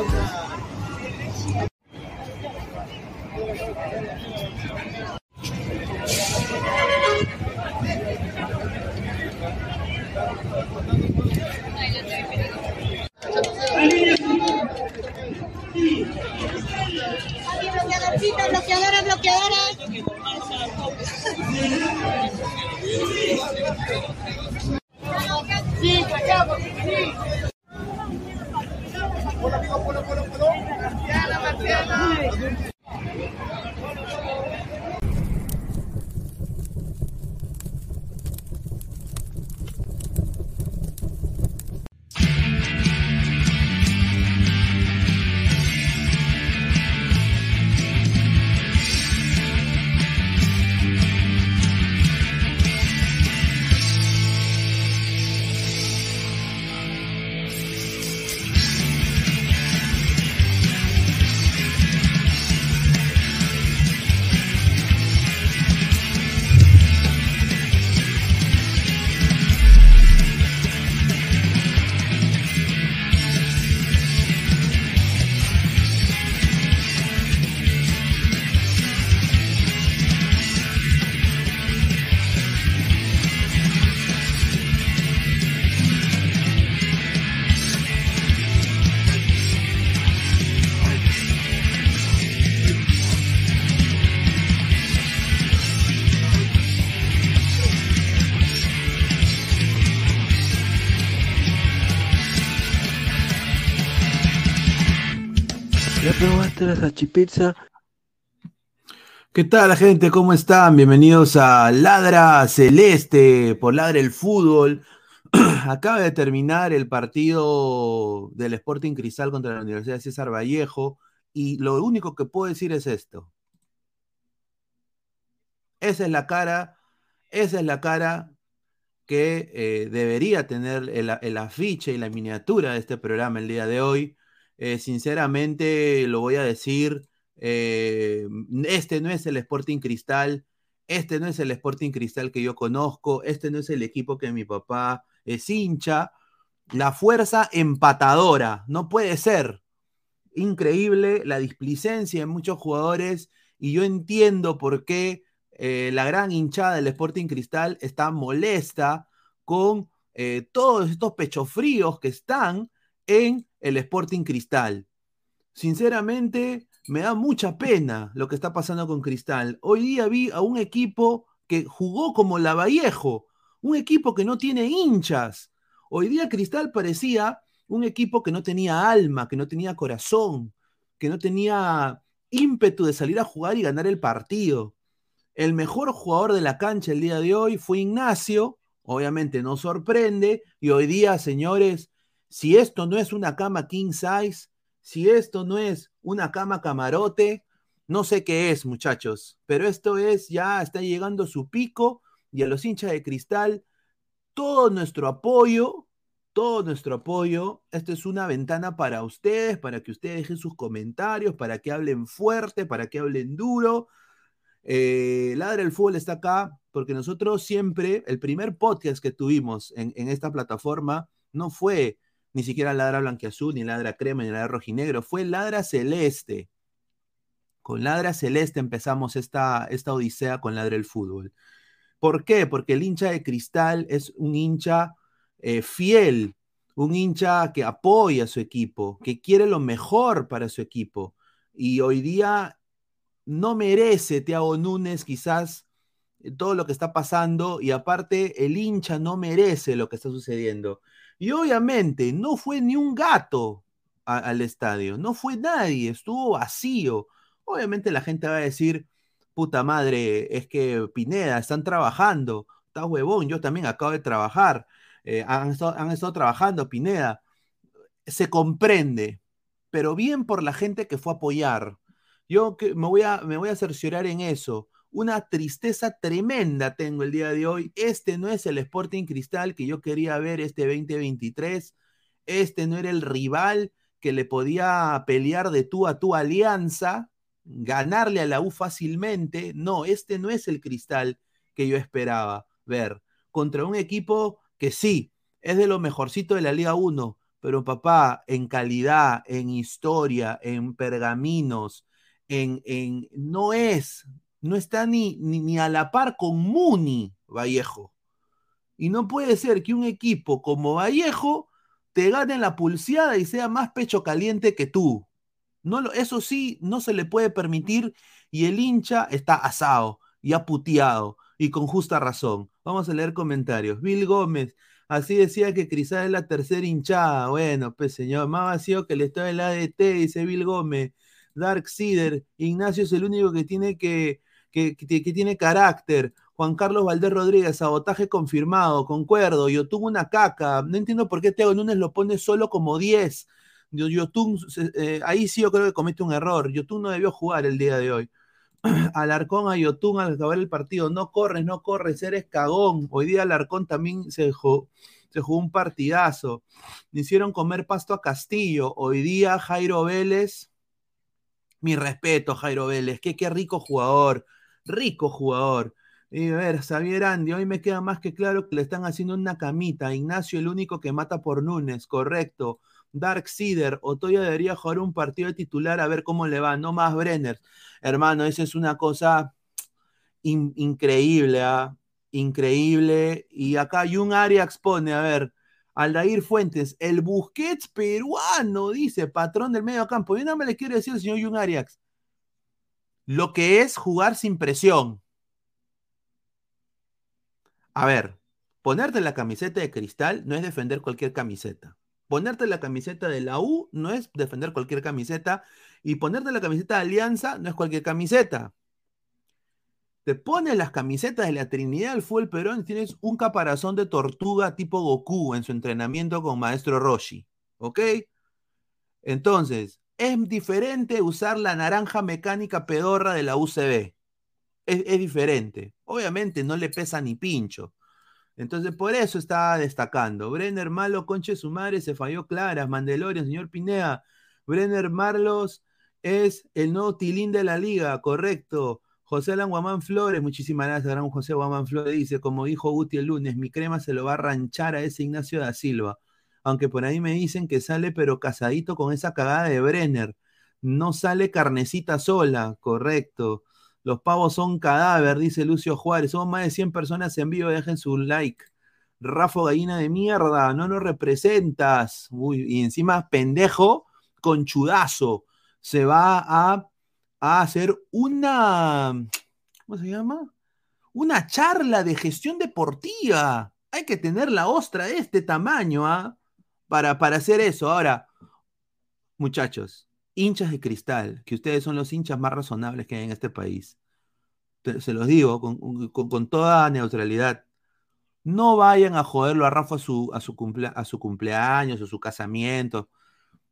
Oh God. Sachipizza? ¿Qué tal, gente? ¿Cómo están? Bienvenidos a Ladra Celeste por Ladra el Fútbol. Acaba de terminar el partido del Sporting Cristal contra la Universidad de César Vallejo y lo único que puedo decir es esto. Esa es la cara, esa es la cara que eh, debería tener el, el afiche y la miniatura de este programa el día de hoy. Eh, sinceramente, lo voy a decir, eh, este no es el Sporting Cristal, este no es el Sporting Cristal que yo conozco, este no es el equipo que mi papá es hincha. La fuerza empatadora, no puede ser. Increíble la displicencia de muchos jugadores y yo entiendo por qué eh, la gran hinchada del Sporting Cristal está molesta con todos estos pechofríos que están en el Sporting Cristal. Sinceramente, me da mucha pena lo que está pasando con Cristal. Hoy día vi a un equipo que jugó como Lavallejo, un equipo que no tiene hinchas. Hoy día Cristal parecía un equipo que no tenía alma, que no tenía corazón, que no tenía ímpetu de salir a jugar y ganar el partido. El mejor jugador de la cancha el día de hoy fue Ignacio, obviamente no sorprende, y hoy día, señores, si esto no es una cama king size, si esto no es una cama camarote, no sé qué es, muchachos, pero esto es ya está llegando su pico y a los hinchas de cristal todo nuestro apoyo, todo nuestro apoyo. Esta es una ventana para ustedes, para que ustedes dejen sus comentarios, para que hablen fuerte, para que hablen duro. Eh, Ladra el Fútbol está acá porque nosotros siempre, el primer podcast que tuvimos en, en esta plataforma no fue ni siquiera ladra blanquiazul, ni ladra crema, ni ladra rojinegro, fue ladra celeste. Con ladra celeste empezamos esta, esta odisea con ladra el fútbol. ¿Por qué? Porque el hincha de cristal es un hincha eh, fiel, un hincha que apoya a su equipo, que quiere lo mejor para su equipo. Y hoy día no merece Thiago Núñez quizás eh, todo lo que está pasando y aparte el hincha no merece lo que está sucediendo. Y obviamente no fue ni un gato al estadio, no fue nadie, estuvo vacío. Obviamente la gente va a decir, puta madre, es que Pineda, están trabajando, está huevón, yo también acabo de trabajar, eh, han, estado, trabajando, Pineda. Se comprende, pero bien por la gente que fue a apoyar. Yo me, voy a, me voy a cerciorar en eso una tristeza tremenda tengo el día de hoy. Este no es el Sporting Cristal que yo quería ver este 2023. Este no era el rival que le podía pelear de tú a tu alianza, ganarle a la U fácilmente. No, este no es el Cristal que yo esperaba ver. Contra un equipo que sí, es de lo mejorcito de la Liga 1, pero papá, en calidad, en historia, en pergaminos, en, en no es no está ni, ni, ni, a la par con Muni Vallejo. Y no puede ser que un equipo como Vallejo te gane la pulseada y sea más pecho caliente que tú. No eso sí, no se le puede permitir y el hincha está asado y aputeado y con justa razón. Vamos a leer comentarios. Bill Gómez, así decía que Cristal es la tercera hinchada. Bueno, pues señor, más vacío que el estado del ADT, dice Bill Gómez. Dark Cider, Ignacio es el único que tiene que, que, tiene carácter. Juan Carlos Valdés Rodríguez, sabotaje confirmado, concuerdo. Yotun una caca. No entiendo por qué Teo Núñez lo pone solo como 10. Yotun, eh, ahí sí yo creo que comete un error. Yotun no debió jugar el día de hoy. Alarcón a Yotun al acabar el partido. No corres, no corres, eres cagón. Hoy día Alarcón también se jugó un partidazo. Le hicieron comer pasto a Castillo. Hoy día Jairo Vélez. Mi respeto, Jairo Vélez. Qué, qué rico jugador. Rico jugador. Y a ver, Xavier Andy, hoy me queda más que claro que le están haciendo una camita. Ignacio, el único que mata por Núñez, correcto. Dark Cider, Otoya debería jugar un partido de titular a ver cómo le va, no más Brenner. Hermano, esa es una cosa in increíble, ¿ah? increíble. Y acá Jun Arias pone, a ver, Aldair Fuentes, el Busquets peruano, dice, patrón del medio campo. Yo no me le quiero decir señor Jun Arias lo que es jugar sin presión. A ver, ponerte la camiseta de cristal no es defender cualquier camiseta. Ponerte la camiseta de la U no es defender cualquier camiseta. Y ponerte la camiseta de Alianza no es cualquier camiseta. Te pones las camisetas de la Trinidad del Fútbol Perón tienes un caparazón de tortuga tipo Goku en su entrenamiento con Maestro Roshi. ¿Ok? Entonces, es diferente usar la naranja mecánica pedorra de la UCB. Es, diferente. Obviamente no le pesa ni pincho. Entonces, por eso está destacando. Brenner Malo, conche su madre, se falló claras. Mandalorian, señor Pinea. Brenner Marlos es el nuevo tilín de la liga, correcto. José Alan Guamán Flores, muchísimas gracias, gran José Guamán Flores, dice, como dijo Guti el lunes, mi crema se lo va a ranchar a ese Ignacio da Silva. Aunque por ahí me dicen que sale pero casadito con esa cagada de Brenner. No sale carnecita sola, correcto. Los pavos son cadáver, dice Lucio Juárez. Somos más de 100 personas en vivo, dejen su like. Rafa Gallina de mierda, no nos representas. Uy, y encima, pendejo, conchudazo. Se va a, a hacer una. ¿Cómo se llama? Una charla de gestión deportiva. Hay que tener la ostra de este tamaño, ¿ah? Para, para hacer eso. Ahora, muchachos, hinchas de cristal, que ustedes son los hinchas más razonables que hay en este país. Se los digo con, con, toda neutralidad. No vayan a joderlo a Rafa a su, a su, cumple, a su cumpleaños, a su casamiento.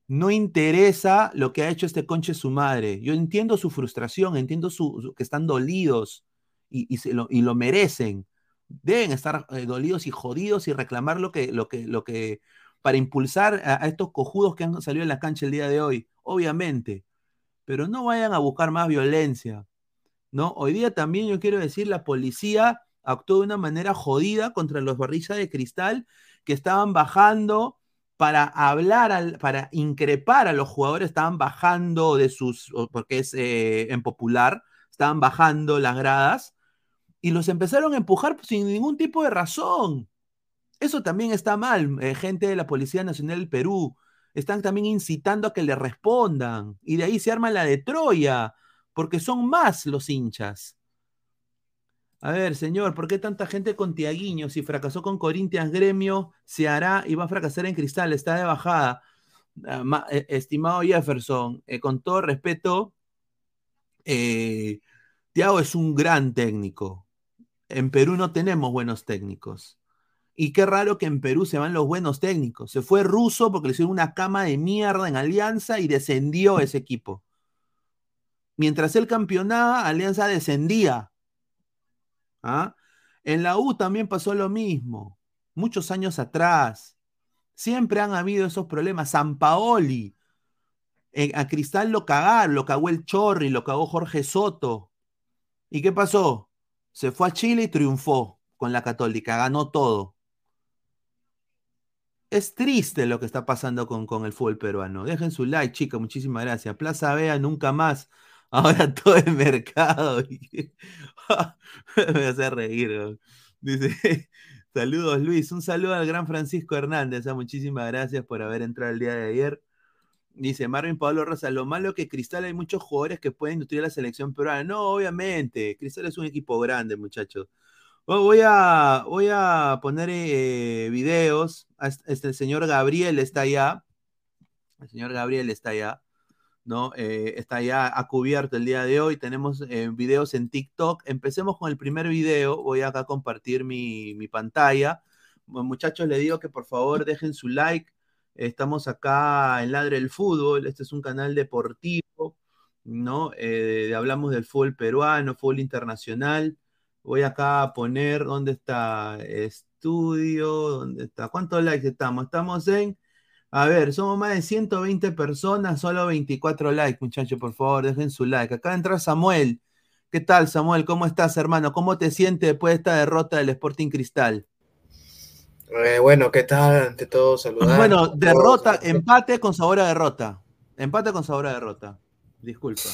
No interesa lo que ha hecho este conche su madre. Yo entiendo su frustración, entiendo su, que están dolidos y, y, se lo, y, lo, merecen. Deben estar eh, dolidos y jodidos y reclamar lo que, lo que, lo que, para impulsar a, estos cojudos que han salido en la cancha el día de hoy, obviamente. Pero no vayan a buscar más violencia. ¿no? Hoy día también yo quiero decir, la policía actuó de una manera jodida contra los barrillas de cristal que estaban bajando para hablar, al, para increpar a los jugadores, estaban bajando de sus, porque es eh, en popular, estaban bajando las gradas y los empezaron a empujar sin ningún tipo de razón. Eso también está mal, eh, gente de la Policía Nacional del Perú. Están también incitando a que le respondan. Y de ahí se arma la de Troya, porque son más los hinchas. A ver, señor, ¿por qué tanta gente con Tiaguiño? Si fracasó con Corinthians Gremio, se hará y va a fracasar en Cristal, está de bajada. Uh, estimado Jefferson, eh, con todo respeto, eh, Tiago es un gran técnico. En Perú no tenemos buenos técnicos. Y qué raro que en Perú se van los buenos técnicos. Se fue ruso porque le hicieron una cama de mierda en Alianza y descendió ese equipo. Mientras él campeonaba, Alianza descendía. ¿Ah? En la U también pasó lo mismo, muchos años atrás. Siempre han habido esos problemas. San Paoli, eh, a Cristal lo cagaron, lo cagó el Chorri, lo cagó Jorge Soto. ¿Y qué pasó? Se fue a Chile y triunfó con la Católica, ganó todo. Es triste lo que está pasando con, con el fútbol peruano. Dejen su like, chicas, muchísimas gracias. Plaza Vea, nunca más. Ahora todo el mercado. Me hace reír. Dice, saludos Luis, un saludo al gran Francisco Hernández. ¿eh? Muchísimas gracias por haber entrado el día de ayer. Dice Marvin Pablo Rosa, lo malo es que Cristal hay muchos jugadores que pueden nutrir a la selección peruana. No, obviamente, Cristal es un equipo grande, muchachos. Voy a, voy a poner eh, videos. Este, el señor Gabriel está allá. El señor Gabriel está allá. ¿no? Eh, está ya ha cubierto el día de hoy. Tenemos eh, videos en TikTok. Empecemos con el primer video. Voy acá a compartir mi, mi pantalla. Muchachos, les digo que por favor dejen su like Estamos acá en Ladre el Fútbol, este es un canal deportivo, ¿no? Hablamos del fútbol peruano, fútbol internacional. Voy acá a poner dónde está estudio, dónde está, ¿cuántos likes estamos? Estamos en, a ver, somos más de 120 personas, solo 24 likes, muchachos, por favor, dejen su like. Acá entra Samuel. ¿Qué tal, Samuel? ¿Cómo estás, hermano? ¿Cómo te sientes después de esta derrota del Sporting Cristal? Eh, bueno, ¿qué tal? Ante todo, saludar. Bueno, derrota, empate con sabor a derrota. Empate con sabor a derrota. Disculpa.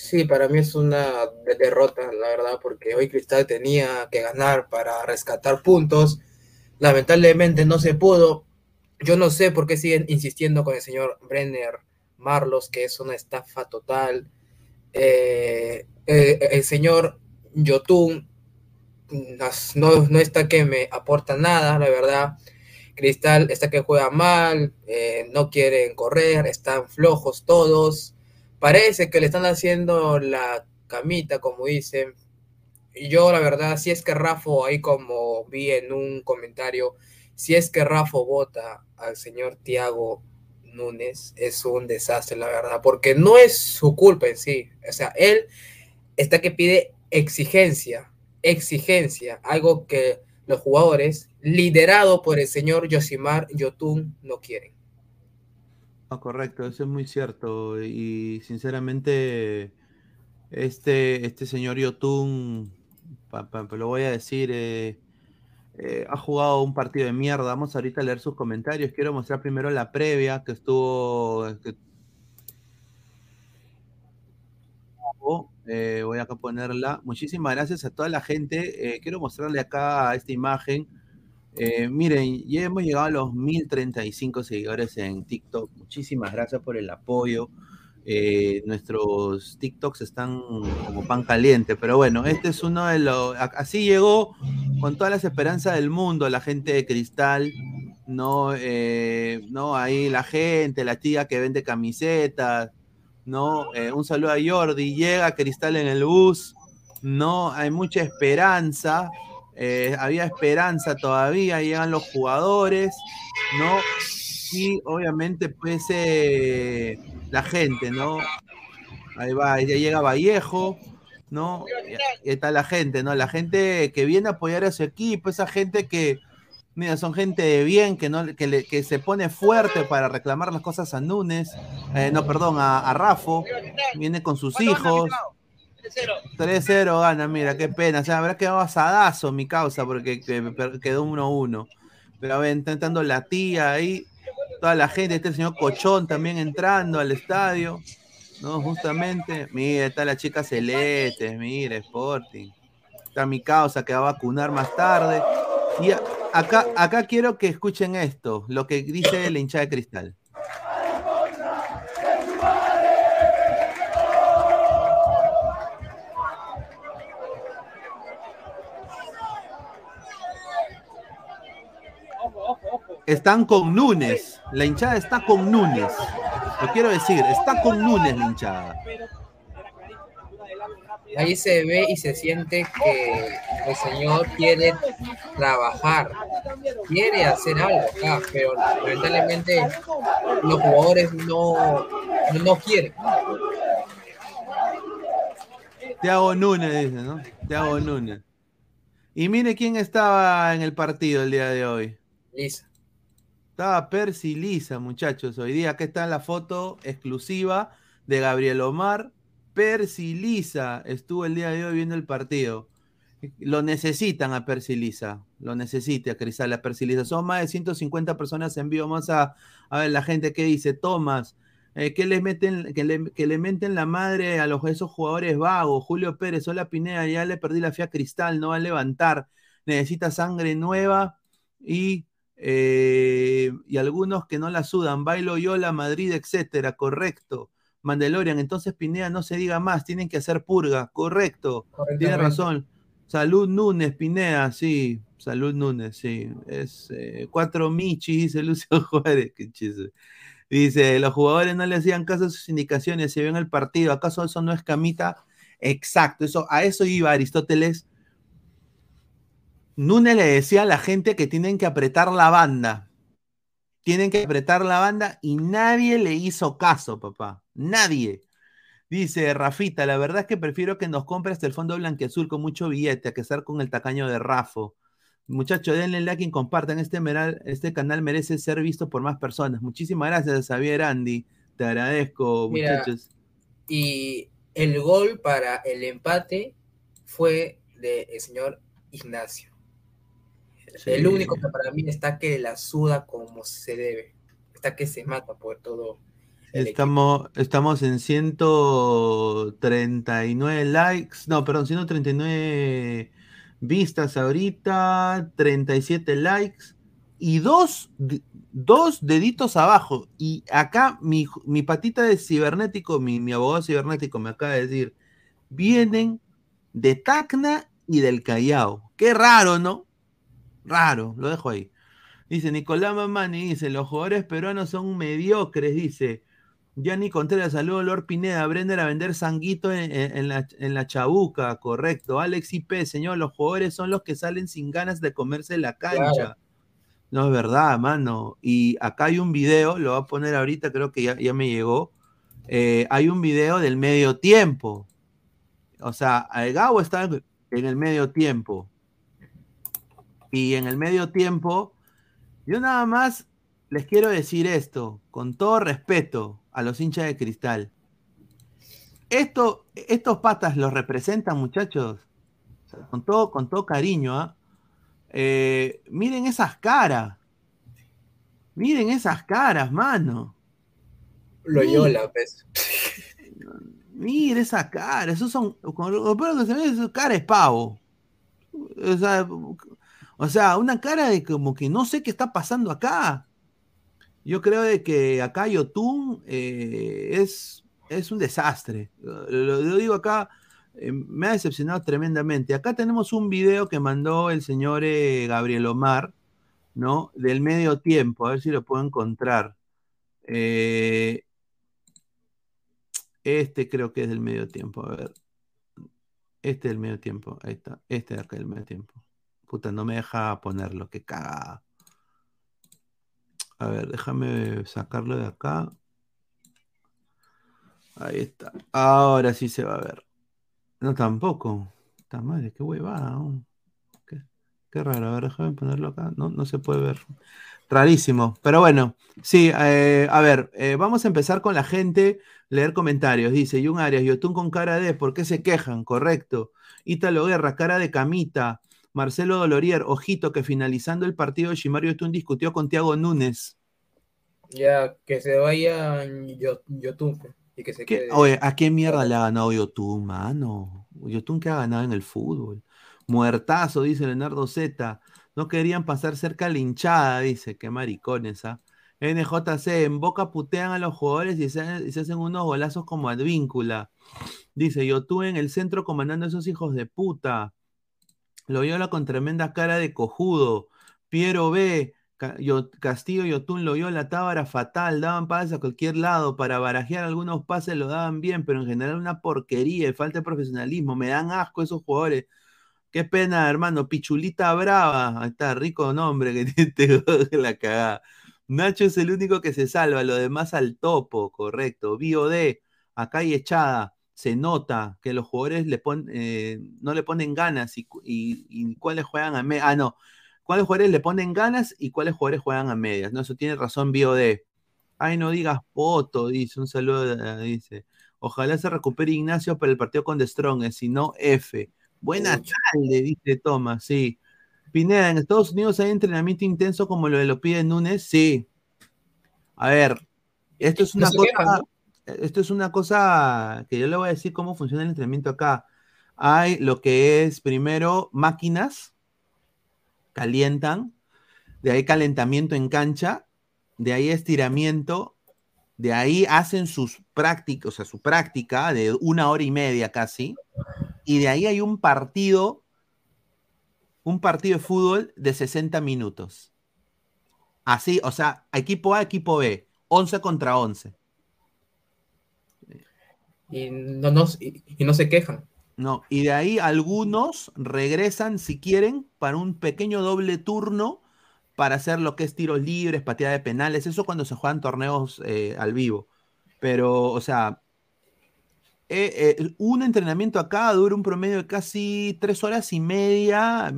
Sí, para mí es una derrota, la verdad, porque hoy Cristal tenía que ganar para rescatar puntos. Lamentablemente no se pudo. Yo no sé por qué siguen insistiendo con el señor Brenner Marlos, que es una estafa total. Eh, eh, el señor Yotun no, no está que me aporta nada, la verdad. Cristal está que juega mal, eh, no quieren correr, están flojos todos. Parece que le están haciendo la camita, como dicen. Y yo, la verdad, si es que Rafa, ahí como vi en un comentario, si es que Rafa vota al señor Tiago Núñez, es un desastre, la verdad, porque no es su culpa en sí. O sea, él está que pide exigencia, exigencia, algo que los jugadores, liderado por el señor Yosimar Yotun, no quieren. Ah, correcto, eso es muy cierto. Y sinceramente, este, este señor Yotun, lo voy a decir, eh, eh, ha jugado un partido de mierda. Vamos ahorita a leer sus comentarios. Quiero mostrar primero la previa que estuvo, Eh, voy acá a ponerla. Muchísimas gracias a toda la gente. Eh, quiero mostrarle acá esta imagen. Eh, miren, ya hemos llegado a los 1035 seguidores en TikTok. Muchísimas gracias por el apoyo. nuestros TikToks están como pan caliente, pero bueno, este es uno de los. Así llegó con todas las esperanzas del mundo la gente de Cristal, ¿no? no, ahí la gente, la tía que vende camisetas, ¿no? Eh, un saludo a Jordi, llega Cristal en el bus, ¿no? Hay mucha esperanza, eh, había esperanza todavía, llegan los jugadores, ¿no? Y obviamente pues eh, la gente, ¿no? Ahí va, ya llega Vallejo, ¿no? Y está la gente, ¿no? La gente que viene a apoyar a su equipo, esa gente que, Mira, son gente de bien que, no, que, se pone fuerte para reclamar las cosas a Núñez, eh, no, perdón, a, a Rafo, viene con sus hijos. 3-0 gana, mira, qué pena. O sea, habrá quedado asadazo mi causa porque quedó 1-1. Pero a ver, intentando la tía ahí, toda la gente, este señor Cochón también entrando al estadio, ¿no? Justamente, mira, está la chica Celeste, mira, Sporting. Está mi causa que va a vacunar más tarde. Y acá, acá quiero que escuchen esto, lo que dice el hincha de cristal. Están con Núñez. La hinchada está con Núñez. Lo quiero decir, está con Núñez la hinchada ahí se ve y se siente que el señor quiere trabajar, quiere hacer algo acá, pero lamentablemente los jugadores no, no quieren. Tiago Núñez dice, ¿no? Tiago Núñez. Y mire quién estaba en el partido el día de hoy. Lisa. Estaba Percy Lisa, muchachos. Hoy día acá está la foto exclusiva de Gabriel Omar Percy Lisa estuvo el día de hoy viendo el partido. Lo necesitan a Percy Lisa, lo necesita a Cristal a Percy Lisa. Son más de 150 personas en vivo. Vamos a, ver la gente que dice, Tomás, eh, que, le meten, que le meten la madre a los, esos jugadores vagos. Julio Pérez, hola Pineda, ya le perdí la fe a Cristal, no va a levantar. Necesita sangre nueva y Eh, y algunos que no la sudan, Bailo Yola, Madrid, etcétera, correcto. Mandalorian, entonces Pineda no se diga más, tienen que hacer purga, correcto, tiene razón. Salud Núñez, Pineda, sí, Salud Núñez, sí. Es eh, cuatro Michi, dice Lucio Juárez, qué chiste. Dice, los jugadores no le hacían caso a sus indicaciones, se vio en el partido, ¿acaso eso no es camita? Exacto, eso, a eso iba Aristóteles. Núñez le decía a la gente que tienen que apretar la banda. Tienen que apretar la banda y nadie le hizo caso, papá. Nadie. Dice Rafita, la verdad es que prefiero que nos compre hasta el fondo blanqueazul con mucho billete a que estar con el tacaño de Rafo. Muchachos, denle like y compartan. Este, este canal merece ser visto por más personas. Muchísimas gracias, Xavier Andy. Te agradezco, muchachos. Y el gol para el empate fue del señor Ignacio. El único que para mí está que la suda como se debe. Está que se mata por todo. Estamos, estamos en 139 likes. No, perdón, 139 vistas ahorita, 37 likes y dos, dos deditos abajo. Y acá mi, patita de cibernético, mi, mi, abogado cibernético me acaba de decir, vienen de Tacna y del Callao. Qué raro, ¿no? Raro, lo dejo ahí. Dice Nicolás Mamani, dice, los jugadores peruanos son mediocres, dice. Yanni Contreras, saludo Lord Pineda, Brender a vender sanguito en, la, en, la, chabuca, correcto. Alex IP, señor, los jugadores son los que salen sin ganas de comerse la cancha. No es verdad, mano. Y acá hay un video, lo voy a poner ahorita, creo que ya, me llegó. Eh, hay un video del medio tiempo. O sea, el Gabo está en el medio tiempo. Y en el medio tiempo, yo nada más les quiero decir esto, con todo respeto a los hinchas de cristal. Esto, estos patas los representan, muchachos, con, todo, con todo cariño. ¿ah? Eh, miren esas caras. Miren esas caras, mano. Loyola, pues. Miren esas caras. Esos son. Lo que se ve es cara es pavo. O sea, o sea, una cara de como que no sé qué está pasando acá. Yo creo de que acá Yotun eh, es, es un desastre. Lo, digo acá, eh, me ha decepcionado tremendamente. Acá tenemos un video que mandó el señor eh, Gabriel Omar, ¿no? Del medio tiempo, a ver si lo puedo encontrar. este creo que es del medio tiempo, a ver. Este es el medio tiempo, ahí está. Este de acá es el medio tiempo. Puta, no me deja ponerlo, que caga. A ver, déjame sacarlo de acá. Ahí está. Ahora sí se va a ver. No, tampoco. Está madre, qué huevada. Qué, qué, raro. A ver, déjame ponerlo acá. No, no se puede ver. Rarísimo. Pero bueno, sí, eh, a ver, eh, vamos a empezar con la gente. Leer comentarios. Dice Jun Arias, Yotun con cara de, ¿por qué se quejan? Correcto. Ítalo Guerra, cara de camita. Marcelo Dolorier, ojito que finalizando el partido Shimario Yotun discutió con Tiago Núñez. Ya, que se vaya Yotun y que se quede. Oye, ¿a qué mierda le ha ganado Yotun, mano? Yotun que ha ganado en el fútbol. Muertazo, dice Leonardo Z. No querían pasar cerca a la hinchada, dice. Qué maricones, ¿ah? NJC, en Boca putean a los jugadores y se, hacen unos golazos como Advíncula. Dice, Yotun en el centro comandando a esos hijos de puta. Loyola con tremenda cara de cojudo. Piero B. Castillo y Otún Loyola Tábara fatal. Daban pases a cualquier lado. Para barajear algunos pases lo daban bien, pero en general una porquería y falta de profesionalismo. Me dan asco esos jugadores. Qué pena, hermano. Pichulita Brava. Ahí está, rico nombre que tiene la cagada. Nacho es el único que se salva, lo demás al topo, correcto. Bio D, acá hay echada se nota que los jugadores le eh, no le ponen ganas y, cuáles juegan a medias. Ah, no. ¿Cuáles jugadores le ponen ganas y cuáles jugadores juegan a medias? No, eso tiene razón BioD. Ay, no digas poto, dice. Un saludo, eh, dice. Ojalá se recupere Ignacio para el partido con The Strong, si no, F. Buena tarde, dice Tomás, sí. Pineda, ¿en Estados Unidos hay entrenamiento intenso como lo de lo pide Núñez? Sí. A ver, esto es una cosa esto es una cosa que yo le voy a decir cómo funciona el entrenamiento acá. Hay lo que es primero máquinas, calientan, de ahí calentamiento en cancha, de ahí estiramiento, de ahí hacen sus prácticas, o sea, su práctica de una hora y media casi, y de ahí hay un partido, un partido de fútbol de 60 minutos. Así, o sea, equipo A, equipo B, 11 contra 11. Y no, no, y no se quejan. No, y de ahí algunos regresan, si quieren, para un pequeño doble turno para hacer lo que es tiros libres, pateada de penales, eso cuando se juegan torneos eh, al vivo. Pero, o sea, eh, eh, un entrenamiento acá dura un promedio de casi tres horas y media,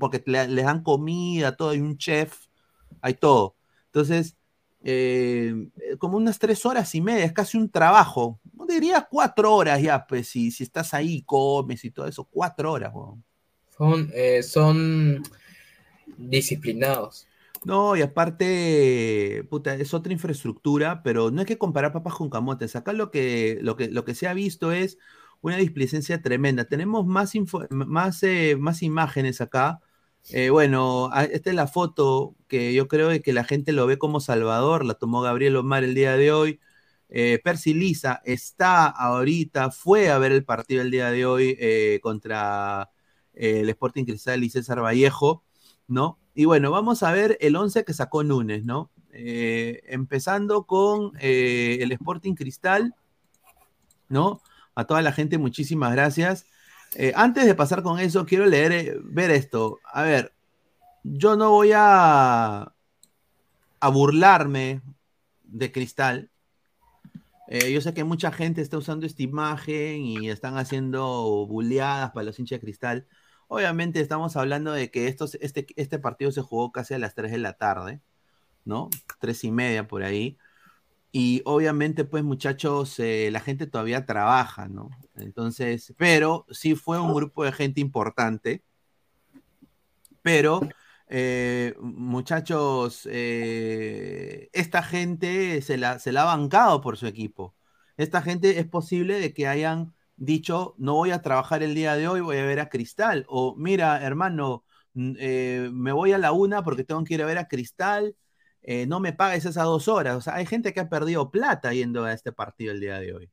porque les dan comida, todo, hay un chef, hay todo. Entonces, como unas tres horas y media, es casi un trabajo. No diría cuatro horas ya, pues, si, si estás ahí, comes y todo eso, cuatro horas. Son, son disciplinados. No, y aparte, puta, es otra infraestructura, pero no hay que comparar papas con camotes. Acá lo que, lo que, lo que se ha visto es una displicencia tremenda. Tenemos más, más, eh, más imágenes acá. Eh, bueno, esta es la foto que yo creo que la gente lo ve como Salvador, la tomó Gabriel Omar el día de hoy. Eh, Percy Lisa está ahorita, fue a ver el partido el día de hoy eh, contra el Sporting Cristal y César Vallejo. ¿no? Y bueno, vamos a ver el 11 que sacó Núñez, ¿no? Eh, empezando con eh, el Sporting Cristal, ¿no? A toda la gente, muchísimas gracias. Eh, antes de pasar con eso, quiero leer, ver esto. A ver, yo no voy a, a burlarme de Cristal. yo sé que mucha gente está usando esta imagen y están haciendo bulleadas para los hinchas de Cristal. Obviamente estamos hablando de que este, este partido se jugó casi a las 3 de la tarde, ¿no? Tres y media por ahí. Y obviamente, pues muchachos, eh, la gente todavía trabaja, ¿no? Entonces, pero sí fue un grupo de gente importante. Pero, eh, muchachos, eh, esta gente se la, se la ha bancado por su equipo. Esta gente es posible de que hayan dicho, no voy a trabajar el día de hoy, voy a ver a Cristal. O mira, hermano, me voy a la una porque tengo que ir a ver a Cristal, eh, no me pagues esas dos horas. O sea, hay gente que ha perdido plata yendo a este partido el día de hoy.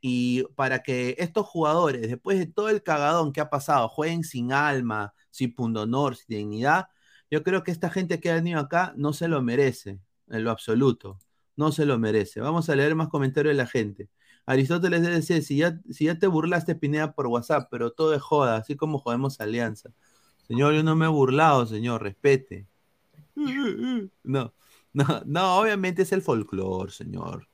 Y para que estos jugadores, después de todo el cagadón que ha pasado, jueguen sin alma, sin pundonor, sin dignidad, yo creo que esta gente que ha venido acá no se lo merece, en lo absoluto. No se lo merece. Vamos a leer más comentarios de la gente. Aristóteles decir, si ya, si ya te burlaste, Pineda, por WhatsApp, pero todo es joda, así como jodemos Alianza. Señor, yo no me he burlado, señor, respete. No, no, no, obviamente es el folclore, señor.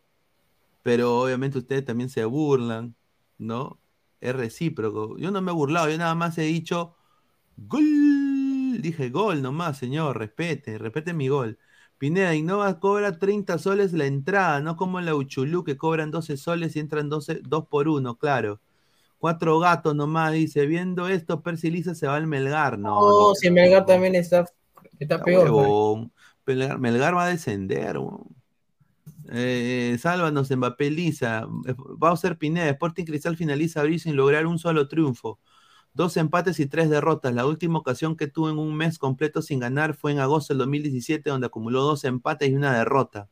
Pero obviamente ustedes también se burlan, ¿no? Es recíproco. Yo no me he burlado, yo nada más he dicho gol. Dije gol nomás, señor, respete, respete mi gol. Pineda, Innova cobra 30 soles la entrada, no como en la Uchulú que cobran 12 soles y entran 12, 2 por 1, claro. Cuatro gatos nomás, dice, viendo esto, Percy Lisa se va al Melgar. No, no, si Melgar también está, está, peor. Melgar, va a descender. Eh, sálvanos, Mbappé Lisa. Va a ser Pineda, Sporting Cristal finaliza abril sin lograr un solo triunfo. Dos empates y tres derrotas. La última ocasión que tuvo en un mes completo sin ganar fue en agosto del 2017, donde acumuló dos empates y una derrota.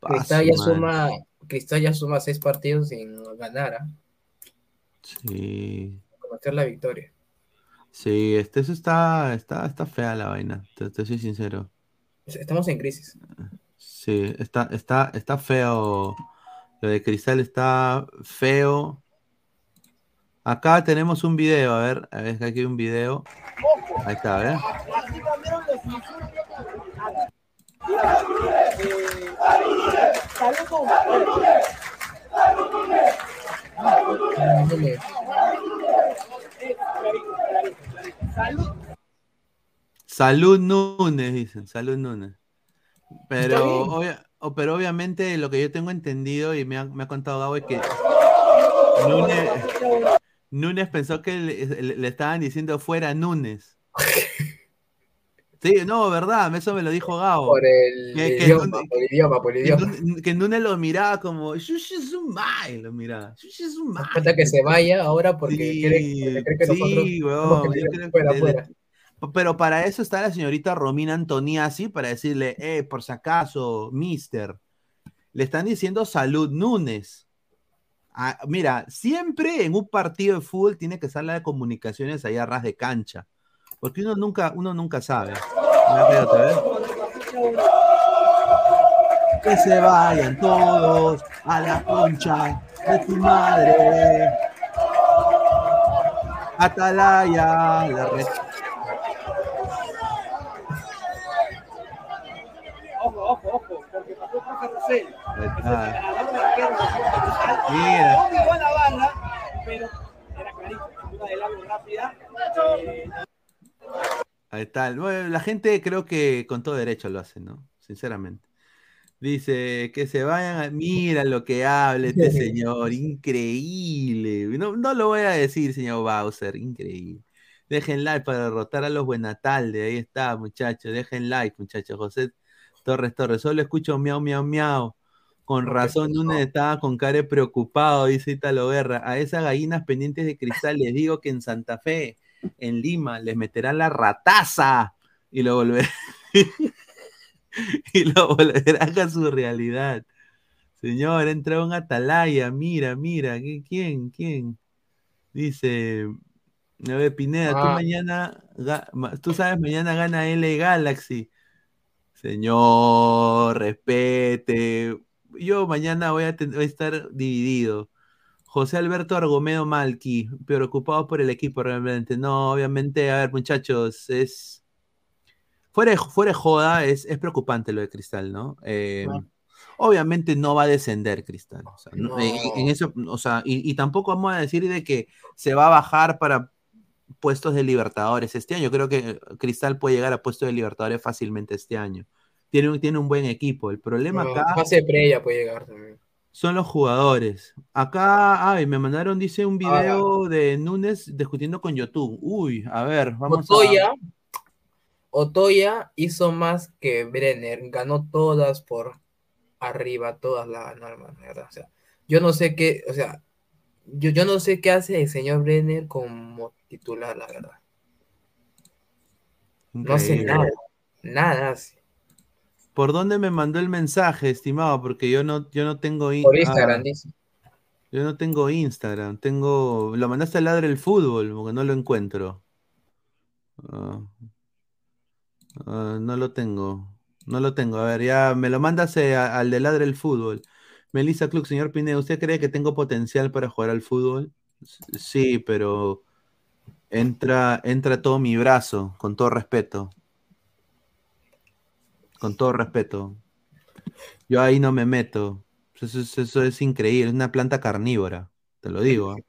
Cristal ya, suma, Cristal ya suma seis partidos sin ganar. ¿ah? Sí. Conocer la victoria. Sí, este, eso está, está, está fea la vaina, te, soy sincero. Estamos en crisis. Sí, está, está, está feo. Lo de Cristal está feo. Acá tenemos un video, a ver, a ver, aquí hay un video. Ahí está, a ver. Salud Núñez, dicen, Salud Núñez. Pero, pero obviamente lo que yo tengo entendido y me ha, me ha contado Gabo es que Núñez, Núñez pensó que le, estaban diciendo fuera Núñez. Sí, no, verdad, eso me lo dijo Gabo. Por el, que, idioma, por el idioma, por el idioma. Que, Núñez lo miraba como, Shushizumai, lo miraba. Falta que se vaya ahora porque sí, quiere, cree que sí, nosotros weón, yo creo que Pero para eso está la señorita Romina Antoniazzi para decirle, eh, por si acaso, mister, le están diciendo salud Núñez. Ah, mira, siempre en un partido de fútbol tiene que estar la de comunicaciones ahí a ras de cancha. Porque uno nunca, uno nunca sabe. Que se vayan todos a la concha de tu madre. Atalaya, la red. No a la bala, pero era clarito, una de largo rápida. Eh, Ahí está. Bueno, la gente creo que con todo derecho lo hace, ¿no? Sinceramente. Dice que se vayan a... Mira lo que habla este señor, increíble. No, no lo voy a decir, señor Bowser, increíble. Dejen like para derrotar a los Buenatalde. Ahí está, muchachos. Dejen like, muchachos. José Torres Torres. Solo escucho miau, miau, miau. Con razón, Núñez estaba con cara preocupado, dice Italo Guerra. A esas gallinas pendientes de cristal les digo que en Santa Fe, en Lima, les meterán la rataza y lo volverán, y lo volverán a su realidad. Señor, entra un atalaya, mira, mira, ¿qué- ¿quién? ¿Quién? Dice, a ver, Pineda, tú Ah. mañana, tú sabes, mañana gana L Galaxy. Señor, respete. Yo mañana voy a, ten- voy a estar dividido. José Alberto Argomedo Malqui, preocupado por el equipo realmente. No, obviamente, a ver, muchachos, es. Fuera de, fuera de joda, es, es preocupante lo de Cristal, ¿no? Eh. Obviamente no va a descender Cristal. o sea, no- No. en, en eso, o sea, y, y tampoco vamos a decir de que se va a bajar para puestos de Libertadores este año. Creo que Cristal puede llegar a puestos de Libertadores fácilmente este año. Tiene, un- tiene un buen equipo. El problema No, acá Fase previa puede llegar también. son los jugadores. Acá, ay, me mandaron, dice, un Ah. video de Núñez discutiendo con YouTube. Uy, a ver, vamos Otoya, Otoya hizo más que Brenner, ganó todas por arriba, todas la ganó, hermano, de verdad. O sea, yo no sé qué, o sea, yo, yo no sé qué hace el señor Brenner como titular, la verdad. a... No hace nada, nada hace. ¿Por dónde me mandó el mensaje, estimado? Porque yo no, yo no tengo Por ah, Instagram, dice. yo no tengo Instagram. Tengo. Lo mandaste al ladre el fútbol, porque no lo encuentro. Ah. Ah, no lo tengo. No lo tengo. A ver, ya me lo mandas a- al de ladre el fútbol. Melissa Club, señor Pineda, ¿usted cree que tengo potencial para jugar al fútbol? Sí, pero entra, entra todo mi brazo, con todo respeto. Con todo respeto. Yo ahí no me meto. Eso, es- increíble, es una planta carnívora, te lo digo.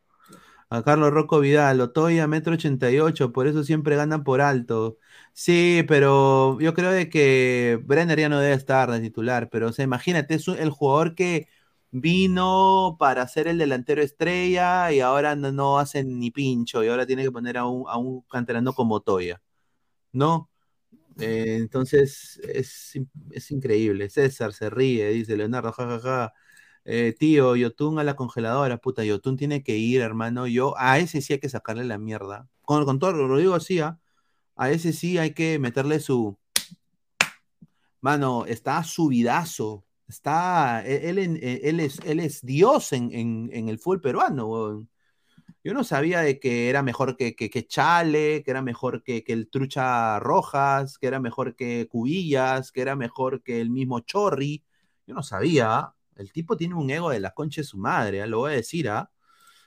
A Carlos Rocco Vidal, Otoya, metro 88, por eso siempre ganan por alto. Sí, pero yo creo de que Brenner ya no debe estar de titular, pero o sea, imagínate, es el jugador que vino para ser el delantero estrella y ahora no, no hace ni pincho y ahora tiene que poner a un, a un canterano como Otoya, ¿no? Eh, entonces es, es increíble. César se ríe, dice Leonardo, jajaja. Eh, tío, Yotun a la congeladora, puta, Yotun tiene que ir, hermano. Yo, a ese sí hay que sacarle la mierda. Con, con todo, lo digo así, ¿ah? A ese sí hay que meterle su. Mano, está subidazo. Está. Él, en- él es, él es Dios en, en- en el fútbol peruano, weón. Yo no sabía de que era mejor que, que, Chale, que era mejor que, el Trucha Rojas, que era mejor que Cubillas, que era mejor que el mismo Chorri. Yo no sabía. El tipo tiene un ego de la concha de su madre, ¿ah? lo voy a decir, ¿ah?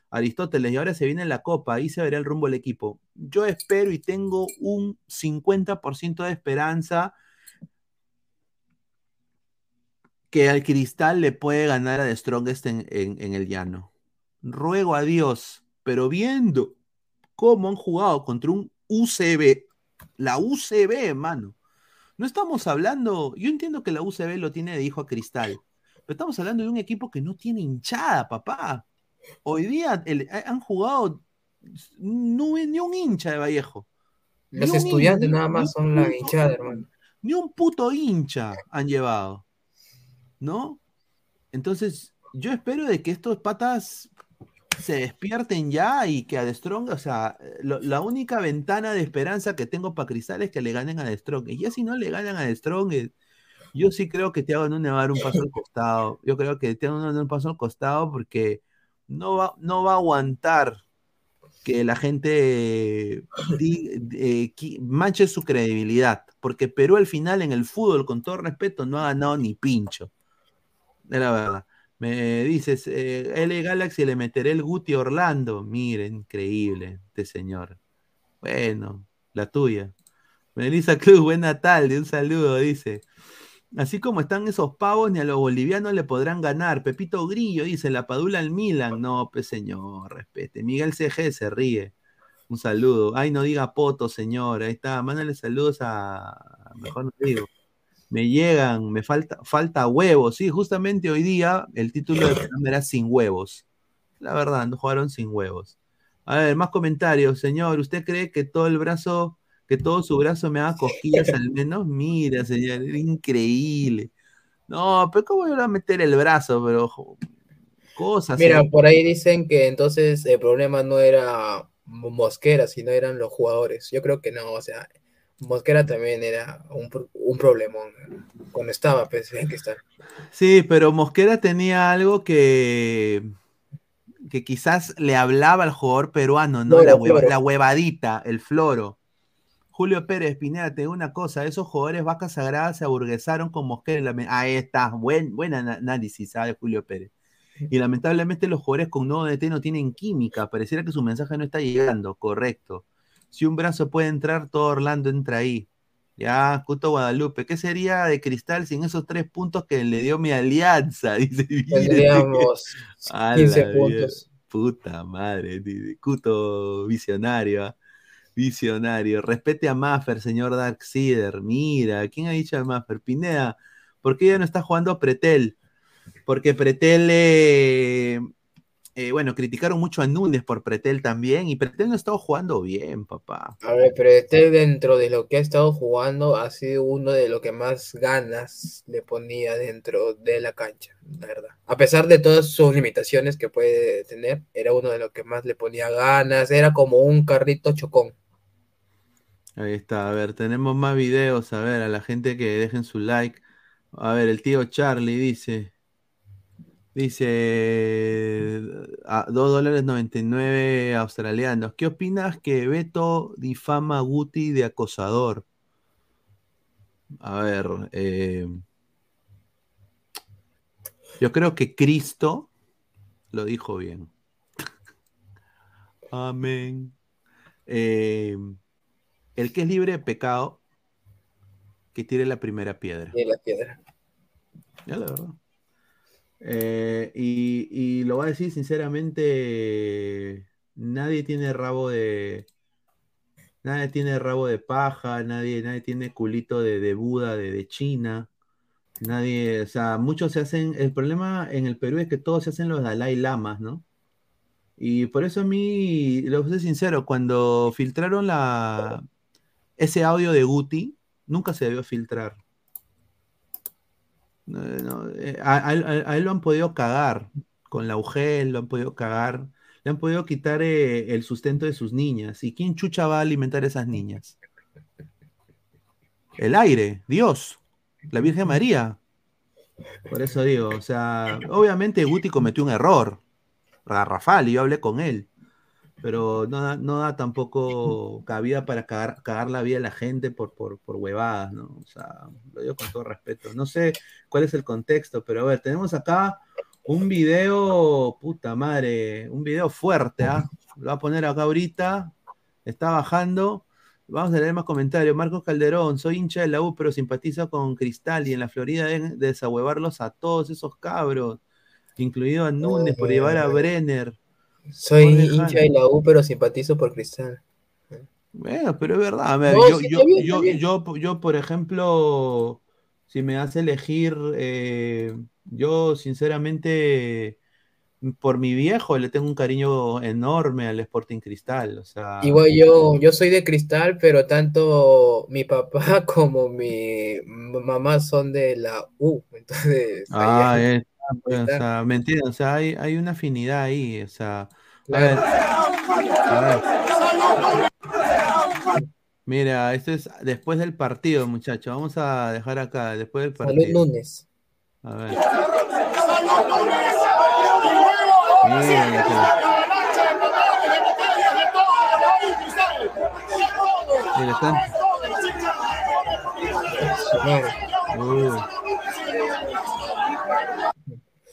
Aristóteles, y ahora se viene la copa, ahí se verá el rumbo del equipo. Yo espero y tengo un 50% de esperanza que al Cristal le puede ganar a The Strongest en- en el llano. Ruego a Dios, pero viendo cómo han jugado contra un UCB, la UCB, hermano. No estamos hablando, yo entiendo que la UCB lo tiene de hijo a Cristal, pero estamos hablando de un equipo que no tiene hinchada, papá. Hoy día el- han jugado no, ni un hincha de Vallejo. Los estudiantes nada más son la hinchada, hermano. Ni un puto hincha han llevado. ¿No? Entonces, yo espero de que estos patas se despierten ya y que a The Strong, o sea, la única ventana de esperanza que tengo para Cristal es que le ganen a The Strong. Y ya si no le ganan a The Strong, eh, yo sí creo que Thiago Nunes va a dar un paso al costado. Yo creo que Thiago Nunes va a dar un paso al costado porque no va, no va a aguantar que la gente eh, manche su credibilidad. Porque Perú al final en el fútbol, con todo respeto, no ha ganado ni pincho. Es la verdad. Me dices, eh, L Galaxy le meteré el Guti Orlando. Miren, increíble este señor. Bueno, la tuya. Melissa Cruz, buena tarde, un saludo, dice. Así como están esos pavos, ni a los bolivianos le podrán ganar. Pepito Grillo dice, la padula al Milan. No, pues señor, respete. Miguel CG se ríe. Un saludo. Ay, no diga poto, señor. Ahí está. Mándale saludos a. Mejor no digo. Me llegan, me falta, falta huevos. Sí, justamente hoy día el título del programa era Sin huevos. La verdad, no jugaron sin huevos. A ver, más comentarios. Señor, ¿usted cree que todo el brazo, que todo su brazo me haga cosquillas al menos? Mira, señor, era increíble. No, pero ¿cómo va a meter el brazo? Pero cosas. Mira, por ahí dicen que entonces el problema no era Mosquera, sino eran los jugadores. Yo creo que no, o sea, Mosquera también era un, un problemón cuando estaba, pues, en Cristal. Sí, pero Mosquera tenía algo que, que quizás le hablaba al jugador peruano, ¿no? Floro, la, hueva- floro. la huevadita, el floro. Julio Pérez, Pineda, te digo una cosa, esos jugadores vacas sagradas se aburguesaron con Mosquera. Ahí está, buen, buen análisis, ¿sabe, Julio Pérez? Y lamentablemente los jugadores con nuevo DT no tienen química, pareciera que su mensaje no está llegando, correcto. Si un brazo puede entrar, todo Orlando entra ahí. Ya, Cuto Guadalupe, ¿qué sería de Cristal sin esos tres puntos que le dio mi alianza? Dice, "Mire, Tendríamos a 15 la puntos. Puta madre, Cuto visionario, ¿ah? visionario. Respete a Maffer, señor Darkseeder. Mira, ¿quién ha dicho a Maffer? Pineda, ¿por qué ya no está jugando Pretel? Porque Pretel, eh, eh, bueno, criticaron mucho a Núñez por Pretel también, y Pretel no ha estado jugando bien, papá. A ver, pero este dentro de lo que ha estado jugando ha sido uno de los que más ganas le ponía dentro de la cancha, la verdad. A pesar de todas sus limitaciones que puede tener, era uno de los que más le ponía ganas, era como un carrito chocón. Ahí está, a ver, tenemos más videos, a ver, a la gente que dejen su like. A ver, el tío Charlie dice, dice, a 2 dólares 99 australianos. ¿Qué opinas que Beto difama a Guti de acosador? A ver, eh, yo creo que Cristo lo dijo bien. Amén. Eh, el que es libre de pecado, que tire la primera piedra. Y la piedra. Ya la verdad. Eh, y, lo voy a decir sinceramente, nadie tiene rabo de. Nadie tiene rabo de paja, nadie, nadie tiene culito de, de Buda, de, de China. Nadie, o sea, muchos se hacen. El problema en el Perú es que todos se hacen los Dalai Lamas, ¿no? Y por eso a mí, lo ser sincero, cuando filtraron la, ese audio de Guti, nunca se debió filtrar. No, eh, a, a él- a él lo han podido cagar con la UGEL, lo han podido cagar, le han podido quitar eh, el sustento de sus niñas. ¿Y quién chucha va a alimentar a esas niñas? El aire, Dios, la Virgen María. Por eso digo, o sea, obviamente Guti cometió un error, garrafal, y yo hablé con él, pero no da, no da tampoco cabida para cagar, cagar la vida de la gente por, por, por huevadas, ¿no? O sea, lo digo con todo respeto. No sé cuál es el contexto, pero a ver, tenemos acá un video, puta madre, un video fuerte, ¿ah? Lo voy a poner acá ahorita, está bajando. Vamos a leer más comentarios. Marcos Calderón, soy hincha de la U, pero simpatizo con Cristal y en la Florida deben desahuevarlos a todos esos cabros, incluido a Núñez por llevar a Brenner. Soy hincha de la U, pero simpatizo por Cristal. Bueno, pero es verdad. a ver, No, yo, sí, yo, bien, yo, por ejemplo, si me hace elegir, eh, yo sinceramente, por mi viejo le tengo un cariño enorme al Sporting Cristal. O sea, Igual yo, yo soy de Cristal, pero tanto mi papá como mi mamá son de la U. Entonces, ah, es- pues, o sea, ¿me entiendes? O sea, hay, hay una afinidad ahí. O sea, A ver. A ver. Mira, esto es después del partido, muchachos. Vamos a dejar acá, después del Salud partido. Núñez. A ver. Mira, Mira, están. Uy.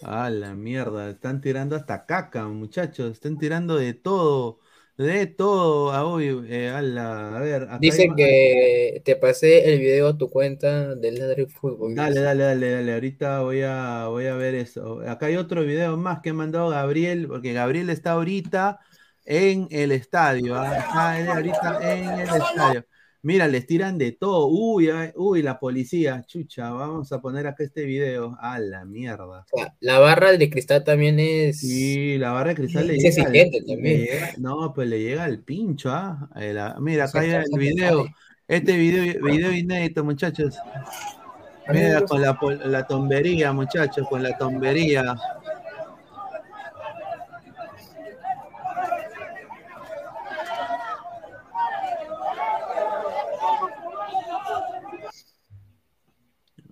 Ah, la mierda. Están tirando hasta caca, muchachos. Están tirando de todo. De todo. Ah, uy, eh, ala, A ver. acá hay Dice más- que te pasé el video a tu cuenta del Ladre Fútbol. Dale, dale, dale, dale. Ahorita voy a, voy a ver eso. Acá hay otro video más que ha mandado Gabriel, porque Gabriel está ahorita en el estadio. ¿ah? Está ahorita en el estadio. Mira, les tiran de todo. Uy, ay, uy, la policía. Chucha, vamos a poner acá este video. A la mierda. O sea, la barra de cristal también es. Sí, la barra de cristal le Es llega. al- le también. llega- no, pues le llega el pincho, ¿ah? La- Mira, acá hay el video. sale. Este video, video inédito, muchachos. Mira, con la, la tombería, muchachos, con la tombería.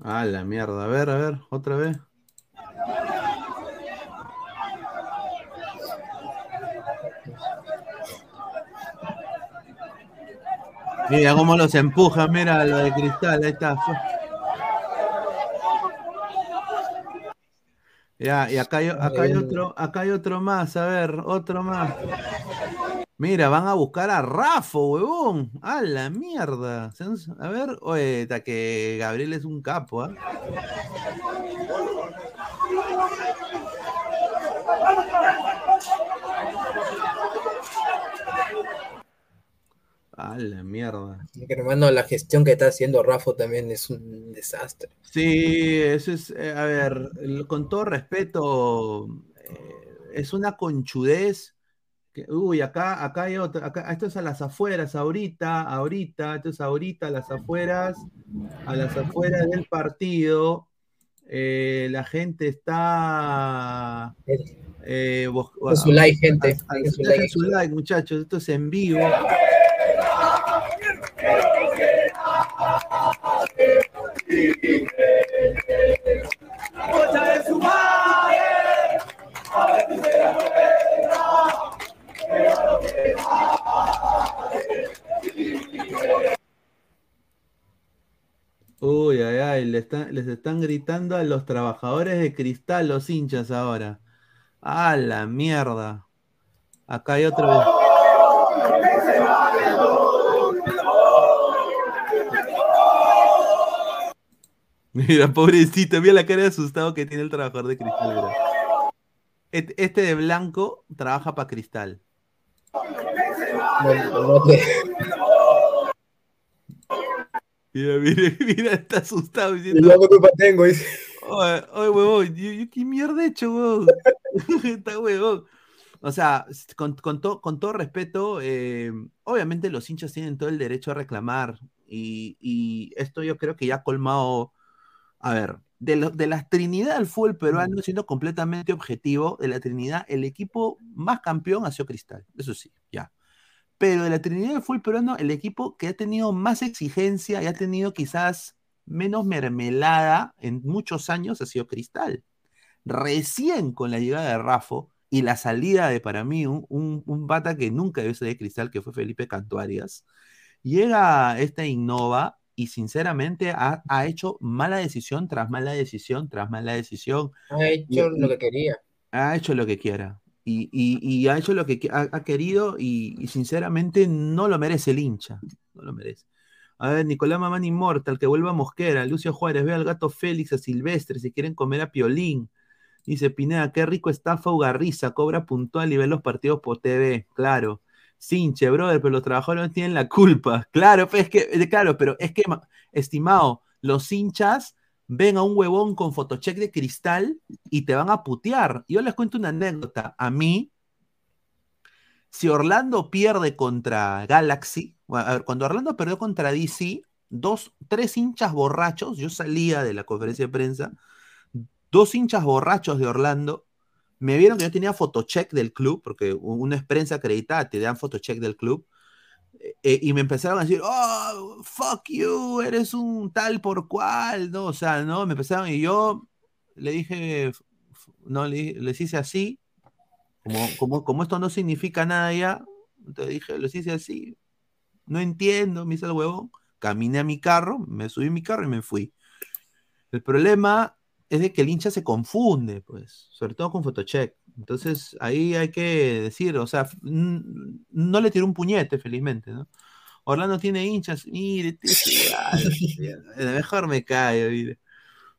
Ah, la mierda. A ver, a ver, otra vez. Mira cómo los empuja, mira lo de cristal, ahí está. Ya, y acá hay, acá hay otro, acá hay otro más, a ver, otro más. Mira, van a buscar a Rafo, huevón. A la mierda. A ver, oye, está que Gabriel es un capo, ¿ah? A la mierda. Hermano, la gestión que está haciendo Rafa también es un desastre. Sí, eso es, eh, a ver, con todo respeto, eh, es una conchudez. Que, uy, acá, acá hay otra, acá, esto es a las afueras, ahorita, ahorita, esto es ahorita, a las afueras, a las afueras del partido. eh, la gente está. Dejen su like, gente. a- su like, muchachos, esto es en vivo. Uy, ay, ay, le están- les están gritando a los trabajadores de cristal, los hinchas ahora. ¡A la mierda! Acá hay otro. Mira, pobrecito, mira la cara de asustado que tiene el trabajador de cristal. Este de blanco trabaja para cristal. No, no te- Mira, mira, mira, está asustado diciendo. qué culpa tengo, dice. Oye, oye, huevón, yo, yo qué mierda he hecho, huevón. Está huevón. O sea, con, con to- con todo respeto, eh, obviamente los hinchas tienen todo el derecho a reclamar. Y, y esto yo creo que ya ha colmado. A ver, de, lo- de la Trinidad del fútbol peruano, siendo completamente objetivo, de la Trinidad, el equipo más campeón ha sido Cristal. Eso sí, ya. Pero de la Trinidad del fútbol peruano, el equipo que ha tenido más exigencia y ha tenido quizás menos mermelada en muchos años ha sido Cristal. Recién con la llegada de Rafo y la salida de, para mí, un, un, un bata que nunca debió ser de Cristal, que fue Felipe Cantuarias, llega esta Innova y sinceramente ha, ha hecho mala decisión tras mala decisión tras mala decisión. Ha hecho lo que quería. Ha hecho lo que quiera. Y, y- y ha hecho lo que ha, ha querido y, y sinceramente no lo merece el hincha. No lo merece. A ver, Nicolás Mamán Inmortal, que vuelva a Mosquera. Lucio Juárez, ve al gato Félix, a Silvestre, si quieren comer a Piolín. Dice Pineda, qué rico está Faugarriza, cobra puntual y ve los partidos por TV. Claro. Sinche, brother, pero los trabajadores no tienen la culpa. Claro, pues es que, eh, claro, pero es que, ma- estimado, los hinchas ven a un huevón con photocheck de cristal y te van a putear. Yo les cuento una anécdota. A mí, si Orlando pierde contra Galaxy, a ver, cuando Orlando perdió contra DC, dos, tres hinchas borrachos, yo salía de la conferencia de prensa, dos hinchas borrachos de Orlando me vieron que yo tenía fotocheck del club, porque una es prensa acreditada, te dan fotocheck del club, eh, y me empezaron a decir, oh, fuck you, eres un tal por cual, ¿no? O sea, ¿no? Me empezaron, y yo le dije, no, le, les hice así, como, como, como esto no significa nada ya, te dije, les hice así, no entiendo, me hice el huevón, caminé a mi carro, me subí a mi carro y me fui. El problema es de que el hincha se confunde, pues, sobre todo con Photocheck. Entonces, ahí hay que decir, o sea, no le tiró un puñete, felizmente, ¿no? Orlando tiene hinchas, mire, mejor me cae, mire.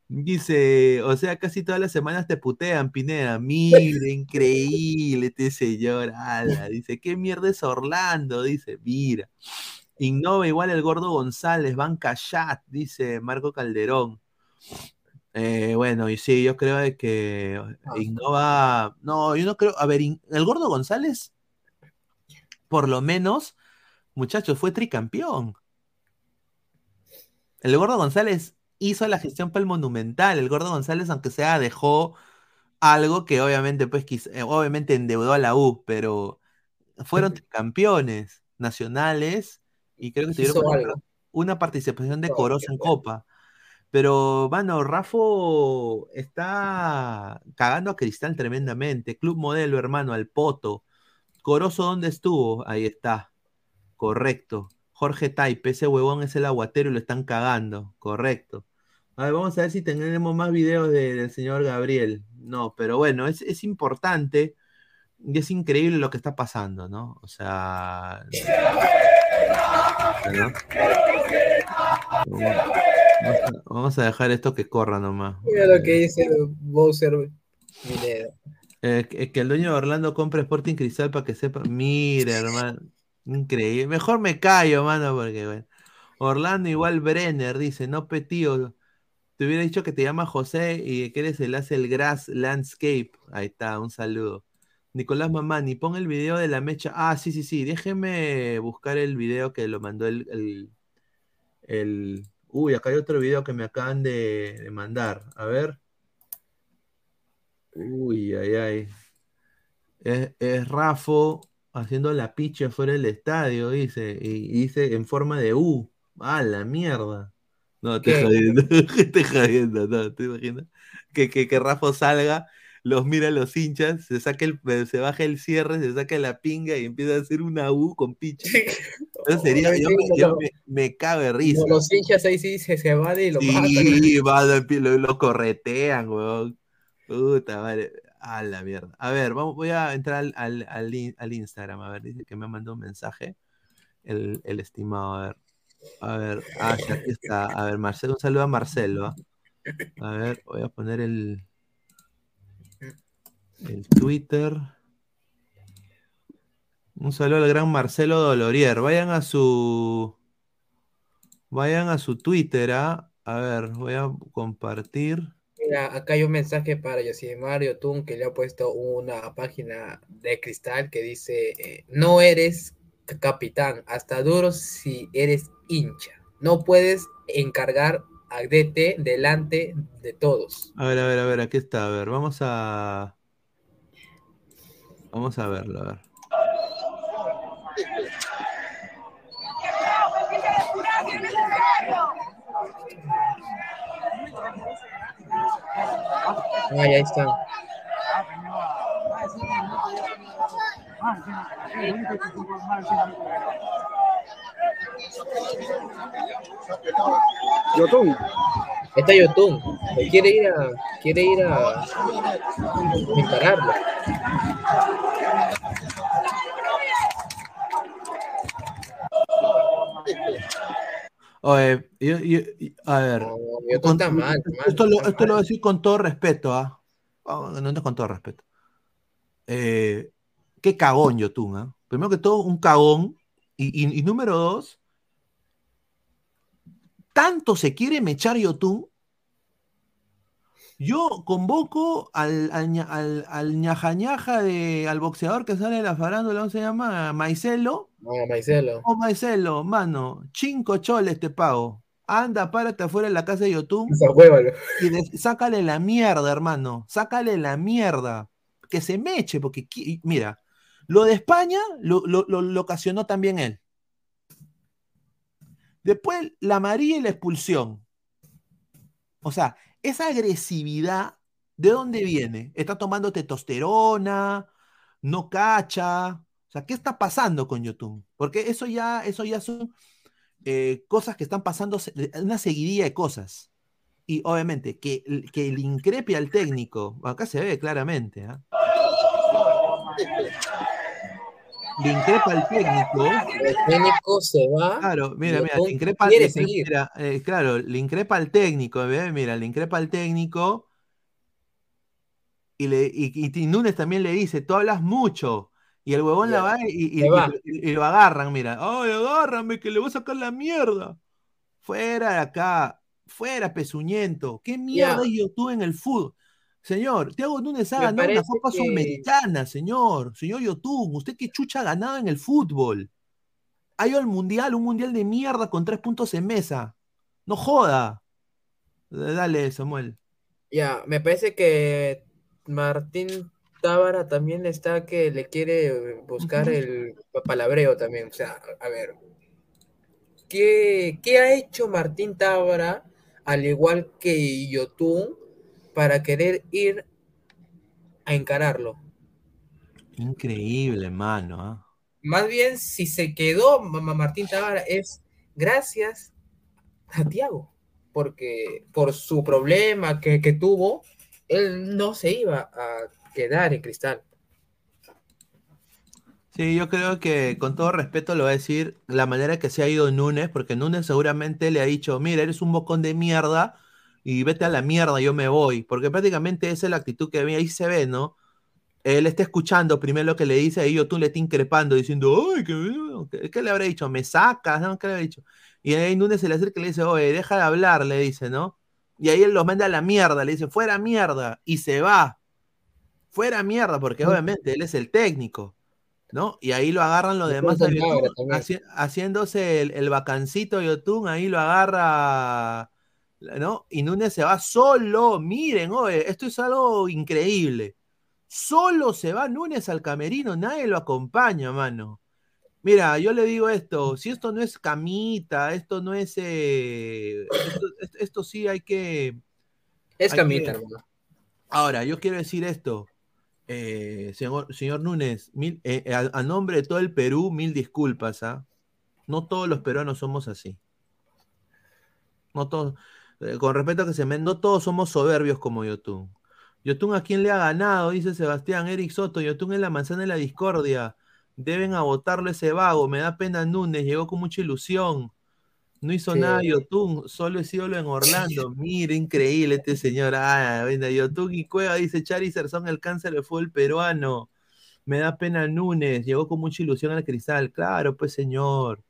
Dice, o sea, casi todas las semanas te putean, Pineda. Mire, increíble este señor. Ala. Dice, ¿qué mierda es Orlando? Dice, mira. Innova igual el gordo González, Van Cayat, dice Marco Calderón. Eh, bueno, y sí, yo creo que ah. Innova. No, yo no creo. A ver, el gordo González, por lo menos, muchachos, fue tricampeón. El gordo González hizo la gestión para el Monumental. El Gordo González, aunque sea, dejó algo que obviamente, pues, eh, obviamente endeudó a la U, pero fueron campeones nacionales y creo que tuvieron una, participación decorosa en Copa. Pero, mano, Rafo está cagando a Cristal tremendamente. Club modelo, hermano, al Poto. Corozo, ¿dónde estuvo? Ahí está. Correcto. Jorge Taipe, ese huevón es el aguatero y lo están cagando. Correcto. A ver, vamos a ver si tenemos más videos del señor Gabriel. No, pero bueno, es, importante y es increíble lo que está pasando, ¿no? O sea. Vamos, a, dejar esto que corra nomás. Mira lo que dice Bowser eh, que el dueño de Orlando compre Sporting Cristal para que sepa. Mire, hermano. Increíble. Mejor me callo, mano, porque bueno. Orlando igual Brenner dice, no petío. Te hubiera dicho que te llama José y que eres el hace el Grass Landscape. Ahí está, un saludo. Nicolás Mamani, pon el video de la mecha. Ah, sí, sí, sí. Déjeme buscar el video que lo mandó el. el, Uy, acá hay otro video que me acaban de, mandar. A ver. Uy, ay, ay. Es, es Rafo haciendo la picha fuera del estadio, dice, y, dice en forma de U. ¡Ah, la mierda! No, te jodiendo, te jodiendo, no, te imaginas. Que, que, que Rafa salga, los mira a los hinchas, se saque el, se baja el cierre, se saca la pinga y empieza a hacer una U con picha. Entonces sería, yo, me, me, cago de risa. Los hinchas ahí sí se, se van y lo sí, matan. lo, lo corretean, weón. Puta madre. A la mierda. A ver, vamos, voy a entrar al, al, Instagram. A ver, dice que me mandó un mensaje. El, estimado, a ver. A ver, ah, aquí está. A ver, Marcelo, un saludo a Marcelo. ¿ah? A ver, voy a poner el, el Twitter. Un saludo al gran Marcelo Dolorier. Vayan a su. Vayan a su Twitter, ¿ah? A ver, voy a compartir acá hay un mensaje para Mario Tun que le ha puesto una página de cristal que dice: eh, No eres capitán, hasta duro si eres hincha. No puedes encargar a DT delante de todos. A ver, a ver, a ver, aquí está. A ver, vamos a. Vamos a verlo, a ver. ahí está. Yotun. Está Yotun. Quiere ir a. Quiere ir a. encararlo. Oye, a ver. esto, lo, esto, lo, voy a decir con todo respeto, ¿ah? no, es con todo respeto. Eh, qué cagón Yotun, ¿ah? Primero que todo, un cagón. Y, número dos, tanto se quiere mechar Yotun. Yo convoco al, al, al, ñaja ñaja de, al boxeador que sale de la farándula, ¿cómo se llama? Maicelo no, Maicelo. Oh, Maicelo, mano, cinco choles te pago. Anda, párate afuera en la casa de YouTube. Y sácale la mierda, hermano. Sácale la mierda. que se meche, porque mira, lo de España lo, lo ocasionó también él. Después la María y la expulsión. O sea, esa agresividad, ¿de dónde viene? ¿Está tomando testosterona? ¿No cacha? O sea, ¿qué está pasando con YouTube? Porque eso ya, eso ya son eh, cosas que están pasando, una seguidilla de cosas. Y obviamente, que, que le increpe al técnico, acá se ve claramente. ¿ah? Le increpa al técnico. El técnico se va. Claro, mira, mira, le increpa, eh, claro, le increpa al técnico, mira, le increpa al técnico. Y, le, y, Núñez también le dice, tú hablas mucho. Y el huevón la va y, lo agarran, mira. Ay, agárrame que le voy a sacar la mierda. Fuera de acá, fuera pezuñento. ¿Qué mierda yo tuve en el fútbol? Señor, Tiago Núñez ha ganado una Copa Sudamericana, señor. Señor Yotun, ¿usted qué chucha ha ganado en el fútbol? Ha ido al Mundial, un Mundial de mierda con tres puntos en mesa. No joda. Dale, Samuel. Ya, me parece que Martín Tábara también está que le quiere buscar el palabreo también. O sea, a ver. ¿Qué, qué ha hecho Martín Tábara, al igual que Yotun, para querer ir a encararlo. Increíble, mano. ¿ah? Más bien, si se quedó Martín Tabara, es gracias a Tiago, porque por su problema que, tuvo, él no se iba a quedar en cristal. Sí, yo creo que con todo respeto lo voy a decir la manera que se ha ido Núñez, porque Núñez seguramente le ha dicho, mira, eres un bocón de mierda, y vete a la mierda, yo me voy, porque prácticamente esa es la actitud que ahí se ve, ¿no? Él está escuchando primero lo que le dice y yo tú le está increpando diciendo, ay, ¿qué, ¿qué le habrá dicho? ¿Me sacas? ¿no? ¿Qué le habrá dicho? Y ahí Núñez se le acerca y le dice, oye, deja de hablar, le dice, ¿no? Y ahí él los manda a la mierda, le dice, fuera mierda, y se va. Fuera mierda, porque obviamente él es el técnico, ¿no? Y ahí lo agarran los demás, haciéndose el, el vacancito Yotun, ahí lo agarra ¿no? Y Núñez se va solo. Miren, esto es algo increíble. Solo se va Núñez al camerino, nadie lo acompaña, mano. Mira, yo le digo esto, si esto no es camita, esto no es... Eh, esto, sí hay que... Es camita, hermano. Ahora, yo quiero decir esto. Eh, señor, señor Núñez, eh, a, nombre de todo el Perú, mil disculpas. ¿ah? No todos los peruanos somos así. No todos. Eh, con respecto a que se me, no todos somos soberbios como Yotun. Yotun a quién le ha ganado, dice Sebastián, Eric Soto, Yotun es la manzana de la discordia. Deben abotarlo ese vago, me da pena Núñez, llegó con mucha ilusión. No hizo nada Yotun, solo es ídolo en Orlando. Mire, increíble este señor. Ah, venga, Yotun y Cueva, dice Charizard, son el cáncer de fútbol peruano. Me da pena Núñez, llegó con mucha ilusión al cristal. Claro, pues señor.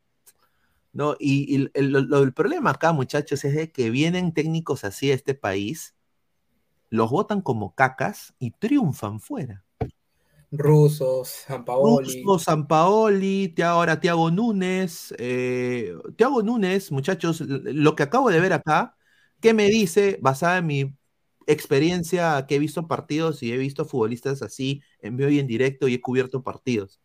¿No? Y, el, problema acá, muchachos, es de que vienen técnicos así a este país, los votan como cacas y triunfan fuera. Rusos, Sampaoli. Rusos, Sampaoli, ahora Tiago Núñez. Eh, Tiago Núñez, muchachos, lo que acabo de ver acá, ¿qué me dice basada en mi experiencia que he visto partidos y he visto futbolistas así en vivo y en directo y he cubierto partidos?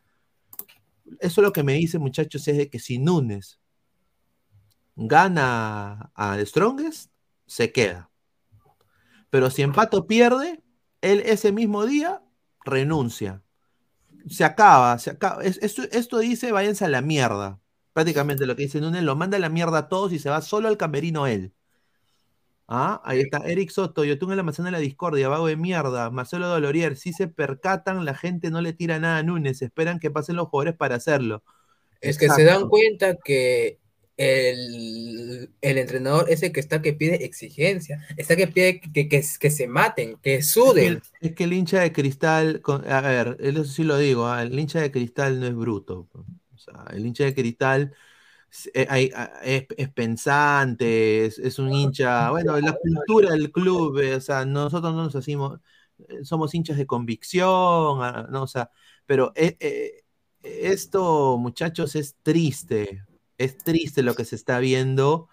Eso lo que me dice, muchachos, es de que si Núñez gana a Strongest, se queda. Pero si Empato pierde, él ese mismo día renuncia. Se acaba, se acaba. esto, dice, váyanse a la mierda. Prácticamente lo que dice Núñez, lo manda a la mierda a todos y se va solo al camerino él. Ah, ahí está Eric Soto, yo tengo en la manzana de la discordia, vago de mierda. Marcelo Dolorier, si se percatan, la gente no le tira nada a Núñez, esperan que pasen los jugadores para hacerlo. Es que se dan cuenta que el, entrenador es el que está que pide exigencia, está que pide que, que, se maten, que suden. Es que, el, hincha de cristal, a ver, eso sí lo digo, ah, el hincha de cristal no es bruto. O sea, el hincha de cristal eh, es, pensante, es, un hincha, bueno, la cultura del club, eh, o sea, nosotros no nos hacemos, eh, somos hinchas de convicción, ah, no, o sea, pero esto, muchachos, es triste, es triste lo que se está viendo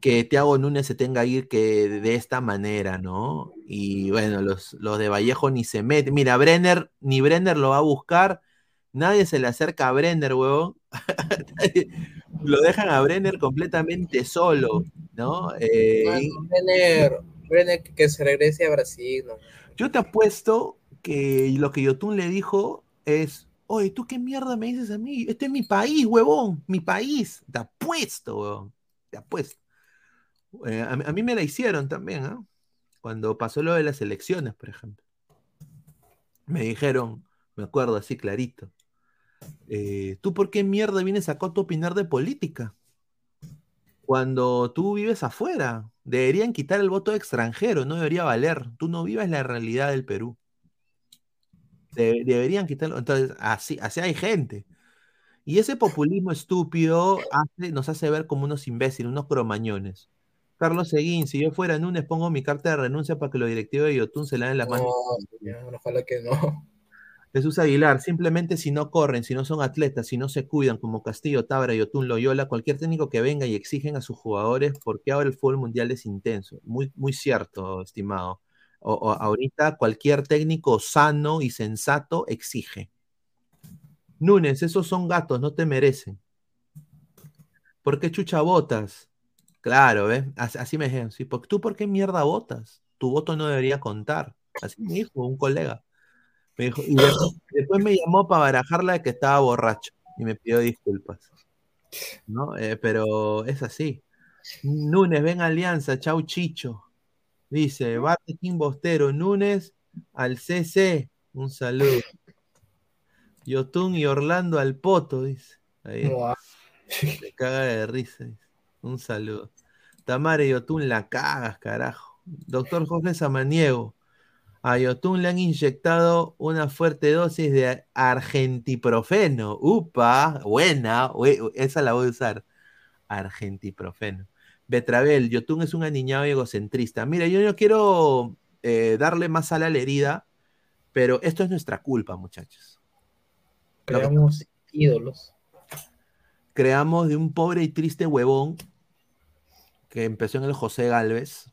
que Thiago Núñez se tenga que ir que de esta manera, ¿no? Y bueno, los, los de Vallejo ni se meten. Mira, Brenner, ni Brenner lo va a buscar. Nadie se le acerca a Brenner, huevón. lo dejan a Brenner completamente solo, ¿no? Eh, Bueno, Brenner, Brenner que se regrese a Brasil. ¿no? yo te apuesto que lo que Yotun le dijo es, oye, ¿tú qué mierda me dices a mí? Este es mi país, huevón, mi país. Te apuesto, huevón, te apuesto. Eh, a, mí- me la hicieron también, ¿ah? Cuando pasó lo de las elecciones, por ejemplo. Me dijeron, me acuerdo así clarito, eh, ¿tú por qué mierda vienes a opinar de política? Cuando tú vives afuera, deberían quitar el voto extranjero, no debería valer. Tú no vives la realidad del Perú. De- deberían quitarlo. Entonces, así, así hay gente. Y ese populismo estúpido hace- nos hace ver como unos imbéciles, unos cromañones. Carlos Seguín, si yo fuera Núñez, pongo mi carta de renuncia para que los directivos de Yotun se laven las manos. No, ojalá que no. Jesús Aguilar, simplemente si no corren, si no son atletas, si no se cuidan como Castillo, Tabra, Yotun, Loyola, cualquier técnico que venga y exigen a sus jugadores, porque ahora el fútbol mundial es intenso. Muy, muy cierto, estimado. O- ahorita cualquier técnico sano y sensato exige. Núñez, esos son gatos, no te merecen. ¿Por qué chucha votas? Claro, ¿ves? Así, me dijeron, sí, tú por qué mierda votas? Tu voto no debería contar. Así me dijo un colega. Me dijo, y después, me llamó para barajarla de que estaba borracho y me pidió disculpas. ¿No? Eh, pero es así. Núñez, ven Alianza, chau Chicho. Dice, King Bostero, Núñez al CC. Un saludo. Yotun y Orlando al Poto, dice. Ahí se caga de risa. dice. Un saludo. Tamare Yotun la cagas, carajo. Doctor Jorge Samaniego. A Yotun le han inyectado una fuerte dosis de argentiprofeno. Upa, buena, ue- esa la voy a usar. Argentiprofeno. Betravel, Yotun es un aniñado y egocentrista. Mira, yo no quiero eh, darle más sal a la herida, pero esto es nuestra culpa, muchachos. creamos ídolos. creamos de un pobre y triste huevón que empezó en el José Galvez,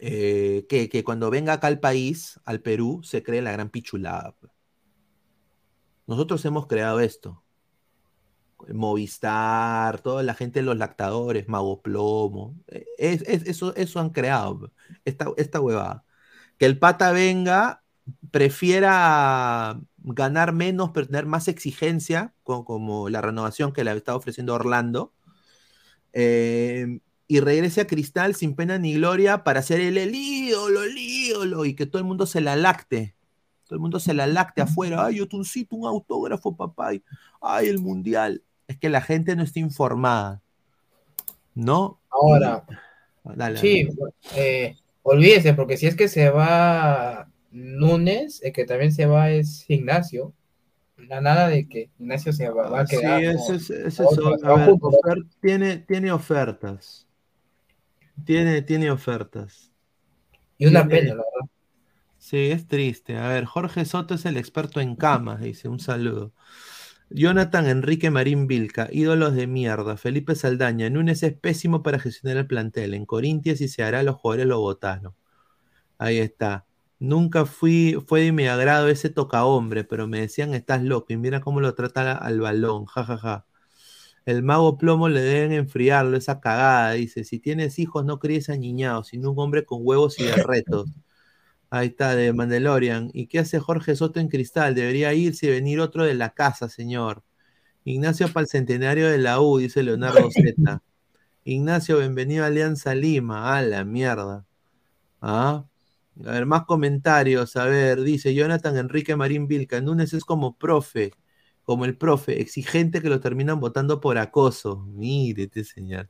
eh, que, que cuando venga acá al país, al Perú, se cree la gran pichulada. pues. Nosotros hemos creado esto. Movistar, toda la gente de los lactadores, Mago Plomo. eh, es- es- eso, eso han creado, esta, esta huevada. Que el pata venga, prefiera ganar menos, pero tener más exigencia, co- como, la renovación que le está ofreciendo Orlando, eh, y regrese a Cristal sin pena ni gloria para ser el, el ídolo, el ídolo, y que todo el mundo se la lacte. Todo el mundo se la lacte afuera. Ay, Otuncito, un autógrafo, papá. Ay, el mundial. Es que la gente no está informada. ¿No? Ahora, Dale, sí, eh, olvídese, porque si es que se va Núñez, el que también se va es Ignacio. Na- Nada de que Ignacio se va, va a Sí, quedar. ese ¿no? es, ese es Otro, ver, tiene, tiene ofertas. Tiene, tiene ofertas. Y una tiene- pena, la verdad. Sí, es triste. A ver, Jorge Soto es el experto en camas, dice, un saludo. Jonathan Enrique Marín Vilca, ídolos de mierda. Felipe Saldaña, Núñez es pésimo para gestionar el plantel. En Corintias y se hará los jugadores lo votaron. Ahí está. Nunca fui, fue de mi agrado ese toca hombre, pero me decían estás loco y mira cómo lo trata al balón, jajaja. El mago plomo le deben enfriarlo, esa cagada, dice. Si tienes hijos, no críes a niñados, sino un hombre con huevos y de retos. Ahí está, de Mandalorian. ¿Y qué hace Jorge Soto en Cristal? Debería irse y venir otro de la casa, señor. Ignacio para el centenario de la U, dice Leonardo Z. Ignacio, bienvenido a Alianza Lima. A la mierda. ¿Ah? A ver, más comentarios. A ver, dice Jonathan Enrique Marín Vilca. Núñez es como profe, como el profe, exigente que lo terminan votando por acoso. Mírete, señor.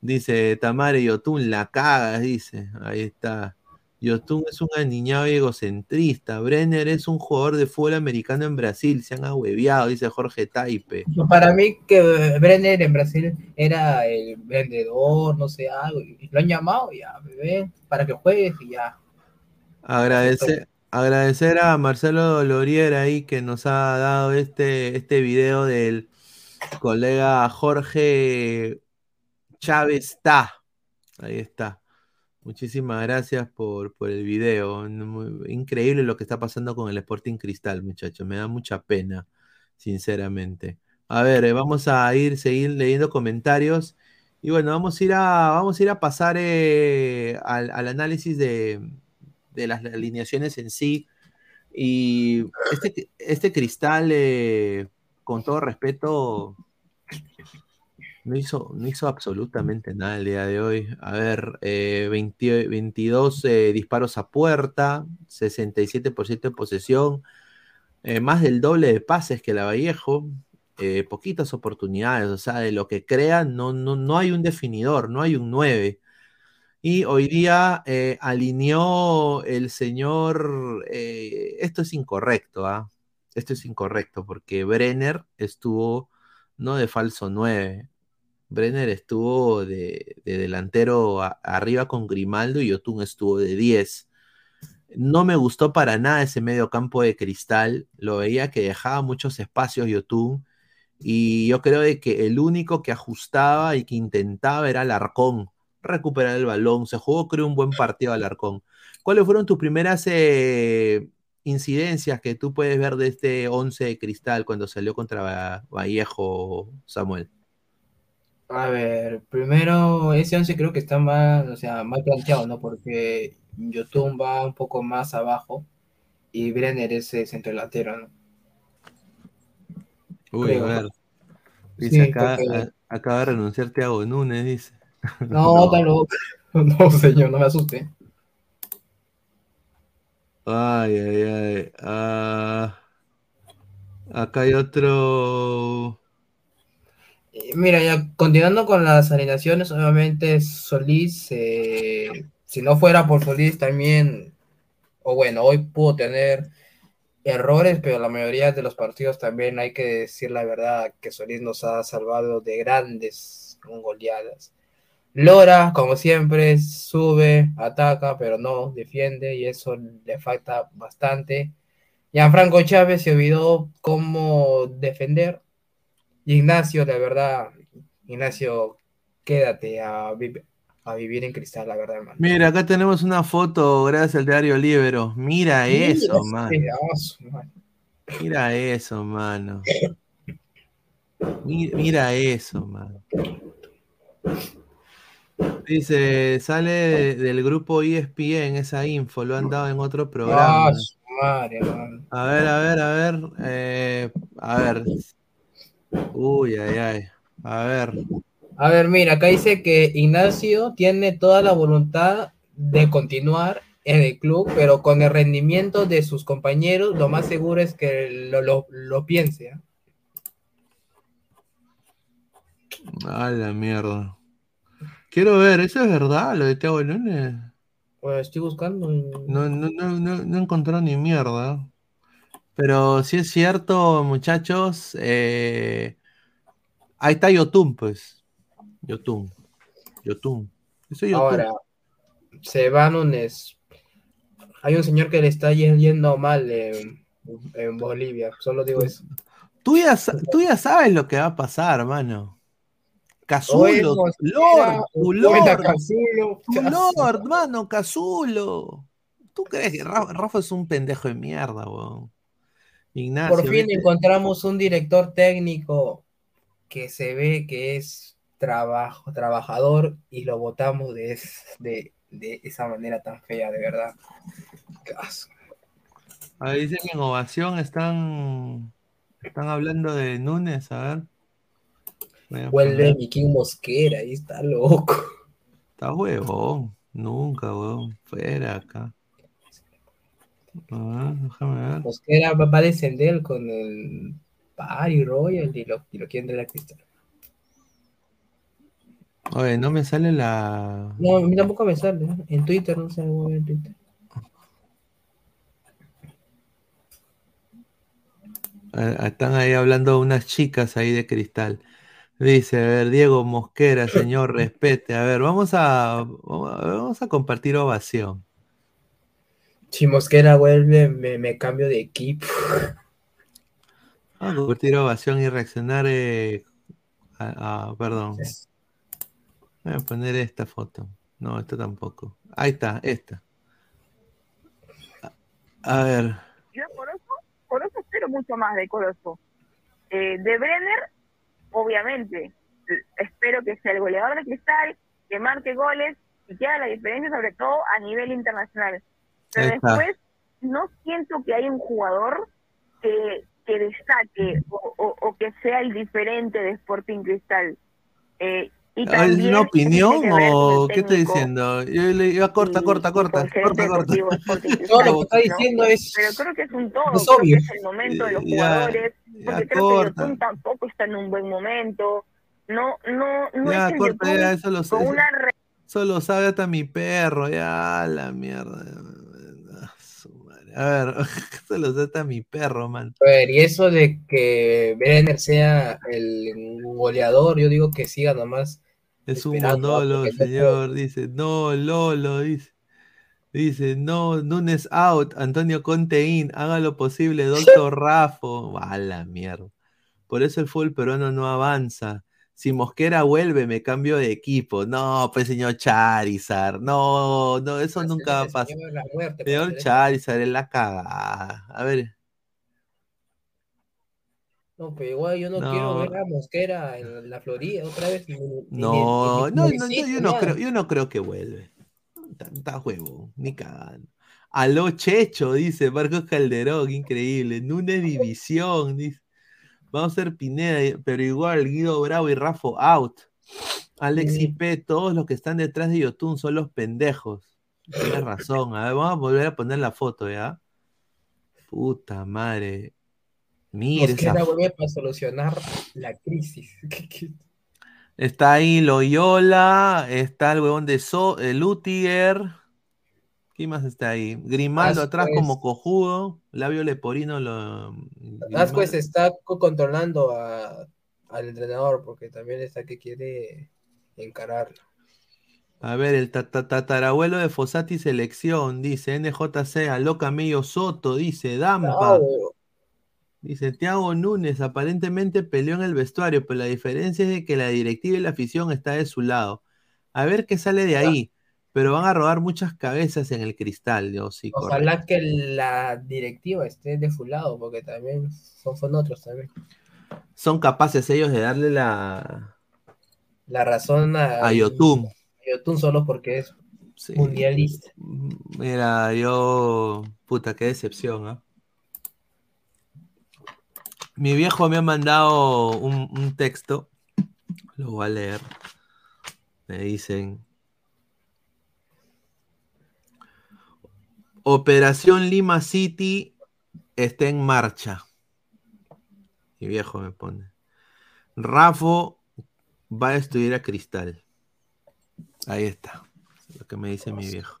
Dice Tamare Yotun, la cagas, dice. Ahí está. Yotun es un aniñado y egocentrista. Brenner es un jugador de fútbol americano en Brasil. Se han ahueviado, dice Jorge Taipe. Para mí que Brenner en Brasil era el vendedor, no sé, algo, y lo han llamado ya, bebé, para que juegues y ya. Agradecer, agradecer a Marcelo Loriera ahí que nos ha dado este, este video del colega Jorge Chávez está. Ahí está. Muchísimas gracias por, por el video. Increíble lo que está pasando con el Sporting Cristal, muchachos. Me da mucha pena, sinceramente. A ver, eh, vamos a ir, seguir leyendo comentarios. Y bueno, vamos a ir a, vamos a, ir a pasar eh, al, al análisis de, de las alineaciones en sí. Y este, este cristal, eh, con todo respeto, no hizo, no hizo absolutamente nada el día de hoy. A ver, eh, 20 22 eh, disparos a puerta, 67% de posesión, eh, más del doble de pases que la Vallejo, eh, poquitas oportunidades, o sea, de lo que crean, no, no, no hay un definidor, no hay un 9. Y hoy día alineó el señor, esto es incorrecto, ¿ah? Esto es incorrecto, porque Brenner estuvo no de falso 9, Brenner estuvo de, de delantero arriba con Grimaldo y Yotun estuvo de 10. No me gustó para nada ese medio campo de cristal. Lo veía que dejaba muchos espacios Yotun. Y yo creo de que el único que ajustaba y que intentaba era Alarcón. Recuperar el balón. Se jugó, creo, un buen partido Alarcón. ¿Cuáles fueron tus primeras eh, incidencias que tú puedes ver de este 11 de cristal cuando salió contra Va- Vallejo, Samuel? A ver, primero, ese 11 creo que está mal, o sea, mal planteado, ¿no? Porque Yotun va un poco más abajo y Brenner es el centro delantero, ¿no? Uy, Creo. a ver. Sí, Dice acá, porque- a- acaba de renunciar Thiago Núñez, dice. No, No. No, señor, no me asuste. Ay, ay, ay. Ah, acá hay otro. Eh, Mira, ya continuando con las alineaciones, obviamente Solís, eh, si no fuera por Solís también, o bueno, hoy pudo tener errores, pero la mayoría de los partidos también hay que decir la verdad que Solís nos ha salvado de grandes goleadas. Lora, como siempre, sube, ataca, pero no defiende y eso le falta bastante. Gianfranco Chávez se olvidó cómo defender. Ignacio, la verdad, Ignacio, quédate a, vi- a vivir en cristal, la verdad, hermano. Mira, acá tenemos una foto gracias al diario Libero. Mira eso, Mira, mano. ese pedazo, mano. Mira eso, mano. Mi- Mira eso, mano. Dice, sale de- del grupo ESPN esa info, lo han dado en otro programa. Ah, su madre. A ver, a ver, a ver. eh, a ver. Uy, ay, ay. A ver. A ver, mira, acá dice que Ignacio tiene toda la voluntad de continuar en el club, pero con el rendimiento de sus compañeros, lo más seguro es que lo, lo, lo piense. ¿ah? A la mierda. Quiero ver, ¿eso es verdad, lo de Thiago Núñez? Pues estoy buscando. No, no, no, no, no he encontrado ni mierda. Pero si es cierto, muchachos, eh, ahí está Yotun, pues. Yotun. Yotun. Eso es Yotun. Ahora, se va Núñez. Hay un señor que le está yendo mal en, en Bolivia, solo digo eso. Tú ya, tú ya sabes lo que va a pasar, hermano. Casulo, Lord, tu Lord, tu Lord, mano, Casulo. ¿Tú crees que Rafa, Rafa es un pendejo de mierda, weón? Ignacio. Por fin vete- encontramos un director técnico que se ve que es trabajo, trabajador y lo votamos de, es- de, de esa manera tan fea, de verdad. Ahí dicen que en ovación están, están hablando de Núñez, a ver. Huele poner- mi King Mosquera, ahí está loco. Está huevón. Nunca, huevón. Fuera acá. A ver, déjame ver. Mosquera va va a descender con el Pari Royal y lo, y lo quieren de la cristal. Oye, no me sale la. No, a mí tampoco me sale. ¿eh? En Twitter no se mueve en Twitter. Están ahí hablando unas chicas ahí de cristal. Dice, a ver, Diego Mosquera, señor, respete. A ver, vamos a, vamos a compartir ovación. Si Mosquera vuelve, me, me cambio de equipo. Vamos a compartir ovación y reaccionar. eh, a, a- perdón. Voy a poner esta foto. No, esta tampoco. Ahí está, esta. A, a ver. Yo por eso, por eso espero mucho más de Corozo. Eh, de Brenner, obviamente, espero que sea el goleador de Cristal, que marque goles y que haga la diferencia, sobre todo a nivel internacional. Pero Ahí está. después, no siento que haya un jugador que, que destaque o, o- o que sea el diferente de Sporting Cristal. Eh, y ¿Es también una eso opinión o qué estoy diciendo? Yo le digo, corta, corta, corta, corta, corta. Todo lo que está ¿no? diciendo es. Pero creo que es un todo, Es creo que obvio. es el momento de los Eh, ya, jugadores, ya porque creo corta. que Yotun tampoco está en un buen momento, no, no, no Ya, es corta, ya, eso lo sé. con una re- Eso lo sabe hasta mi perro, ya, la mierda. A ver, eso lo sabe hasta mi perro, man. A ver, y eso de que Brenner sea el goleador, yo digo que siga nomás. Es un monólogo, señor. Dice, no, Lolo, dice. Dice, no, Nunes out, Antonio Conte in, haga lo posible, doctor Rafo. A la mierda. Por eso el fútbol peruano no avanza. Si Mosquera vuelve, me cambio de equipo. No, pues señor Charizard. No, no, eso nunca va a pasar. Señor, pues, Charizard, es la cagada. A ver, No, pero igual yo no, No. quiero ver a Mosquera en la Florida otra vez. ni- ni- ni- no, ni- no, yo, no creo, yo no creo que vuelve. Está huevo, ni cagando. Aló Checho, dice Marcos Calderón, increíble. Nunes División, dice. Vamos a ser Pineda, pero igual Guido Bravo y Rafo out. Alex Sí. IP, todos los que están detrás de Yotun son los pendejos. Tienes razón. A ver, vamos a volver a poner la foto, ¿ya? Puta madre. Mira para solucionar la crisis. Está ahí Loyola, está el huevón de so el Lutier. ¿Quién más está ahí? Grimaldo atrás como cojudo. Labio Leporino lo. Grimaldo. está co- controlando a- al entrenador porque también está que quiere encararlo. A ver, el ta- ta- tatarabuelo de Fossati Selección, dice NJC, Aló Camello Soto, dice Dampa. Dice Tiago Núñez, aparentemente peleó en el vestuario, pero la diferencia es de que la directiva y la afición está de su lado. A ver qué sale de ahí. Pero van a robar muchas cabezas en el cristal, Dios, sí, correcto. Ojalá que la directiva esté de su lado porque también son, son otros también. Son capaces ellos de darle la La razón a, a Yotun. a Yotun solo porque es Sí. mundialista. Mira, yo. Puta, qué decepción, ¿ah? Mi viejo me ha mandado un, un texto. Lo voy a leer. Me dicen. Operación Lima City está en marcha. Mi viejo me pone. Rafo va a estudiar a Cristal. Ahí está. Lo que me dice mi viejo.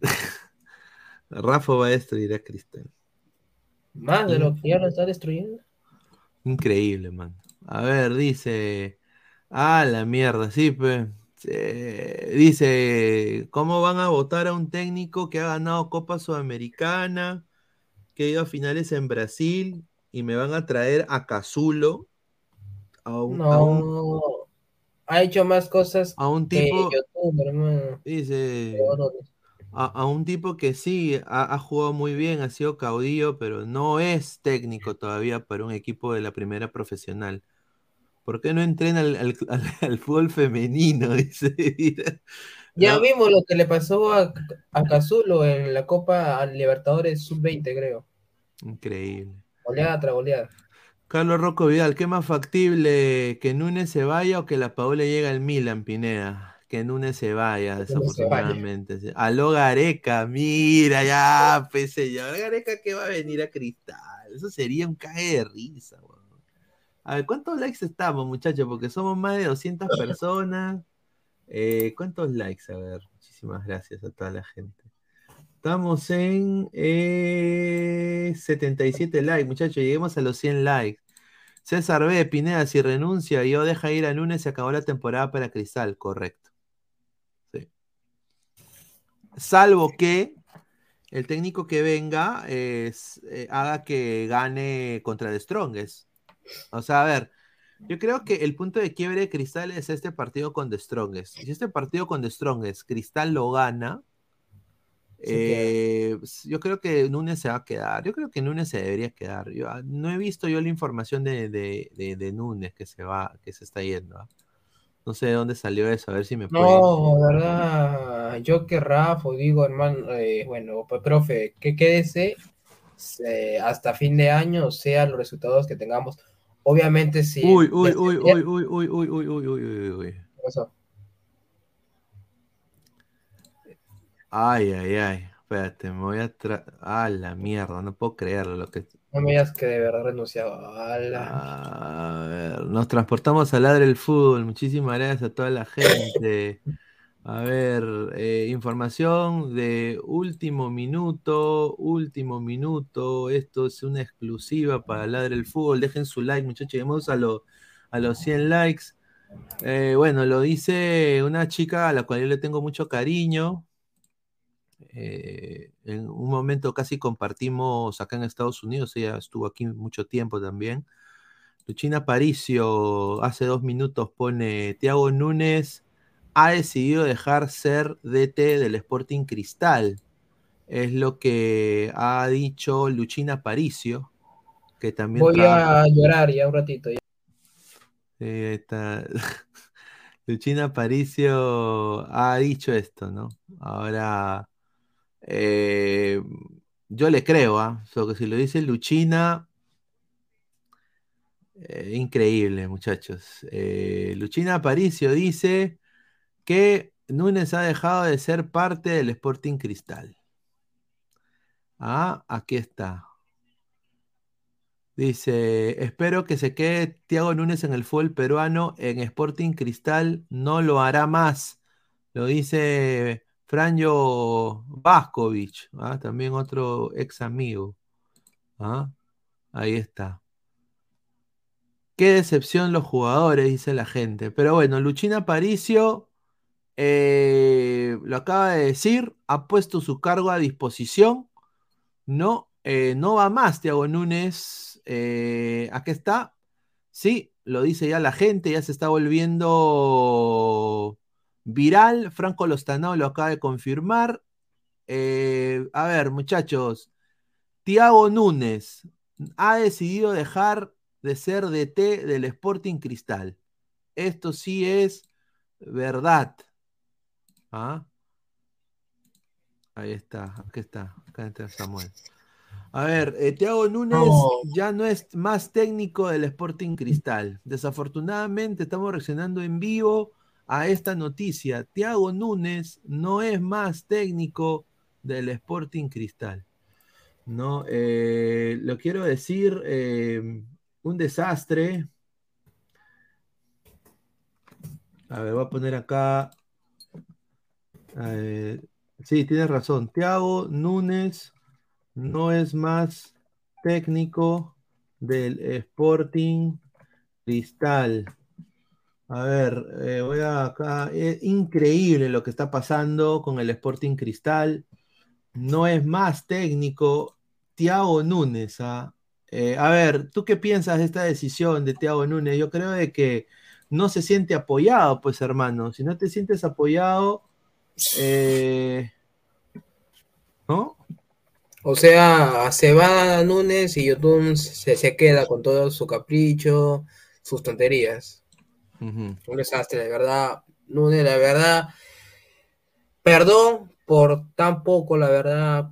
Rafa va a destruir a Cristal. Más de lo que ya lo está destruyendo. Increíble, man. A ver, dice. Ah, la mierda, sí, pues. dice, ¿cómo van a votar a un técnico que ha ganado Copa Sudamericana, que ha ido a finales en Brasil, y me van a traer a Cazulo? A un, a un- No. Ha hecho más cosas a un que tipo, hermano. dice, a, a un tipo que sí ha, ha jugado muy bien, ha sido caudillo, pero no es técnico todavía para un equipo de la primera profesional. ¿Por qué no entrena al, al- al- fútbol femenino? Dice. mira. Ya No, vimos lo que le pasó a, a Cazulo en la Copa Libertadores Sub-20, creo. Increíble. Goleada tras goleada. Carlos Rocco Vidal, ¿qué más factible? ¿Que Núñez se vaya o que la Paola llegue al Milan, Pineda? Que Núñez se vaya, Núñez se vaya. desafortunadamente. Aló Gareca, mira ya, pues señor. Gareca que va a venir a Cristal. Eso sería un cague de risa, weón. A ver, ¿cuántos likes estamos, muchachos? Porque somos más de 200 personas. Eh, ¿Cuántos likes? A ver, muchísimas gracias a toda la gente. Estamos en eh, 77 likes, muchachos. Lleguemos a los 100 likes. César B. Pineda, si renuncia y yo deja ir a lunes, se acabó la temporada para Cristal. Correcto. Sí. Salvo que el técnico que venga es, eh, haga que gane contra The Strongest. O sea, a ver, Yo creo que el punto de quiebre de Cristal es este partido con The Strongest. Si este partido con The Strongest, Cristal lo gana, eh, yo creo que Núñez se va a quedar. Yo creo que Núñez se debería quedar. Yo, ah, no he visto yo la información de, de, de, de Núñez que se va, que se está yendo. ¿ah? No sé de dónde salió eso, a ver si me puede. No, verdad, yo que Rafa digo, hermano, eh, bueno, pues, profe, que quédese eh, hasta fin de año, sean los resultados que tengamos. Obviamente sí. Uy, uy, uy, uy, uy, uy, uy, uy, uy, uy, uy, uy. ¿Qué pasó? Ay, ay, ay. Espérate, me voy a tra... Ah, la mierda, no puedo creerlo lo que. No me digas que de verdad renunciaba. Ala. A ver, nos transportamos a Ladre el Fútbol. Muchísimas gracias a toda la gente. A ver, eh, información de último minuto, último minuto. Esto es una exclusiva para Ladre el Fútbol. Dejen su like, muchachos. Llegamos a, lo- a los 100 likes. Eh, bueno, lo dice una chica a la cual yo le tengo mucho cariño. Eh, en un momento casi compartimos acá en Estados Unidos, ella estuvo aquí mucho tiempo también. Luchina Paricio hace dos minutos pone, Tiago Núñez ha decidido dejar ser DT del Sporting Cristal. Es lo que ha dicho Luchina Paricio, que también Voy trabaja- a llorar ya un ratito. ya. Sí, ahí está. Luchina Paricio ha dicho esto, ¿no? Ahora, eh, yo le creo, ¿ah? So que si lo dice Luchina, eh, increíble, muchachos. Eh, Luchina Paricio dice que Núñez ha dejado de ser parte del Sporting Cristal. Ah, aquí está. Dice, espero que se quede Thiago Núñez en el fútbol peruano, en Sporting Cristal no lo hará más. Lo dice Franjo Vaskovich, ¿ah? también otro ex amigo. ¿ah? Ahí está. Qué decepción los jugadores, dice la gente. Pero bueno, Luchina Paricio eh, lo acaba de decir, ha puesto su cargo a disposición. No, eh, no va más Thiago Núñez. Eh, aquí está. Sí, lo dice ya la gente, ya se está volviendo viral. Franco Lostanao lo acaba de confirmar. A ver, muchachos. Thiago Núñez ha decidido dejar de ser DT del Sporting Cristal. Esto sí es verdad. ¿Ah? Ahí está, aquí está, acá está Samuel. A ver, eh, Thiago Núñez No. ya no es más técnico del Sporting Cristal. Desafortunadamente estamos reaccionando en vivo a esta noticia. Thiago Núñez no es más técnico del Sporting Cristal. No, eh, lo quiero decir, eh, un desastre. A ver, voy a poner acá. Eh, sí, tienes razón. Thiago Núñez no es más técnico del Sporting Cristal. A ver, eh, voy a acá. Es increíble lo que está pasando con el Sporting Cristal. No es más técnico. Thiago Núñez. ¿ah? Eh, a ver, ¿tú qué piensas de esta decisión de Thiago Núñez? Yo creo de que no se siente apoyado, pues hermano. Si no te sientes apoyado, eh, ¿no? O sea, se va Núñez y YouTube se, se queda con todo su capricho, sus tonterías. Un desastre, de verdad. Núñez, la verdad. Perdón por tan poco, la verdad.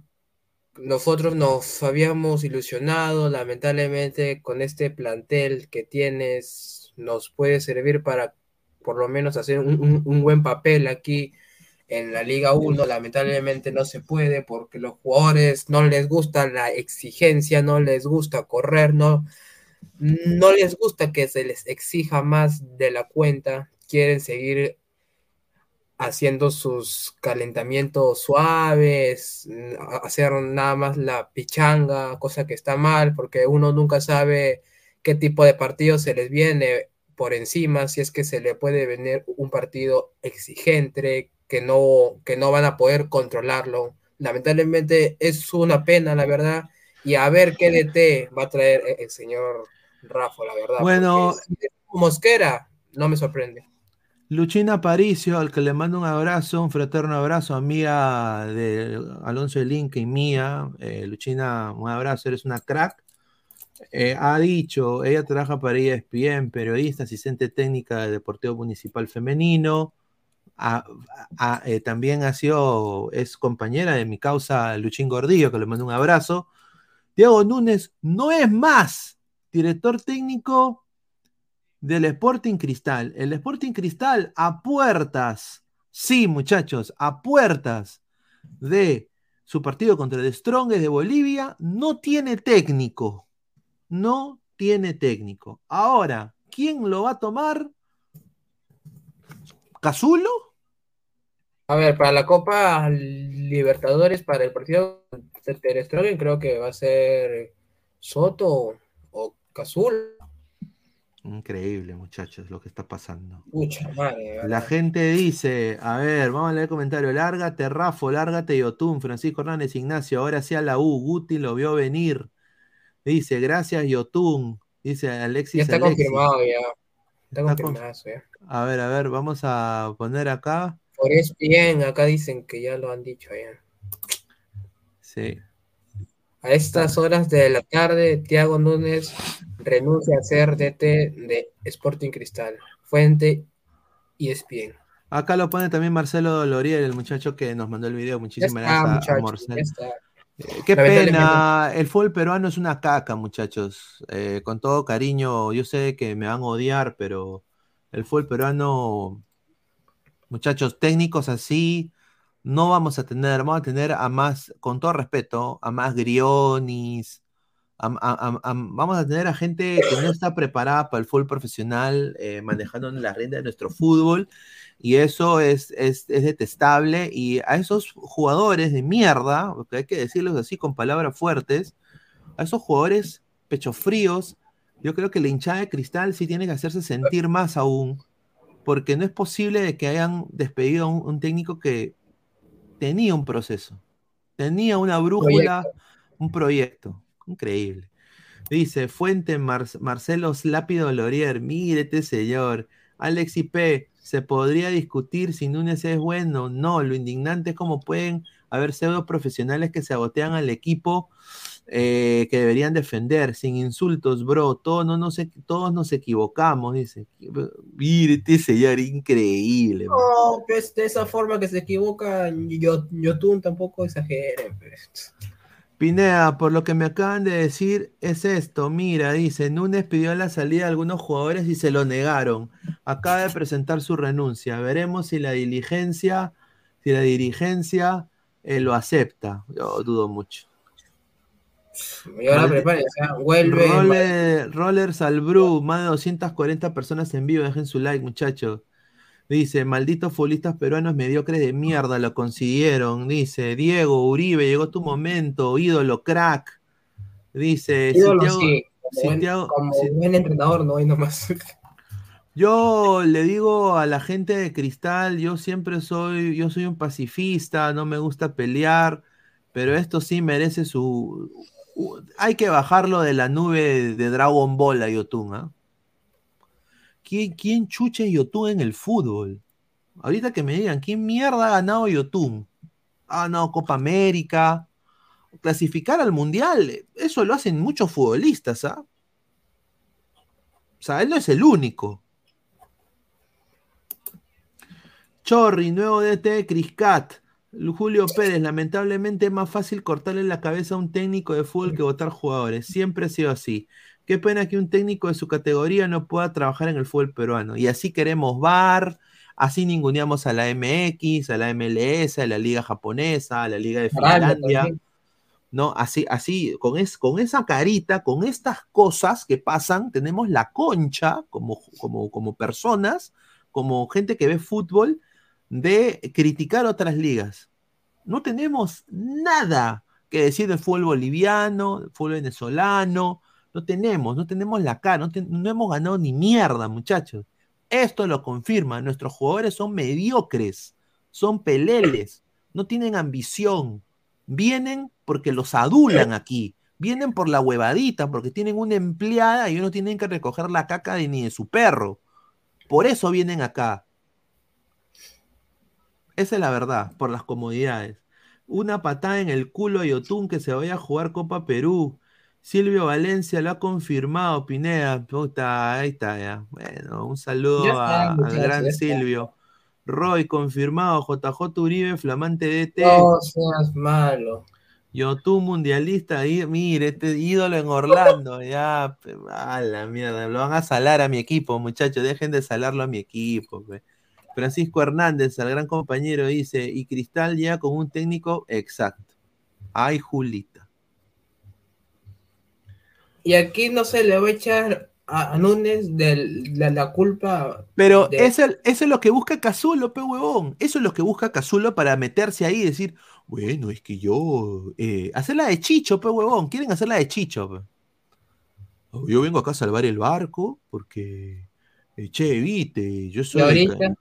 Nosotros nos habíamos ilusionado, lamentablemente, con este plantel que tienes, nos puede servir para por lo menos hacer un, un- un buen papel aquí en la Liga 1. Lamentablemente no se puede porque los jugadores no les gusta la exigencia, no les gusta correr, no, no les gusta que se les exija más de la cuenta, quieren seguir haciendo sus calentamientos suaves, hacer nada más la pichanga, cosa que está mal, porque uno nunca sabe qué tipo de partido se les viene por encima, si es que se le puede venir un partido exigente, que no, que no van a poder controlarlo. Lamentablemente es una pena, la verdad, y a ver qué DT va a traer el, el señor Rafa, la verdad. Bueno, Mosquera, no me sorprende. Luchina Aparicio, al que le mando un abrazo, un fraterno abrazo, amiga de Alonso de Link y mía. Eh, Luchina, un abrazo, eres una crack. Eh, ha dicho, ella trabaja para ESPN, periodista, asistente técnica del Deportivo Municipal Femenino. Eh, también ha sido, es compañera de mi causa Luchín Gordillo, que le mando un abrazo. Diego Núñez no es más director técnico del Sporting Cristal. El Sporting Cristal a puertas, sí muchachos, a puertas de su partido contra el Strongest de Bolivia, no tiene técnico. No tiene técnico. Ahora, ¿quién lo va a tomar? ¿Cazulo? A ver, para la Copa Libertadores, para el partido de Ter Stegen, creo que va a ser Soto o Cazul. Increíble, muchachos, lo que está pasando. Pucha madre. La gente dice, a ver, vamos a leer el comentario. Lárgate, Rafo, lárgate, Yotun, Francisco Hernández, Ignacio, ahora sí a la U, Guti lo vio venir. Dice, gracias, Yotun. Dice Alexis. Ya está Alexis. confirmado ya. Está eso ya. A ver, a ver, vamos a poner acá. Por bien, acá dicen que ya lo han dicho ya. Sí. A estas horas de la tarde, Tiago Núñez renuncia a ser DT de Sporting Cristal. Fuente E ESPN. Acá lo pone también Marcelo Loriel, el muchacho que nos mandó el video. Muchísimas gracias a muchachos. Marcelo. Eh, Qué pena, el fútbol peruano es una caca, muchachos. Eh, con todo cariño, yo sé que me van a odiar, pero el fútbol peruano, muchachos, técnicos así, no vamos a tener, vamos a tener a más, con todo respeto, a más grionis, a- a- a- a- vamos a tener a gente que no está preparada para el fútbol profesional, eh, manejando la rienda de nuestro fútbol. Y eso es, es, es detestable. Y a esos jugadores de mierda, porque hay que decirlos así con palabras fuertes, a esos jugadores pechos fríos, yo creo que la hinchada de cristal sí tiene que hacerse sentir más aún, porque no es posible de que hayan despedido a un, un técnico que tenía un proceso, tenía una brújula, un proyecto. Increíble. Dice Fuente Mar- Marcelo Lápido Lorier, mírete señor. Alex IP, ¿se podría discutir si Núñez es bueno? No, lo indignante es como pueden haber pseudo profesionales que se agotean al equipo eh, que deberían defender, sin insultos, bro. Todos, no, nos, todos nos equivocamos, dice. Mírete señor, increíble. man. No, pues de esa forma que se equivoca, yo, Yotun tampoco exagere. pues. Pineda, por lo que me acaban de decir, es esto. Mira, dice, Núñez pidió la salida de algunos jugadores y se lo negaron. Acaba de presentar su renuncia. Veremos si la diligencia, si la dirigencia eh, lo acepta. Yo dudo mucho. Y ahora prepárense, ¿ah? vuelve. Roller, Roller Salbru, más de 240 personas en vivo. Dejen su like, muchachos. Dice, malditos futbolistas peruanos mediocres de mierda, lo consiguieron. Dice, Diego, Uribe, llegó tu momento, ídolo, crack. Dice, ídolo, sí, como, buen, buen entrenador, no hay nomás. Yo le digo a la gente de Cristal, yo siempre soy, yo soy un pacifista, no me gusta pelear, pero esto sí merece su... Hay que bajarlo de la nube de Dragon Ball a Yotun, ¿ah? ¿Quién, quién chucha es Yotun en el fútbol? Ahorita que me digan, ¿quién mierda ha ganado Yotun? Ha ganado Copa América, clasificar al Mundial, eso lo hacen muchos futbolistas, ¿ah? O sea, él no es el único. Chorri, nuevo DT Criscat. Julio Pérez, lamentablemente es más fácil cortarle la cabeza a un técnico de fútbol que votar jugadores. Siempre ha sido así. Qué pena que un técnico de su categoría no pueda trabajar en el fútbol peruano. Y así queremos VAR, así ninguneamos a la MX, a la MLS, a la Liga Japonesa, a la Liga de Finlandia. ¿no? Así, así, con, es, con esa carita, con estas cosas que pasan, tenemos la concha como, como, como personas, como gente que ve fútbol, de criticar otras ligas. No tenemos nada que decir del fútbol boliviano, del fútbol venezolano, no tenemos, no tenemos la cara, no, hemos ganado ni mierda, muchachos. Esto lo confirma, nuestros jugadores son mediocres, son peleles, no tienen ambición, vienen porque los adulan aquí, Vienen por la huevadita, porque tienen una empleada y no tienen que recoger la caca de, ni de su perro. Por eso vienen acá. Esa es la verdad, por las comodidades. Una patada en el culo a Yotun que se vaya a jugar Copa Perú. Silvio Valencia lo ha confirmado, Pineda. Puta, ahí está ya. Bueno, un saludo Ya está, a- al gran ya. Silvio. Roy, confirmado. JJ Uribe, flamante DT. No seas malo. Yotun mundialista, ahí, mire, este ídolo en Orlando, ya, pe- a la mierda, lo van a salar a mi equipo, muchachos, dejen de salarlo a mi equipo. pe. Francisco Hernández, al gran compañero, dice, y Cristal llega con un técnico exacto. Ay, Julita. Y aquí no se le va a echar a, Núñez de la, la culpa. Pero de- eso, eso es lo que busca Cazulo, pe huevón. Eso es lo que busca Cazulo para meterse ahí y decir, bueno, es que yo. Eh, hacerla de Chicho, pe huevón. Quieren hacerla de Chicho, pe. Oh, Yo vengo acá a salvar el barco porque. eh, che, viste, yo Y soy. ahorita,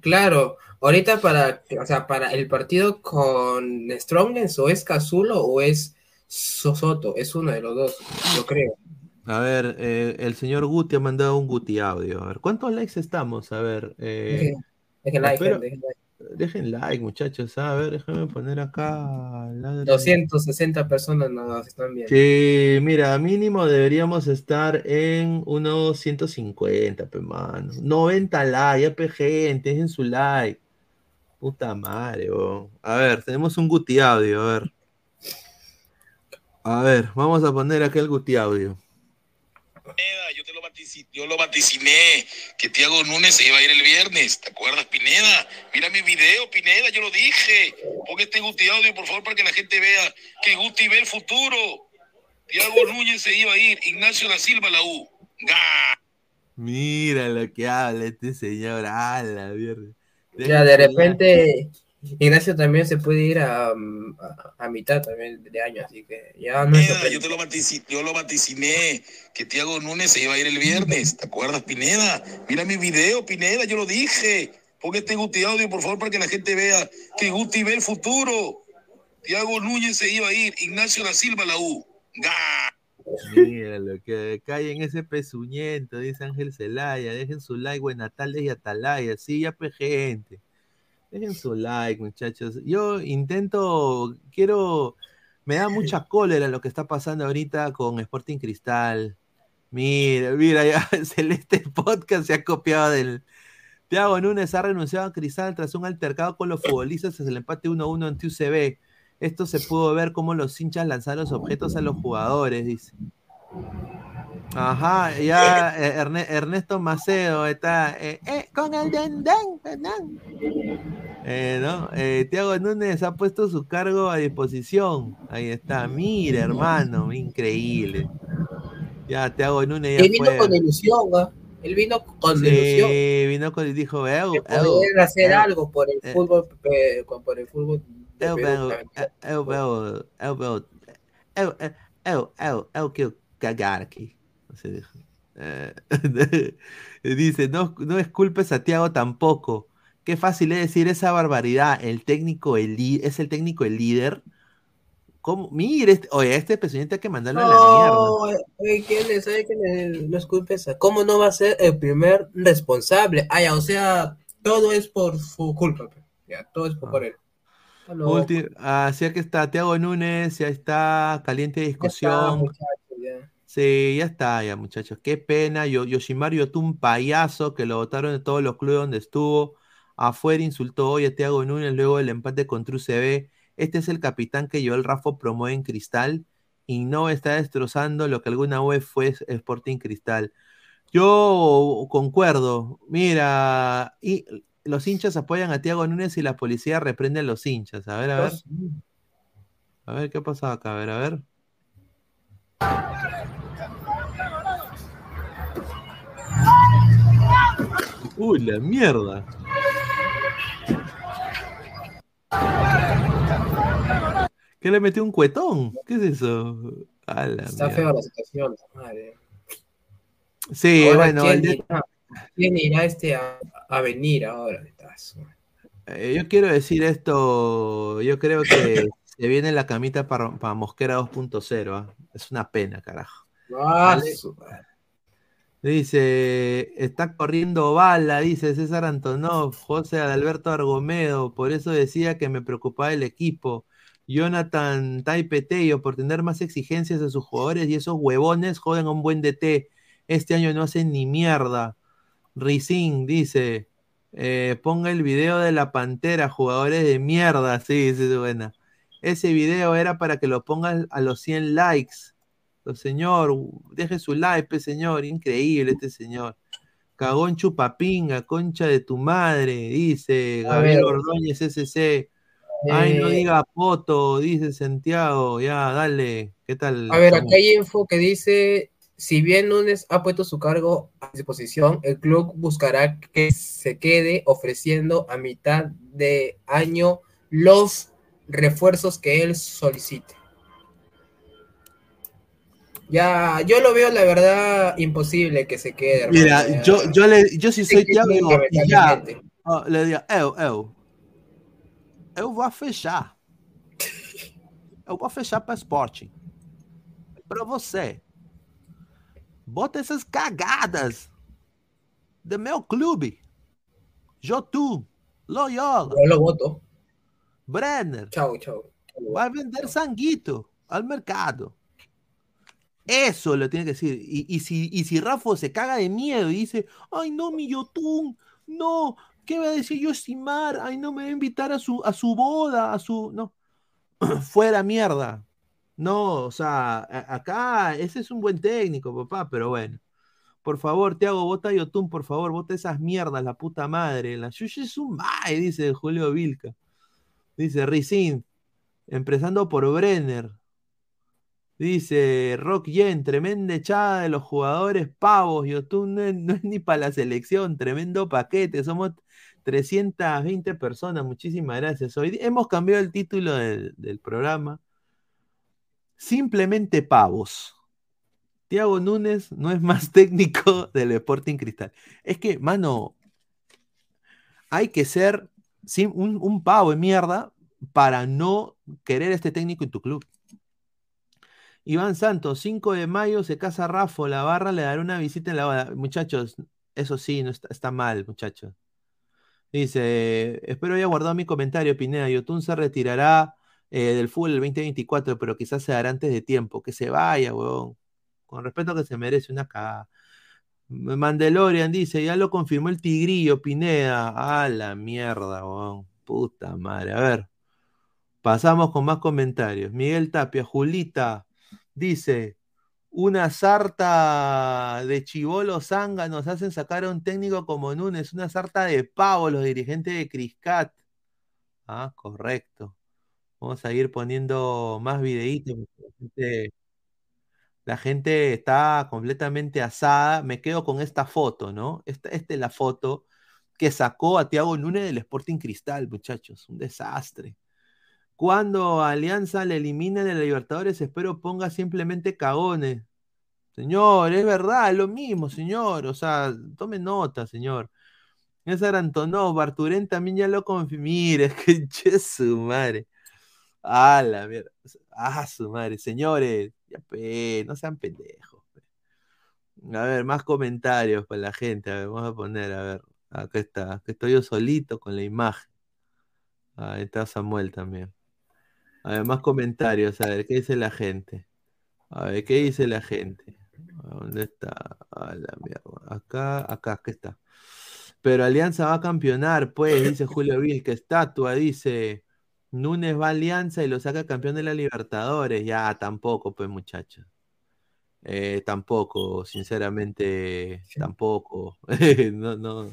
claro, ahorita para, o sea, para el partido con Strongest o es Cazulo o es Sosoto, es uno de los dos, yo creo. A ver, eh, el señor Guti ha mandado un Guti audio. A ver, ¿cuántos likes estamos? A ver, eh, Dejen- dejen like, espero- dejen like. dejen like, muchachos. A ver, déjame poner acá. ladre. 260 personas nos están viendo. Sí, mira, mínimo deberíamos estar en unos 150, pe mano. 90 likes, ya pe gente, dejen su like. Puta madre, weón. A ver, tenemos un Guti audio, a ver. A ver, vamos a poner acá el Guti audio. Pineda, yo te lo vaticiné, yo lo vaticiné que Tiago Núñez se iba a ir el viernes. ¿Te acuerdas, Pineda? Mira mi video, Pineda, yo lo dije. Pon este Guti audio, por favor, para que la gente vea que Guti ve el futuro. Tiago Núñez se iba a ir, Ignacio da Silva la U. Mira lo que habla este señor, a la mierda. Ya, de repente, Ignacio también se puede ir a, um, a, a mitad también de año, así que ya no es Pineda, yo te lo vaticiné, yo lo vaticiné que Tiago Núñez se iba a ir el viernes. ¿Te acuerdas, Pineda? Mira mi video, Pineda, yo lo dije. Pon este Guti audio, por favor, para que la gente vea que Guti ve el futuro. Tiago Núñez se iba a ir, Ignacio da Silva la U. Mira lo que callen ese pezuñento, dice Ángel Celaya. Dejen su like, Buenatales y Atalaya. Sí, ya pe gente. Dejen su like, muchachos. Yo intento, quiero, me da mucha cólera lo que está pasando ahorita con Sporting Cristal. Mira, mira, ya Celeste Podcast se ha copiado del. Thiago Núñez ha renunciado a Cristal tras un altercado con los futbolistas tras el empate 1-1 ante UCB. Esto se pudo ver cómo los hinchas lanzaron los objetos a los jugadores, dice. Ajá, ya eh, Erne- Ernesto Macedo está eh, eh, con el dendén, dendén. Eh, ¿no? Eh, Tiago Núñez ha puesto su cargo a disposición. Ahí está, mira, hermano, increíble. Ya, Tiago Núñez ya Él vino fue. con ilusión, ¿ah? Él vino con ilusión. Sí, vino con y dijo, "Eu, que eu, poder hacer eu, algo por el eh, fútbol, eh, por el fútbol eu veo, eu veo, eu veo, eu, eu, eu, eu. Así dijo. Eh, dice, no, no esculpes a Tiago tampoco. Qué fácil es decir esa barbaridad. El técnico el es el técnico el líder. ¿Cómo? Mire, este- oye, este presidente hay que mandarlo a la mierda. No, eh, ¿quién es? ¿Sabe quién es? No esa. ¿Cómo no va a ser el primer responsable? Ah, ya, o sea, todo es por su culpa. pe. Ya, todo es por, Ah. por él. Ah, pues, así que está Tiago Núñez, ya está caliente está, discusión. Sí, ya está, ya muchachos. Qué pena. Yo, Yoshimaru Yotun, un payaso que lo votaron de todos los clubes donde estuvo. Afuera insultó hoy a Thiago Núñez luego del empate contra UCB. Este es el capitán que Joel Raffo promueve en Cristal y no está destrozando lo que alguna vez fue Sporting Cristal. Yo concuerdo. Mira, y los hinchas apoyan a Thiago Núñez y la policía reprende a los hinchas. A ver, a ver. A ver qué pasa acá. A ver, a ver. Uy, la mierda. ¿Qué le metió un cuetón? ¿Qué es eso? A la Está feo la situación. madre. Sí, Ahora, bueno, ¿quién, el irá, quién irá este a, a venir ahora? Eh, yo quiero decir esto, yo creo que Se viene la camita para, para Mosquera 2.0. ¿ah? Es una pena, carajo. Ah, Vale. Dice, está corriendo bala, dice César Antonov, José Adalberto Argomedo, por eso decía que me preocupaba el equipo. Jonathan Taipeteyo, por tener más exigencias a sus jugadores y esos huevones joden a un buen DT. Este año no hacen ni mierda. Rizin dice, eh, ponga el video de la Pantera, jugadores de mierda, sí, sí, buena. Ese video era para que lo pongan a los 100 likes. Pero, señor, deje su like, señor. Increíble este señor. Cagón chupapinga, concha de tu madre, dice Gabriel. Ordóñez SC. Ay, no Eh, diga poto, dice Santiago. Ya, dale. ¿Qué tal? A ver, acá hay info que dice, si bien Núñez ha puesto su cargo a disposición, el club buscará que se quede ofreciendo a mitad de año los refuerzos que él solicite. Ya, yo lo veo la verdad imposible que se quede. hermano, Mira, yo, yo, le, yo si soy Thiago, digo, y ya, ó, le digo, eu, eu, eu vou fechar. Eu vou fechar para Sporting. Para você. Bota essas cagadas do meu clube. Jotun, Loyola, Yo lo voto. Brenner. Chao, chao. Vai vender sanguito al mercado. Eso lo tiene que decir. Y, y si, y si Rafa se caga de miedo y dice, ay no, mi Yotun, no, ¿qué va a decir Yosimar? Ay, no me va a invitar a su, a su boda, a su. No. Fuera mierda. No, o sea, a- acá ese es un buen técnico, papá, pero bueno. Por favor, Tiago, vota a Yotun, por favor, vota esas mierdas, la puta madre. La es un mae, dice Julio Vilca. Dice Rizin, empezando por Brenner. Dice Rock Yen, tremenda echada de los jugadores pavos. Yotun no es, no es ni para la selección, tremendo paquete. Somos 320 personas, muchísimas gracias. Hoy hemos cambiado el título del, del programa. Simplemente pavos. Tiago Núñez no es más técnico del Sporting Cristal. Es que, mano, hay que ser un, pavo de mierda para no querer este técnico en tu club. Iván Santos, 5 de mayo se casa Rafa, la barra le dará una visita en la boda. Muchachos, eso sí, no está, mal, muchachos. Dice, espero haya guardado mi comentario, Pineda. Yotun se retirará eh, del fútbol el 2024, pero quizás se dará antes de tiempo. Que se vaya, weón. Con respeto que se merece una cagada. Mandalorian dice, ya lo confirmó el tigrillo, Pineda. A la mierda, weón. Puta madre. A ver. Pasamos con más comentarios. Miguel Tapia, Julita, dice, una sarta de chivolos zánganos hacen sacar a un técnico como Núñez, una sarta de pavo los dirigentes de Criscat. Ah, correcto. Vamos a ir poniendo más videitos. La gente está completamente asada. Me quedo con esta foto, ¿no? Esta, es la foto que sacó a Thiago Núñez del Sporting Cristal, muchachos. Un desastre. Cuando Alianza le eliminen de la Libertadores, espero ponga simplemente cagones. Señor, es verdad, es lo mismo, señor. O sea, tome nota, señor. César Antonov, Barturén también ya lo confirmó. Mire, que che su madre. Ah, la mierda. Ah, su madre. Señores, ya pe, no sean pendejos. pe. A ver, más comentarios para la gente. A ver, vamos a poner, a ver. Acá está. Estoy yo solito con la imagen. Ahí está Samuel también. A ver, más comentarios. A ver, ¿qué dice la gente? A ver, ¿qué dice la gente? ¿Dónde está? A mierda. Acá, acá, acá está. Pero Alianza va a campeonar, pues, dice Julio Vil, que estatua, dice. Núñez va a Alianza y lo saca campeón de la Libertadores. Ya, tampoco, pues, muchachos. Eh, tampoco, sinceramente, tampoco. No, no,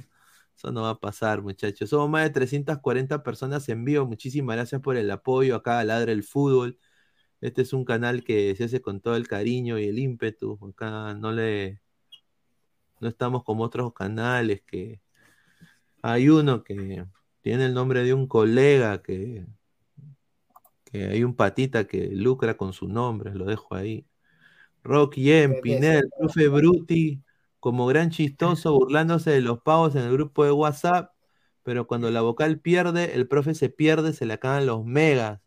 eso no va a pasar, muchachos. Somos más de 340 personas en vivo. Muchísimas gracias por el apoyo. Acá Ladra el Fútbol. Este es un canal que se hace con todo el cariño y el ímpetu. Acá no le. No estamos como otros canales que. Hay uno que tiene el nombre de un colega que. Que hay un patita que lucra con su nombre. Lo dejo ahí. Rock Yen, Pinel, profe Bruti, como gran chistoso, burlándose de los pavos en el grupo de WhatsApp, pero cuando la vocal pierde, el profe se pierde, se le acaban los megas.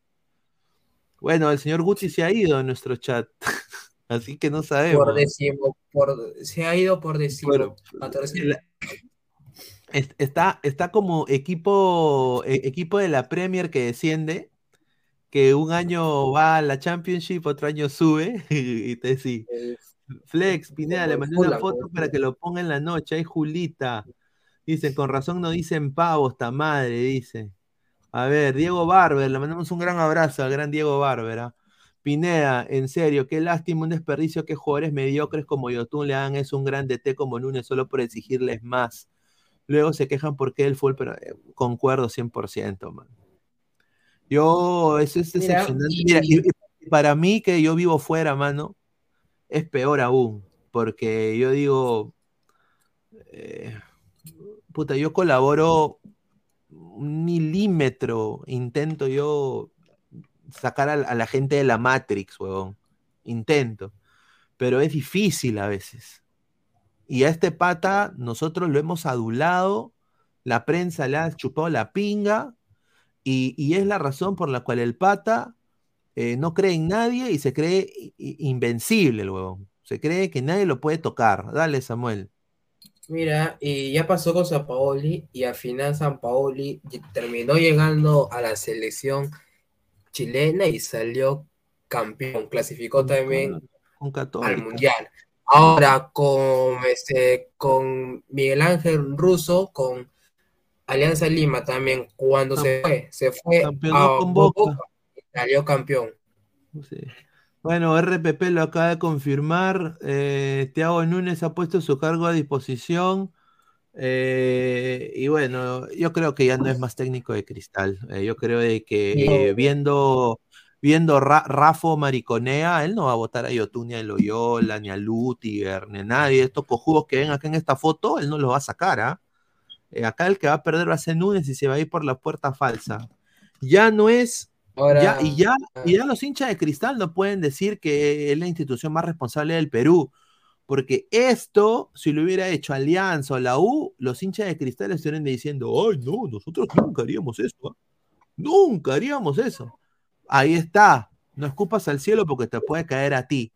Bueno, el señor Gucci se ha ido en nuestro chat. Así que no sabemos. Por decimo, por, se ha ido por decimo. Bueno, está, está como equipo, e- equipo de la Premier que desciende, que un año va a la Championship, otro año sube, y te sí. Flex, Pineda, le mandé una foto para que lo ponga en la noche. Ay, Julita. Dicen, con razón no dicen pavos, esta madre, dice. A ver, Diego Barber, le mandamos un gran abrazo al gran Diego Barber. ¿ah? Pineda, en serio, qué lástima, un desperdicio que jugadores mediocres como Yotun le hagan eso un gran DT como Núñez solo por exigirles más. Luego se quejan porque él fue pero eh, concuerdo 100%, man. Yo, eso es decepcionante. Mira, y- y para mí que yo vivo fuera, mano, es peor aún, porque yo digo, eh, puta, yo colaboro un milímetro, intento yo sacar a, a la gente de la Matrix, huevón, intento, pero es difícil a veces. Y a este pata nosotros lo hemos adulado, la prensa le ha chupado la pinga, y, y es la razón por la cual el pata eh, no cree en nadie y se cree invencible el huevón. Se cree que nadie lo puede tocar. Dale, Samuel. Mira, y ya pasó con San Paoli y al final San Paoli terminó llegando a la selección chilena y salió campeón, clasificó también Con al. Mundial. Ahora con este con Miguel Ángel Russo, con Alianza Lima también, cuando se fue, se fue a con Boca. Boca y salió campeón. Sí. Bueno, RPP lo acaba de confirmar. Eh, Thiago Núñez ha puesto su cargo a disposición. Eh, y bueno, yo creo que ya no es más técnico de cristal. Eh, yo creo de que eh, viendo, viendo Ra- Rafo Mariconea, él no va a votar a Yotun ni a Loyola, ni a Lutiger, ni a nadie. Estos cojudos que ven acá en esta foto, él no los va a sacar. ¿ah? Eh, acá el que va a perder va a ser Núñez y se va a ir por la puerta falsa. Ya no es Ahora, ya, y, ya, y ya los hinchas de cristal no pueden decir que es la institución más responsable del Perú, porque esto, si lo hubiera hecho Alianza o la U, los hinchas de cristal estarían diciendo, ay, no, nosotros nunca haríamos eso, ¿ah? nunca haríamos eso. Ahí está, no escupas al cielo porque te puede caer a ti.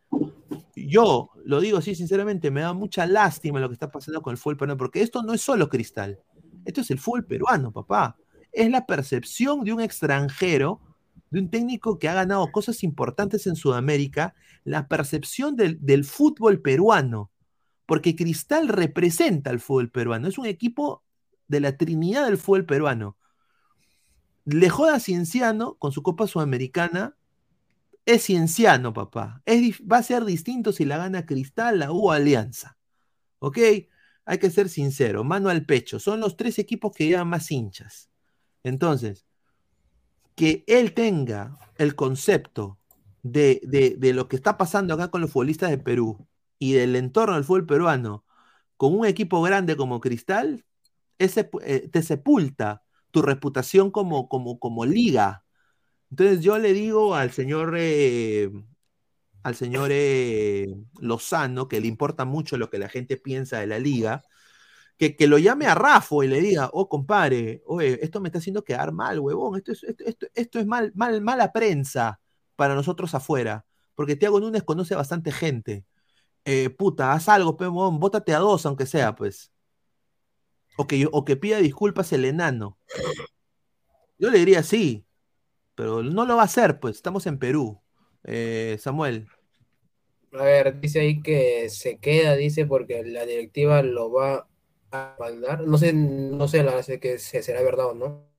Yo lo digo así sinceramente, me da mucha lástima lo que está pasando con el fútbol peruano, porque esto no es solo cristal, esto es el fútbol peruano, papá. Es la percepción de un extranjero de un técnico que ha ganado cosas importantes en Sudamérica, la percepción del, fútbol peruano, porque Cristal representa al fútbol peruano, es un equipo de la trinidad del fútbol peruano. Le joda a Cienciano con su Copa Sudamericana, es Cienciano, papá. Va a ser distinto si la gana Cristal, la U Alianza. ¿Ok? Hay que ser sincero, mano al pecho. Son los tres equipos que llevan más hinchas. Entonces, que él tenga el concepto de, de- de lo que está pasando acá con los futbolistas de Perú y del entorno del fútbol peruano con un equipo grande como Cristal, ese, eh, te sepulta tu reputación como, como, como liga. Entonces yo le digo al señor, eh, al señor eh, Lozano, que le importa mucho lo que la gente piensa de la liga, que, que lo llame a Rafo y le diga, oh compadre, oye, esto me está haciendo quedar mal, huevón, esto es, esto, esto, esto es mal, mal, mala prensa para nosotros afuera, porque Thiago Núñez conoce bastante gente. Eh, puta, haz algo, huevón, bótate a dos, aunque sea, pues. O que, o que pida disculpas el enano. Yo le diría sí, pero no lo va a hacer, pues, estamos en Perú. Eh, Samuel. A ver, dice ahí que se queda, dice, porque la directiva lo va a respaldar. No sé, no sé, la que se- será verdad o no.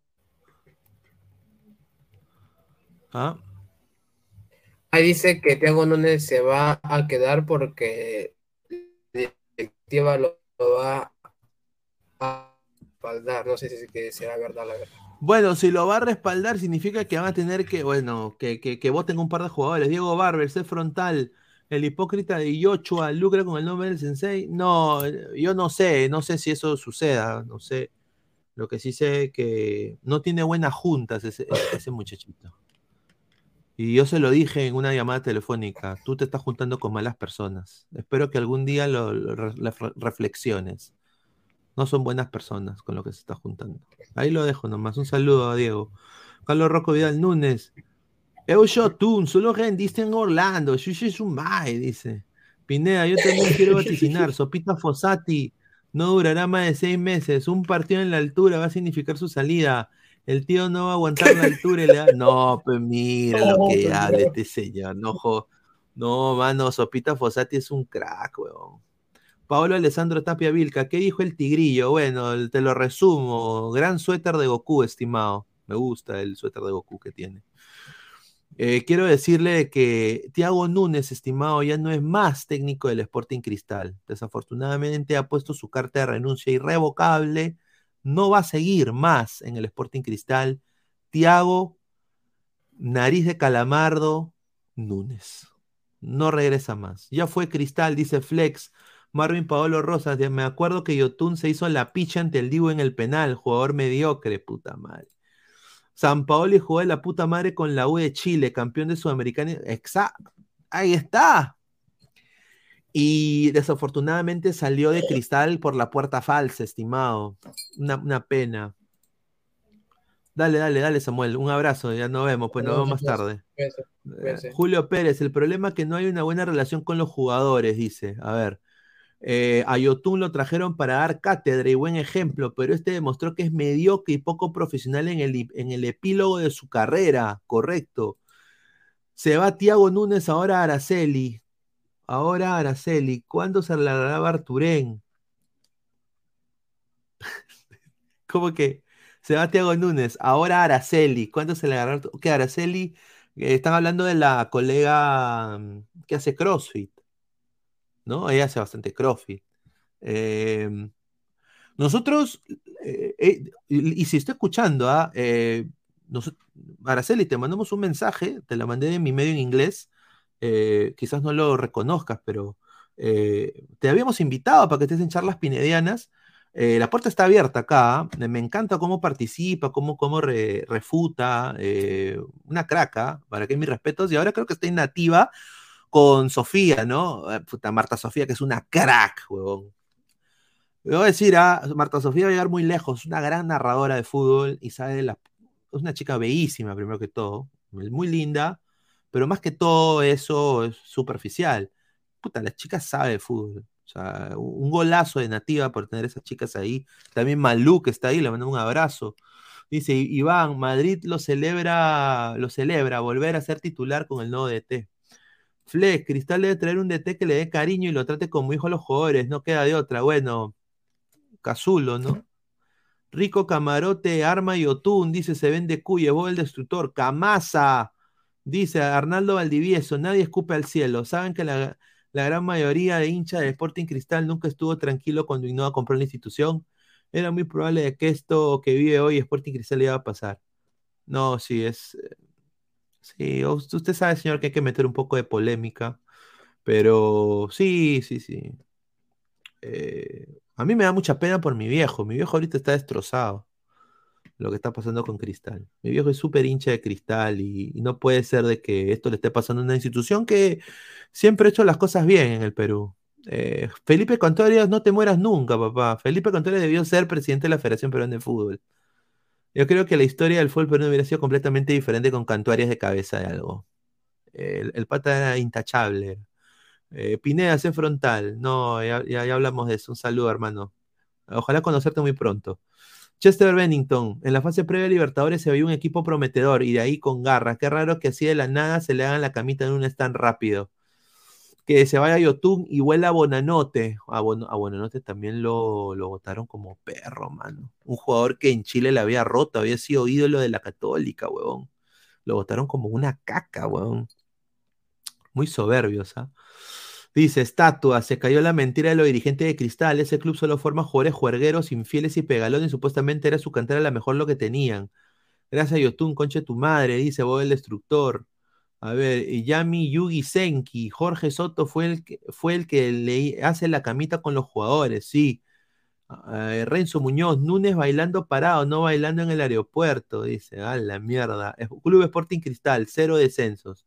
¿Ah? Ahí dice que Thiago Núñez se va a quedar porque la directiva lo, lo va a respaldar. No sé si que será verdad la verdad. Bueno, si lo va a respaldar, significa que van a tener que, bueno, que, que, que voten un par de jugadores. Diego Barber, C. Frontal, el hipócrita de Yochoa, lucra con el nombre del sensei. No, yo no sé, no sé si eso suceda, no sé. Lo que sí sé es que no tiene buenas juntas ese, muchachito. Y yo se lo dije en una llamada telefónica, tú te estás juntando con malas personas. Espero que algún día lo, lo re- refle- reflexiones. No son buenas personas con lo que se está juntando. Ahí lo dejo nomás. Un saludo a Diego. Carlos Rocco Vidal Núñez. Eusho solo rendiste en Orlando. Shushi Sumai, dice. Pineda, yo también quiero vaticinar. Sopita Fossati no durará más de seis meses. Un partido en la altura va a significar su salida. El tío no va a aguantar la altura y le da. No, pues mira lo que pues, habla este señor. No, jo- no, mano, Sopita Fossati es un crack, weón. Paolo Alessandro Tapia Vilca, ¿qué dijo el tigrillo? Bueno, te lo resumo. Gran suéter de Goku, estimado. Me gusta el suéter de Goku que tiene. Eh, quiero decirle que Thiago Núñez, estimado, ya no es más técnico del Sporting Cristal. Desafortunadamente ha puesto su carta de renuncia irrevocable. No va a seguir más en el Sporting Cristal. Thiago, nariz de calamardo, Núñez. No regresa más. Ya fue Cristal, dice Flex. Marvin Paolo Rosas, me acuerdo que Yotun se hizo la picha ante el Divo en el penal, jugador mediocre, puta madre. San Paoli jugó de la puta madre con la U de Chile, campeón de Sudamericana. Exacto. Ahí está. Y desafortunadamente salió de cristal por la puerta falsa, estimado. Una, una pena. Dale, dale, dale, Samuel. Un abrazo. Ya nos vemos, pues nos vemos más tarde. Eh. Julio Pérez, el problema es que no hay una buena relación con los jugadores, dice. A ver, eh, a Yotun lo trajeron para dar cátedra y buen ejemplo, pero este demostró que es mediocre y poco profesional en el, en el epílogo de su carrera, correcto. Se va Tiago Núñez, ahora Araceli. Ahora Araceli. ¿Cuándo se largará Arturén? ¿Cómo que? Se va Tiago Núñez, ahora Araceli. ¿Cuándo se le agarró? ¿Qué Araceli? Eh, están hablando de la colega mm, que hace CrossFit, ¿no? Ella hace bastante CrossFit. Eh, nosotros, eh, eh, y, si estoy escuchando, ¿ah? Eh, nos- Araceli, te mandamos un mensaje, te la mandé en mi medio en inglés, quizás no lo reconozcas, pero te habíamos invitado para que estés en charlas pinedianas. La puerta está abierta acá. ¿ah? Me encanta cómo participa, cómo, cómo re- refuta. una craca, para que mis respetos. Y ahora creo que está inactiva con Sofía, ¿no? Eh, puta, Marta Sofía, que es una crack, huevón. Le voy a decir, ah, Marta Sofía va a llegar muy lejos, una gran narradora de fútbol y sabe de. Es una chica bellísima, primero que todo, muy linda, pero más que todo eso es superficial. Puta, la chica sabe de fútbol. O sea, un golazo de nativa por tener esas chicas ahí. También Malú, que está ahí, le mando un abrazo. Dice, Iván, Madrid lo celebra, lo celebra, volver a ser titular con el nuevo DT. Flex, Cristal debe traer un DT que le dé cariño y lo trate como hijo a los jugadores, no queda de otra. Bueno, Cazulo, ¿no? Rico Camarote, Arma y Otún, dice, se vende Cuye, vos el destructor. Camasa, dice Arnaldo Valdivieso, nadie escupe al cielo. Saben que la, la gran mayoría de hinchas de Sporting Cristal nunca estuvo tranquilo cuando Innova compró la institución. Era muy probable que esto que vive hoy Sporting Cristal iba a pasar. No, sí, es... Sí, us- usted sabe, señor, que hay que meter un poco de polémica, pero sí, sí, sí. Eh, a mí me da mucha pena por mi viejo. Mi viejo ahorita está destrozado. Lo que está pasando con Cristal. Mi viejo es súper hincha de Cristal y, no puede ser de que esto le esté pasando a una institución que siempre ha hecho las cosas bien en el Perú. Eh, Felipe Contreras, no te mueras nunca, papá. Felipe Contreras debió ser presidente de la Federación Peruana de Fútbol. Yo creo que la historia del fútbol peruano hubiera sido completamente diferente con Cantuarias de cabeza de algo. El, el pata era intachable. Eh, Pineda, sé frontal. No, ya, ya- hablamos de eso. Un saludo, hermano. Ojalá conocerte muy pronto. Chester Bennington, en la fase previa de Libertadores se veía un equipo prometedor y de ahí con garra. Qué raro que así de la nada se le hagan la camita en un stand rápido. Que se vaya Yotun y vuela a Bonanote. A, Bon- a Bonanote también lo, lo votaron como perro, mano. Un jugador que en Chile le había roto, había sido ídolo de la Católica, huevón. Lo votaron como una caca, huevón. Muy soberbios, ¿ah? Dice, estatua, se cayó la mentira de los dirigentes de Cristal. Ese club solo forma jugadores juergueros, infieles y pegalones. Supuestamente era su cantera la mejor lo que tenían. Gracias, Yotun, conche tu madre, dice Bob el Destructor. A ver, y Yami Yugi Senki, Jorge Soto fue el que, fue el que le hace la camita con los jugadores, sí. Eh, Renzo Muñoz, Núñez bailando parado, no bailando en el aeropuerto, dice. A la mierda. Club Sporting Cristal, cero descensos.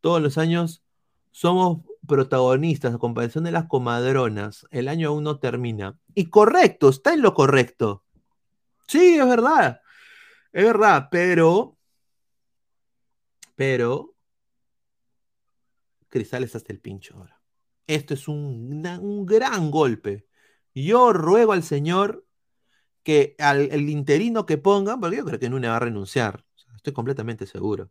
Todos los años somos protagonistas a comparación de las comadronas. El año aún no termina. Y correcto, está en lo correcto. Sí, es verdad. Es verdad, pero Pero Cristal está hasta el pincho ahora. Esto es un, un gran golpe. Yo ruego al señor que al el interino que pongan, porque yo creo que Nune va a renunciar, estoy completamente seguro,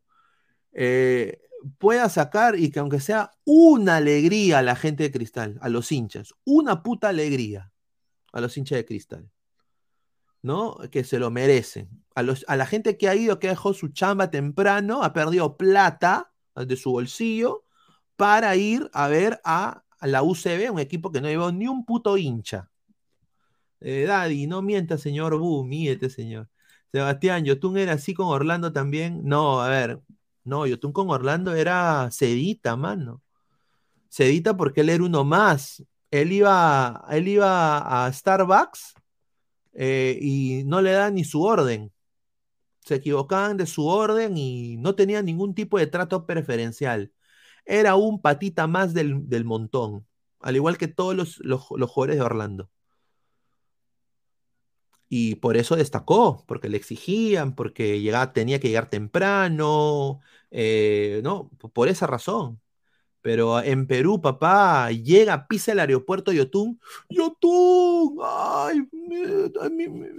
eh, pueda sacar y que aunque sea una alegría a la gente de Cristal, a los hinchas, una puta alegría a los hinchas de Cristal, ¿no? Que se lo merecen. A, los, a la gente que ha ido, que dejó su chamba temprano, ha perdido plata de su bolsillo para ir a ver a, la UCB, un equipo que no llevó ni un puto hincha. Eh, Daddy, no mienta, señor Bu, miente, señor. Sebastián, Yotun era así con Orlando también. No, a ver, no, Yotun con Orlando era Cedita, mano. Cedita porque él era uno más. Él iba, él iba a Starbucks eh, y no le dan ni su orden. Se equivocaban de su orden y no tenía ningún tipo de trato preferencial. Era un patita más del, del montón, al igual que todos los, los, jugadores de Orlando. Y por eso destacó, porque le exigían, porque llegaba, tenía que llegar temprano, eh, ¿no? Por esa razón. Pero en Perú, papá, llega, pisa el aeropuerto Yotun. ¡Yotun! ¡Ay! mi- mi, mi-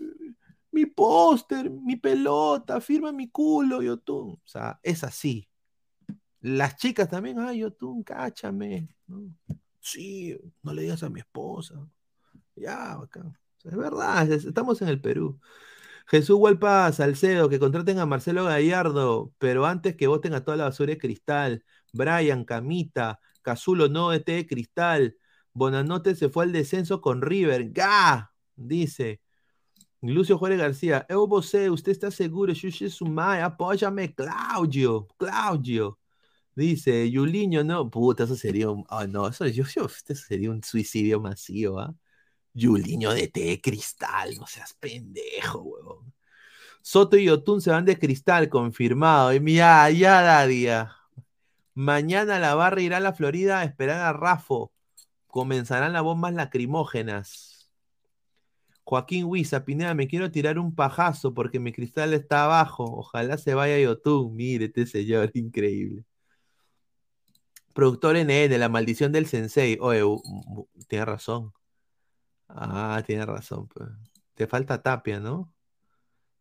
mi póster, mi pelota, firma mi culo, Yotun. O sea, es así. Las chicas también, ay, Yotun, cáchame. ¿no? Sí, no le digas a mi esposa. Ya, bacán. Es verdad, es- estamos en el Perú. Jesús Hualpa Salcedo, que contraten a Marcelo Gallardo, pero antes que voten a toda la basura de cristal. Brian, Camita, Cazulo no ET de cristal. Bonanote se fue al descenso con River. ¡Ga! Dice. Lucio Juárez García, eu você, usted está seguro, Xuxi Sumai, apóyame, Claudio, Claudio. Dice, Yuliño, no, puta, eso sería un, ah, no, eso, yo, yo- este sería un suicidio masivo, ¿ah? Yuliño de té cristal, no seas pendejo, huevón. Soto y Otún se van de cristal, confirmado. Y mira, ya, Dadia. Mañana la barra irá a la Florida a esperar a Rafo. Comenzarán las bombas lacrimógenas. Joaquín Huiza, Pineda, me quiero tirar un pajazo porque mi cristal está abajo. Ojalá se vaya Yotun. Mire, este señor, increíble. Productor NN, la maldición del sensei. Oye, tiene razón. Ah, tiene razón. pues. Te falta Tapia, ¿no?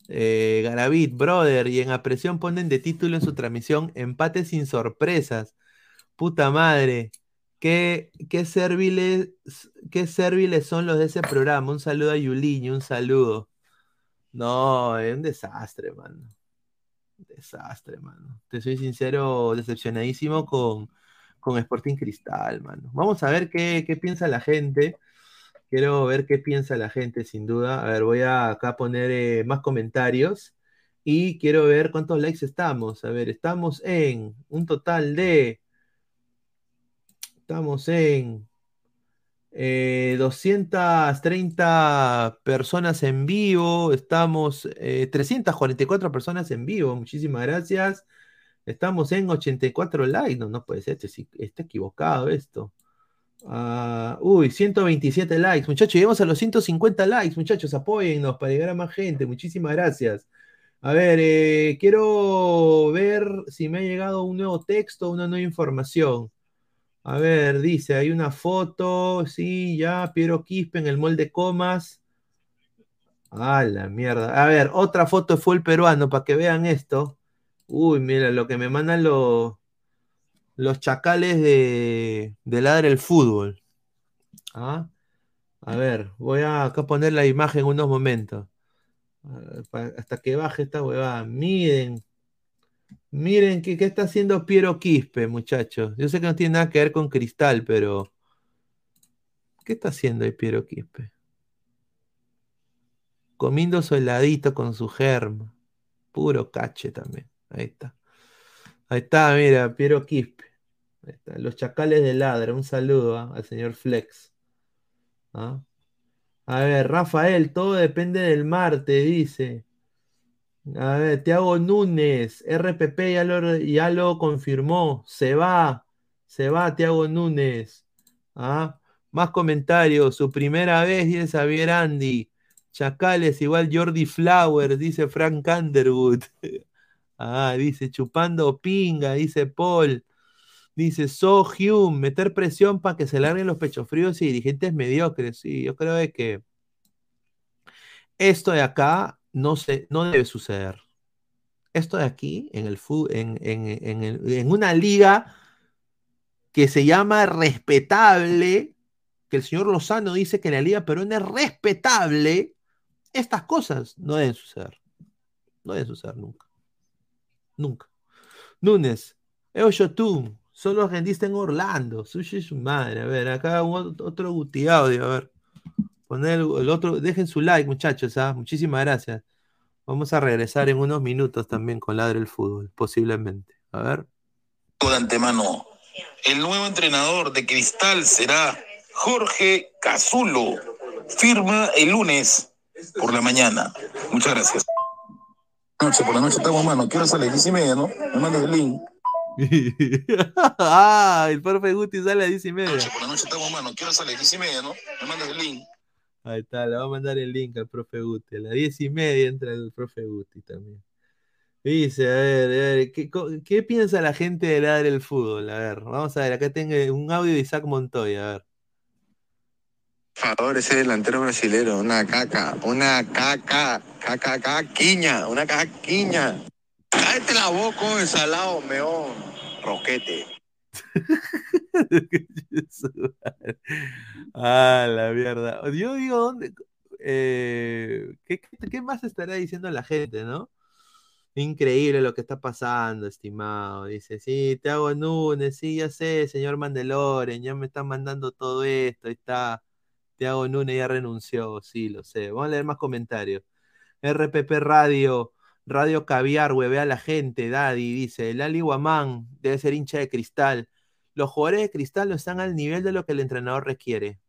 Eh, Garavit, brother, y en apresión ponen de título en su transmisión empate sin sorpresas. Puta madre. Qué, qué serviles, qué serviles son los de ese programa. Un saludo a Yuliño, un saludo. No, es un desastre, mano. Desastre, mano. Te soy sincero, decepcionadísimo con, con Sporting Cristal, mano. Vamos a ver qué, piensa la gente. Quiero ver qué piensa la gente, sin duda. A ver, voy a acá poner eh, más comentarios y quiero ver cuántos likes estamos. A ver, estamos en un total de. Estamos en eh, 230 personas en vivo. Estamos eh, 344 personas en vivo. Muchísimas gracias. Estamos en 84 likes. No, no puede ser. Este está equivocado esto. Ah, uy, 127 likes, muchachos. Llegamos a los 150 likes, muchachos. Apóyennos para llegar a más gente. Muchísimas gracias. A ver, eh, quiero ver si me ha llegado un nuevo texto, una nueva información. A ver, dice, hay una foto, sí, ya, Piero Quispe en el molde Comas. Ah, la mierda. A ver, otra foto fue el peruano para que vean esto. Uy, mira, lo que me mandan los, los chacales de, de Ladra el Fútbol. ¿Ah? A ver, voy a acá poner la imagen unos momentos. Hasta que baje esta huevada. Miren, miren qué, qué está haciendo Piero Quispe, muchachos. Yo sé que no tiene nada que ver con Cristal, pero ¿qué está haciendo ahí Piero Quispe? Comiendo su heladito con su germa. Puro cache también. Ahí está. Ahí está, mira, Piero Quispe. Los chacales de ladra. Un saludo ¿ah? al señor Flex. ¿Ah? A ver, Rafael, todo depende del Marte, dice. A ver, Tiago Núñez, RPP ya lo, ya lo confirmó. Se va, se va Tiago Núñez. ¿Ah? Más comentarios. Su primera vez, dice Xavier Andy. Chacales, igual Jordi Flowers, dice Frank Underwood. Ah, dice chupando pinga, dice Paul. Dice So Hume, meter presión para que se larguen los pechos fríos y dirigentes mediocres. Sí, yo creo que esto de acá no, se, no debe suceder. Esto de aquí, en, el, en, en, en una liga que se llama respetable, que el señor Lozano dice que la liga peruana es respetable, estas cosas no deben suceder. No deben suceder nunca. Nunca. Núñez, tú, solo rendiste en Orlando. Sushi su madre. A ver, acá otro Guti a ver. Poner el, otro, dejen su like, muchachos, ¿ah? Muchísimas gracias. Vamos a regresar en unos minutos también con Ladre el Fútbol, posiblemente. A ver. De antemano, el nuevo entrenador de Cristal será Jorge Cazulo. Firma el lunes por la mañana. Muchas gracias. Noche, por la noche estamos, mano. Quiero salir a 10 y media, ¿no? Me mandas el link. ah, el profe Guti sale a 10 y media. Noche, por la noche estamos, mano. Quiero salir a 10 y media, ¿no? Me mandas el link. Ahí está, le voy a mandar el link al profe Guti. A las 10 y media entra el profe Guti también. Dice, a ver, a ver ¿qué, ¿qué, piensa la gente de ladrar el fútbol? A ver, vamos a ver, acá tengo un audio de Isaac Montoya, a ver. Favor, ese delantero brasilero, una caca, una caca, caca, caquiña, una caquiña. Cállate la boca, ensalado, meón, roquete. ah, la mierda. Yo digo, ¿dónde? Eh, ¿qué, ¿qué, más estará diciendo la gente, no? Increíble lo que está pasando, estimado. Dice, sí, te hago Nunes, sí, ya sé, señor Mandeloren, ya me están mandando todo esto, está. Tiago Nunes ya renunció, sí, lo sé. Vamos a leer más comentarios. RPP Radio, Radio Caviar, hueve a la gente, Daddy, dice, el Ali Guamán debe ser hincha de cristal. Los jugadores de cristal no están al nivel de lo que el entrenador requiere.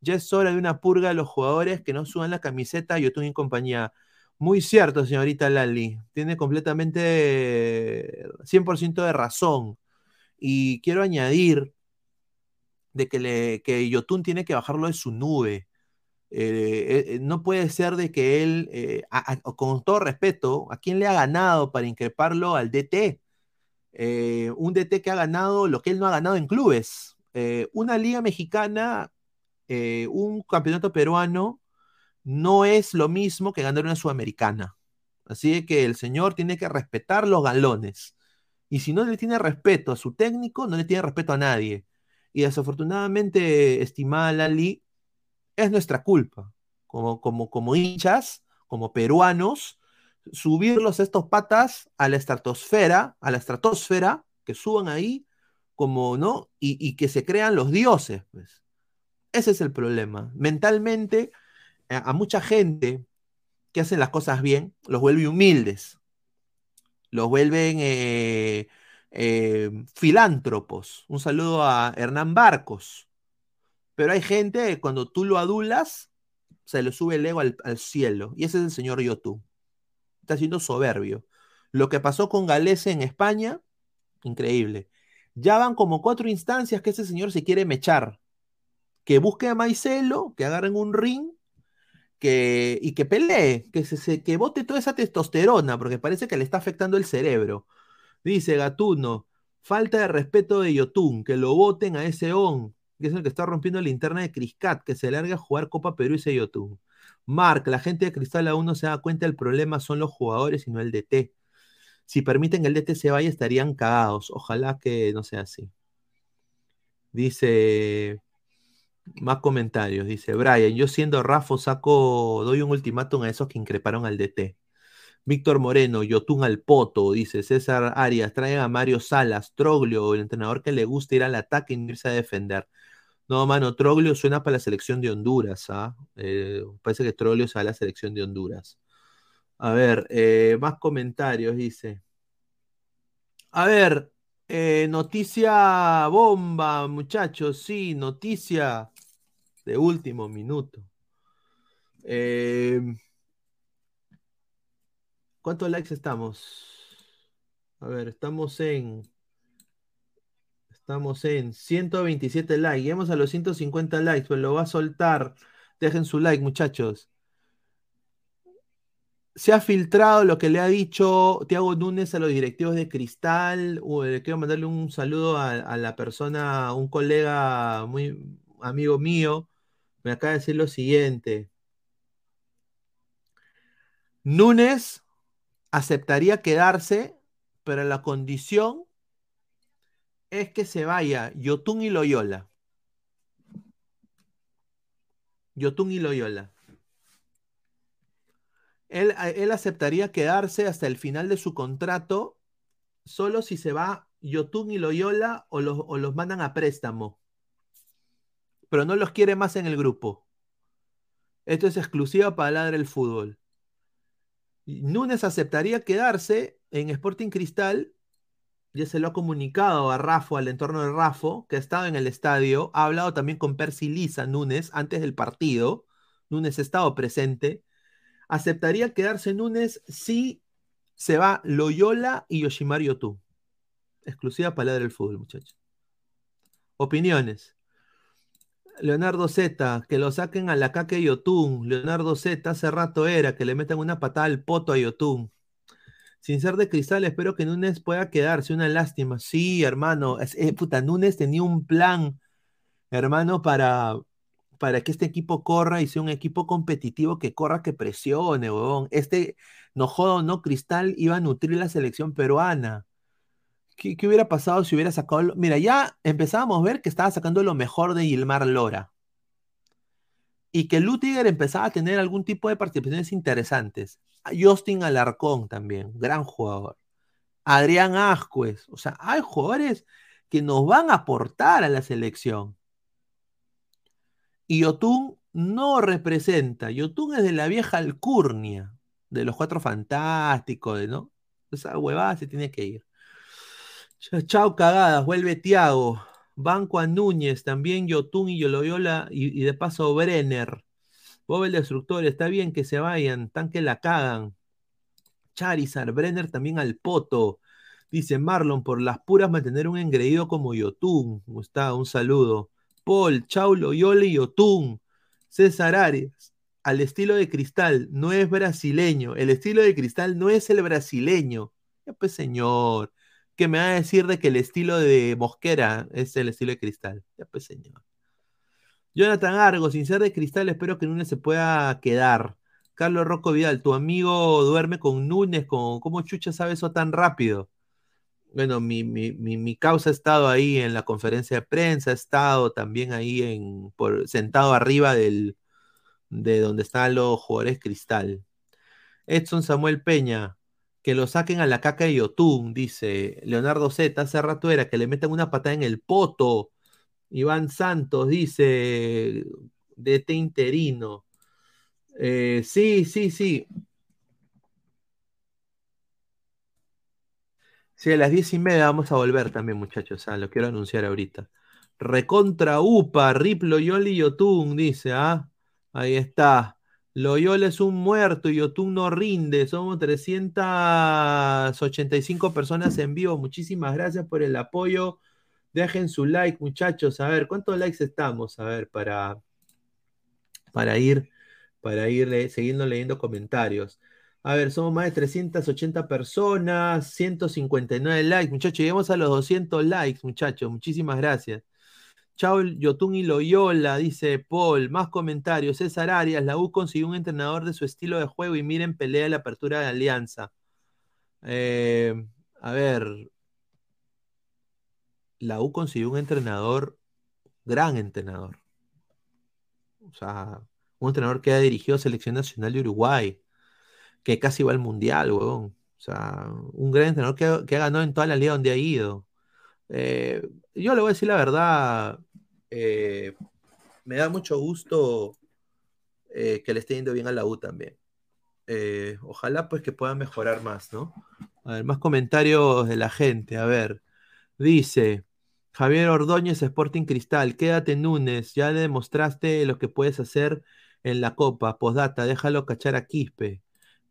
Ya es hora de una purga de los jugadores que no suban la camiseta Yotun y compañía. Muy cierto, señorita Lali. Tiene completamente 100% de razón. Y quiero añadir de que, le, que Yotun tiene que bajarlo de su nube. Eh, eh, no puede ser de que él, eh, con todo respeto, ¿a quién le ha ganado para increparlo al DT? un DT que ha ganado lo que él no ha ganado en clubes. una liga mexicana, un campeonato peruano, no es lo mismo que ganar una sudamericana. Así que el señor tiene que respetar los galones. Y si no le tiene respeto a su técnico, no le tiene respeto a nadie. Y desafortunadamente, estimada Lali, es nuestra culpa, como, como, como hinchas, como peruanos, subirlos estos patas a la estratosfera, a la estratosfera, que suban ahí, como, ¿no? Y, que se crean los dioses, pues. Ese es el problema. Mentalmente, a, mucha gente que hace las cosas bien, los vuelve humildes, los vuelven eh, eh, filántropos. Un saludo a Hernán Barcos. Pero hay gente, cuando tú lo adulas, se le sube el ego al, cielo. Y ese es el señor Yotú. Está siendo soberbio. Lo que pasó con Galese en España, increíble. Ya van como cuatro instancias que ese señor se quiere mechar. Que busque a Maicelo, que agarren un ring que, y que pelee, que, se, que bote toda esa testosterona, porque parece que le está afectando el cerebro. Dice Gatuno, falta de respeto de Yotun, que lo voten a ese on, que es el que está rompiendo la linterna de Criscat, que se larga a jugar Copa Perú y ese Yotun. Mark, la gente de Cristal aún no se da cuenta el problema son los jugadores y no el DT. Si permiten que el DT se vaya, estarían cagados. Ojalá que no sea así. Dice, más comentarios. Dice, Brian, yo siendo Rafa saco, doy un ultimátum a esos que increparon al DT. Víctor Moreno, Yotun al Poto, dice César Arias, traigan a Mario Salas, Troglio, el entrenador que le gusta ir al ataque y irse a defender. No, mano, Troglio suena para la selección de Honduras, ¿ah? Eh, parece que Troglio sale a la selección de Honduras. A ver, eh, más comentarios, dice. A ver, eh, noticia bomba, muchachos, sí, noticia de último minuto. Eh, ¿Cuántos likes estamos? A ver, estamos en. Estamos en 127 likes. Llegamos a los 150 likes, pues lo va a soltar. Dejen su like, muchachos. se ha filtrado lo que le ha dicho Tiago Núñez a los directivos de Cristal. Uh, le quiero mandarle un saludo a, a la persona, un colega muy amigo mío. Me acaba de decir lo siguiente. Núñez aceptaría quedarse, pero la condición es que se vaya Yotun y Loyola. Yotun y Loyola. Él, él, aceptaría quedarse hasta el final de su contrato solo si se va Yotun y Loyola o los, o los mandan a préstamo. Pero no los quiere más en el grupo. Esto es exclusivo para el fútbol. Núñez aceptaría quedarse en Sporting Cristal, ya se lo ha comunicado a Rafa, al entorno de Rafa, que ha estado en el estadio, ha hablado también con Percy Lisa Núñez antes del partido, Núñez ha estado presente, aceptaría quedarse Núñez si se va Loyola y Yoshimari Otu. Exclusiva palabra del fútbol, muchachos. Opiniones. Leonardo Z, que lo saquen a la caca de Yotun. Leonardo Z, hace rato era que le metan una patada al poto a Yotun. Sin ser de cristal, espero que Núñez pueda quedarse. Una lástima. Sí, hermano. Es, eh, puta, Núñez tenía un plan, hermano, para, para que este equipo corra y sea un equipo competitivo que corra, que presione, huevón. Este, no jodo, no, Cristal iba a nutrir la selección peruana. ¿Qué, ¿Qué, hubiera pasado si hubiera sacado? Mira, ya empezábamos a ver que estaba sacando lo mejor de Gilmar Lora. Y que Lutiger empezaba a tener algún tipo de participaciones interesantes. Justin Alarcón también, gran jugador. Adrián Ascuez. O sea, hay jugadores que nos van a aportar a la selección. Y Yotun no representa. Yotun es de la vieja alcurnia, de los cuatro fantásticos, ¿no? Esa huevada se tiene que ir. Chao cagadas, vuelve Tiago. Banco a Núñez, también Yotun y Yoloyola y, y de paso Brenner. Bob el Destructor, está bien que se vayan, tan que la cagan. Charizard, Brenner también al poto. Dice Marlon, por las puras mantener un engreído como Yotun. ¿Cómo está? Un saludo. Paul, Chau, Loyola y Yotun. César Arias, al estilo de cristal, no es brasileño. El estilo de cristal no es el brasileño. Ya pues, señor que me va a decir de que el estilo de Mosquera es el estilo de cristal. Ya pues, señor. Jonathan Argo, sin ser de cristal, espero que Núñez se pueda quedar. Carlos Rocco Vidal, tu amigo duerme con Núñez, con, ¿cómo chucha sabe eso tan rápido? Bueno, mi, mi, mi, causa ha estado ahí en la conferencia de prensa, ha estado también ahí en, por, sentado arriba del, de donde están los jugadores cristal. Edson Samuel Peña, que lo saquen a la caca de Yotun, dice Leonardo Z, hace rato era que le metan una patada en el poto. Iván Santos dice, de este interino. Eh, sí, sí, sí. Sí, a las diez y media vamos a volver también, muchachos. Ah, lo quiero anunciar ahorita. Recontra UPA, Rip Loyoli Yotun, dice, ah. Ahí está. Loyola es un muerto y Yotun no rinde. Somos 385 personas en vivo. Muchísimas gracias por el apoyo. Dejen su like, muchachos. A ver, ¿cuántos likes estamos? A ver, para, para ir, para ir siguiendo leyendo comentarios. A ver, somos más de 380 personas, 159 likes, muchachos. Llegamos a los 200 likes, muchachos. Muchísimas gracias. Chao Yotun y Loyola, dice Paul. Más comentarios. César Arias, la U consiguió un entrenador de su estilo de juego y miren, pelea la apertura de Alianza. Eh, a ver. La U consiguió un entrenador, gran entrenador. O sea, un entrenador que ha dirigido Selección Nacional de Uruguay, que casi va al Mundial, huevón. O sea, un gran entrenador que, que ha ganado en toda la liga donde ha ido. Eh, yo le voy a decir la verdad, eh, me da mucho gusto eh, que le esté yendo bien a la U también. Eh, ojalá pues que pueda mejorar más, ¿no? A ver, más comentarios de la gente. A ver, dice Javier Ordóñez, Sporting Cristal, quédate Núñez, ya demostraste lo que puedes hacer en la Copa. Postdata, déjalo cachar a Quispe.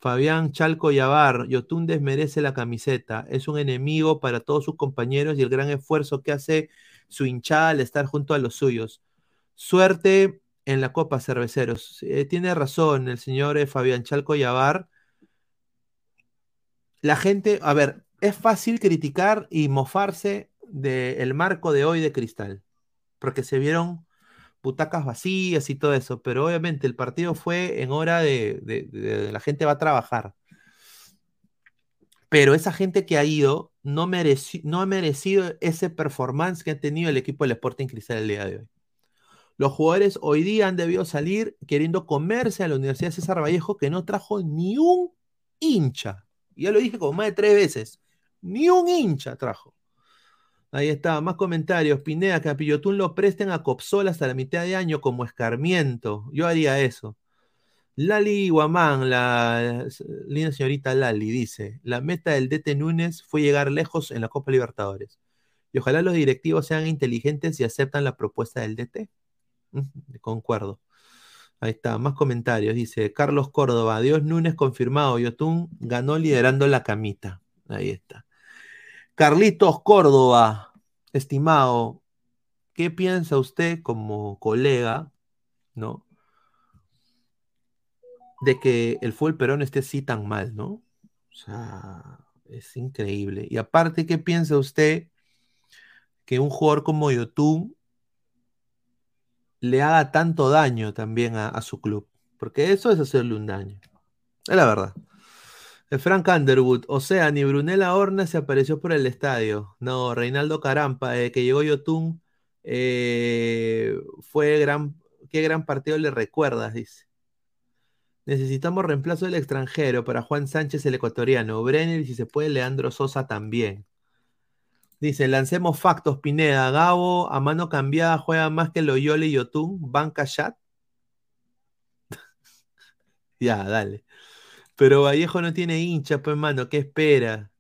Fabián Chalco Yavar, Yotun desmerece la camiseta, es un enemigo para todos sus compañeros y el gran esfuerzo que hace su hinchada al estar junto a los suyos. Suerte en la Copa Cerveceros. Eh, tiene razón el señor eh, Fabián Chalco Yavar. la gente, a ver, es fácil criticar y mofarse del marco de hoy de Cristal, porque se vieron butacas vacías y todo eso, pero obviamente el partido fue en hora de, la gente va a trabajar. Pero esa gente que ha ido no, mereci- no ha merecido ese performance que ha tenido el equipo del Sporting Cristal el día de hoy. Los jugadores hoy día han debido salir queriendo comerse a la Universidad César Vallejo que no trajo ni un hincha. Ya lo dije como más de tres veces. Ni un hincha trajo. Ahí está, más comentarios. Pineda, que a Pillotún lo presten a Copsol hasta la mitad de año como escarmiento. Yo haría eso. Lali Guamán, la linda señorita Lali, dice: La meta del DT Núñez fue llegar lejos en la Copa Libertadores. Y ojalá los directivos sean inteligentes y aceptan la propuesta del DT. Concuerdo. Ahí está, más comentarios. Dice Carlos Córdoba, Dios Núñez confirmado, Yotun ganó liderando la camita. Ahí está. Carlitos Córdoba, estimado, ¿qué piensa usted como colega, no? De que el fútbol peruano esté así tan mal, ¿no? O sea, es increíble. Y aparte, ¿qué piensa usted que un jugador como Yotun le haga tanto daño también a, a su club? Porque eso es hacerle un daño. Es la verdad. Frank Underwood, o sea, ni Brunella Horna se apareció por el estadio. No, Reinaldo Carampa, eh, que llegó Yotun, eh, fue gran, qué gran partido le recuerdas, dice. Necesitamos reemplazo del extranjero para Juan Sánchez, el ecuatoriano. Brenner si se puede, Leandro Sosa también. Dice, lancemos factos, Pineda. Gabo a mano cambiada juega más que Loyola y Yotun. Banca chat. ya, dale. Pero Vallejo no tiene hincha, pues, mano. ¿Qué espera?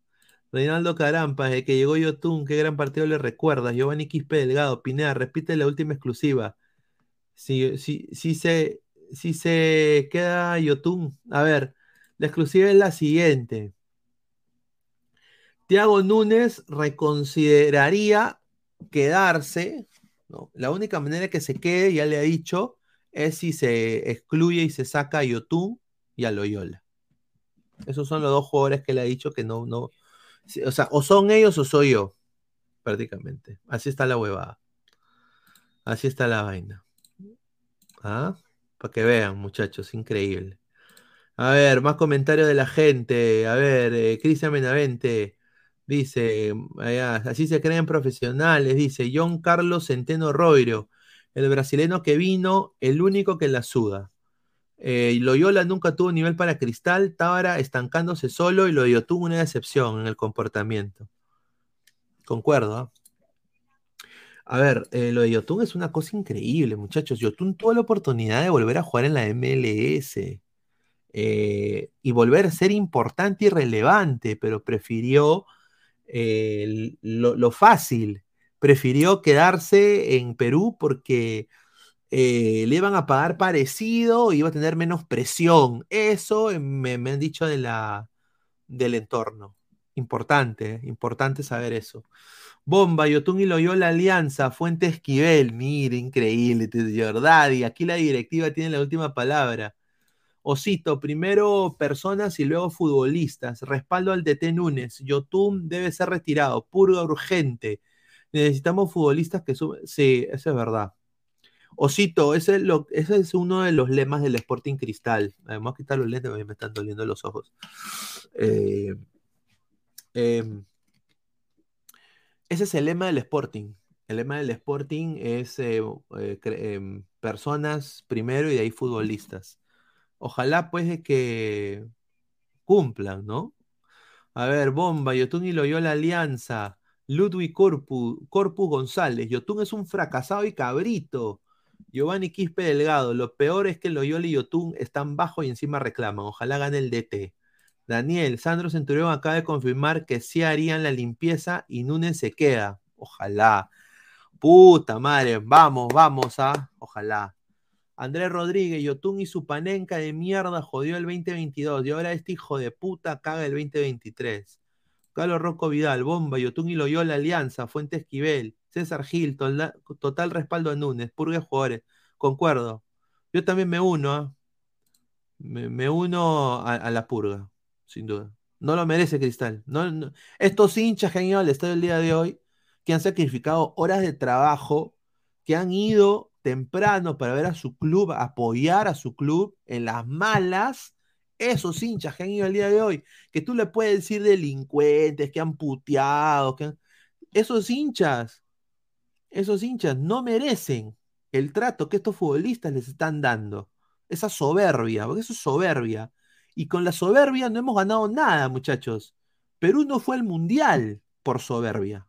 Reinaldo Carampa, desde que llegó Yotun, qué gran partido le recuerdas. Giovanni Quispe Delgado, Pineda, repite la última exclusiva. Si, si, si se, si se queda Yotun, a ver, la exclusiva es la siguiente. Tiago Núñez reconsideraría quedarse. La única manera que se quede, ya le ha dicho, es si se excluye y se saca a Yotun y a Loyola. Esos son los dos jugadores que le ha dicho que no, no, o sea, o son ellos o soy yo, prácticamente. Así está la huevada. Así está la vaina. ¿Ah? Para que vean, muchachos, increíble. A ver, más comentarios de la gente. A ver, eh, Cristian Benavente dice, así se creen profesionales, dice John Carlos Centeno Roiro, el brasileño que vino, el único que la suda. Eh, Loyola nunca tuvo nivel para Cristal, Tábara estancándose solo y Loyola tuvo una decepción en el comportamiento. Concuerdo. ¿ah? A ver, eh, lo de Yotun es una cosa increíble, muchachos. Yotun tuvo la oportunidad de volver a jugar en la MLS eh, y volver a ser importante y relevante, pero prefirió lo fácil, prefirió quedarse en Perú porque eh, le iban a pagar parecido y iba a tener menos presión. Eso me, me han dicho de la, del entorno. Importante, ¿eh? importante saber eso. Bomba, Yotun y Loyola Alianza, Fuente Esquivel, mire, increíble, Jordadi, aquí la directiva tiene la última palabra. Osito, primero personas y luego futbolistas. Respaldo al DT Núñez. Yotun debe ser retirado. Purga urgente. Necesitamos futbolistas que suben. Sí, eso es verdad. Osito, ese es, uno de los lemas del Sporting Cristal. Además, quitar los lentes, me están doliendo los ojos. Eh, eh, ese es el lema del Sporting. El lema del Sporting es eh, eh, personas primero y de ahí futbolistas. Ojalá pues de que cumplan, ¿no? A ver, Bomba, Yotun y Loyola Alianza, Ludwig Corpu, Corpus González, Yotun es un fracasado y cabrito. Giovanni Quispe Delgado, lo peor es que Loyola y Yotun están bajo y encima reclaman. Ojalá gane el DT. Daniel, Sandro Centurión acaba de confirmar que sí harían la limpieza y Núñez se queda. Ojalá. Puta madre, vamos, vamos, ¿ah? Ojalá. Andrés Rodríguez, Yotun y su panenca de mierda jodió el 2022 y ahora este hijo de puta caga el 2023. Carlos Rocco Vidal, Bomba, Yotun y Loyola Alianza, Fuente Esquivel, César Gil, total, respaldo a Núñez, purgue jugadores. Concuerdo. Yo también me uno, me, uno a, la purga, sin duda. No lo merece Cristal. No, Estos hinchas que han ido al el día de hoy, que han sacrificado horas de trabajo, que han ido temprano para ver a su club, apoyar a su club en las malas, esos hinchas que han ido día de hoy, que tú le puedes decir delincuentes, que han puteado, esos hinchas, esos hinchas no merecen el trato que estos futbolistas les están dando. Esa soberbia, porque eso es soberbia. Y con la soberbia no hemos ganado nada, muchachos. Perú no fue al mundial por soberbia.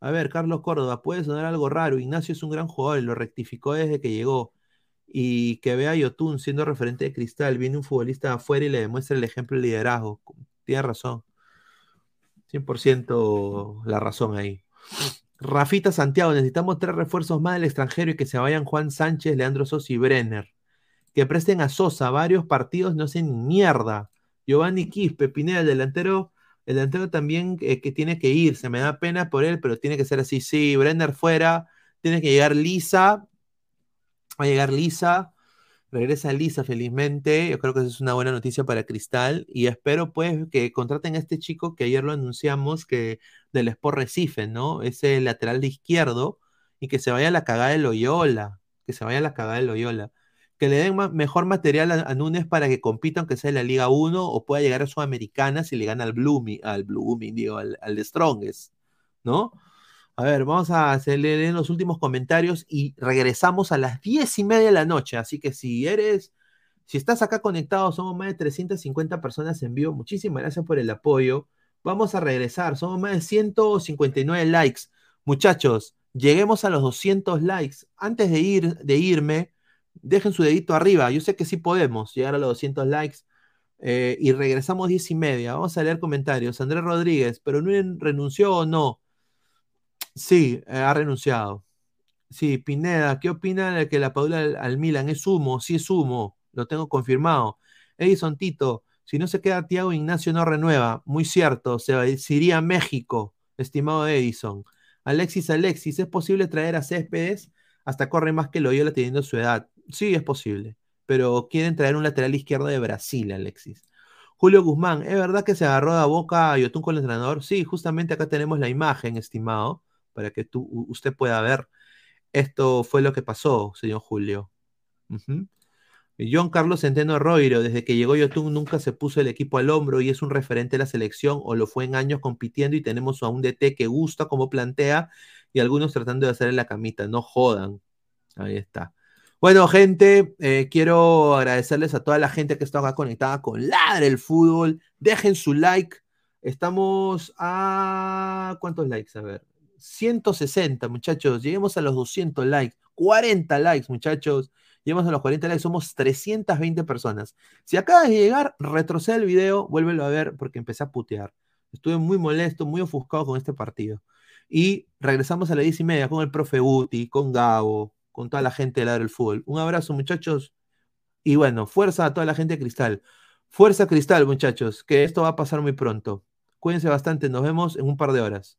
A ver, Carlos Córdoba, puede sonar algo raro. Ignacio es un gran jugador y lo rectificó desde que llegó. Y que vea a Yotun siendo referente de cristal. Viene un futbolista de afuera y le demuestra el ejemplo de liderazgo. Tiene razón. 100% la razón ahí. Rafita Santiago, necesitamos tres refuerzos más del extranjero y que se vayan Juan Sánchez, Leandro Sosa y Brenner. Que presten a Sosa varios partidos, no hacen mierda. Giovanni Quispe, Pineda, el delantero, el delantero también eh, que tiene que ir. Se me da pena por él, pero tiene que ser así. Sí, Brenner fuera, tiene que llegar Lisa. Va a llegar Lisa. Regresa Lisa felizmente. Yo creo que eso es una buena noticia para Cristal. Y espero pues que contraten a este chico que ayer lo anunciamos que del Sport Recife, ¿no? Ese lateral de izquierdo. Y que se vaya a la cagada de Loyola. Que se vaya a la cagada de Loyola. Que le den ma- mejor material a, a Núñez para que compita, aunque sea en la Liga 1, o pueda llegar a Sudamericana si le gana al Blooming, al Blooming, digo, al, al Strongest, ¿no? A ver, vamos a hacerle los últimos comentarios y regresamos a las diez y media de la noche. Así que si eres, si estás acá conectado, somos más de 350 personas en vivo. Muchísimas gracias por el apoyo. Vamos a regresar, somos más de 159 likes. Muchachos, lleguemos a los 200 likes. Antes de, ir, de irme, dejen su dedito arriba. Yo sé que sí podemos llegar a los 200 likes. Eh, y regresamos 10 y media. Vamos a leer comentarios. Andrés Rodríguez, ¿pero Núñez renunció o no? Sí, eh, ha renunciado. Sí, Pineda, ¿qué opina de que la Padula al, Milan es humo? Sí es humo, lo tengo confirmado. Edison Tito, si no se queda Tiago Ignacio no renueva. Muy cierto, se iría a México, estimado Edison. Alexis Alexis, ¿es posible traer a Céspedes? Hasta corre más que Loyola teniendo su edad. Sí, es posible, pero quieren traer un lateral izquierdo de Brasil, Alexis. Julio Guzmán, ¿es verdad que se agarró de boca a Yotun con el entrenador? Sí, justamente acá tenemos la imagen, estimado, para que tú, usted pueda ver. Esto fue lo que pasó, señor Julio. John Carlos Centeno Roiro, desde que llegó Yotun nunca se puso el equipo al hombro y es un referente de la selección o lo fue en años compitiendo y tenemos a un DT que gusta como plantea y algunos tratando de hacerle la camita. No jodan. Ahí está. Bueno, gente, eh, quiero agradecerles a toda la gente que está acá conectada con Ladre el Fútbol. Dejen su like. Estamos a... ¿Cuántos likes? A ver. 160, muchachos. Lleguemos a los 200 likes. 40 likes, muchachos. Lleguemos a los 40 likes. Somos 320 personas. Si acabas de llegar, retrocede el video, vuélvelo a ver porque empecé a putear. Estuve muy molesto, muy ofuscado con este partido. Y regresamos a las 10 y media con el profe Uti, con Gabo, con toda la gente de Ladre el Fútbol. Un abrazo, muchachos. Y bueno, fuerza a toda la gente de Cristal. Fuerza Cristal, muchachos, que esto va a pasar muy pronto. Cuídense bastante, nos vemos en un par de horas.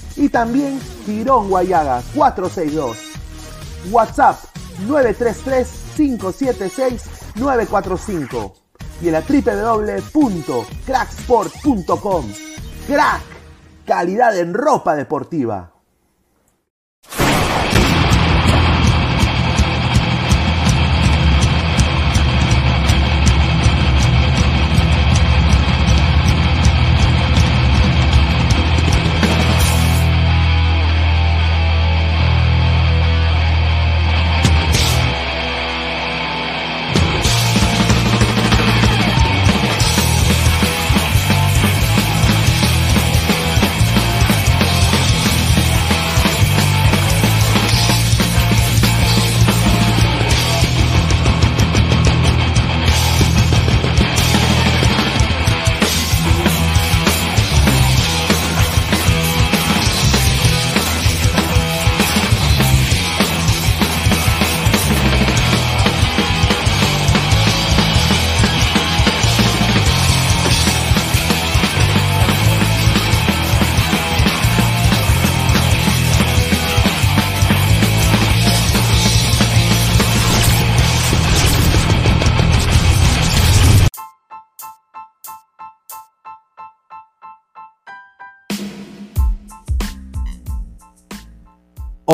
y también Tirón Guayaga 462. WhatsApp 933-576-945 y en la www.cracksport.com. Crack, calidad en ropa deportiva.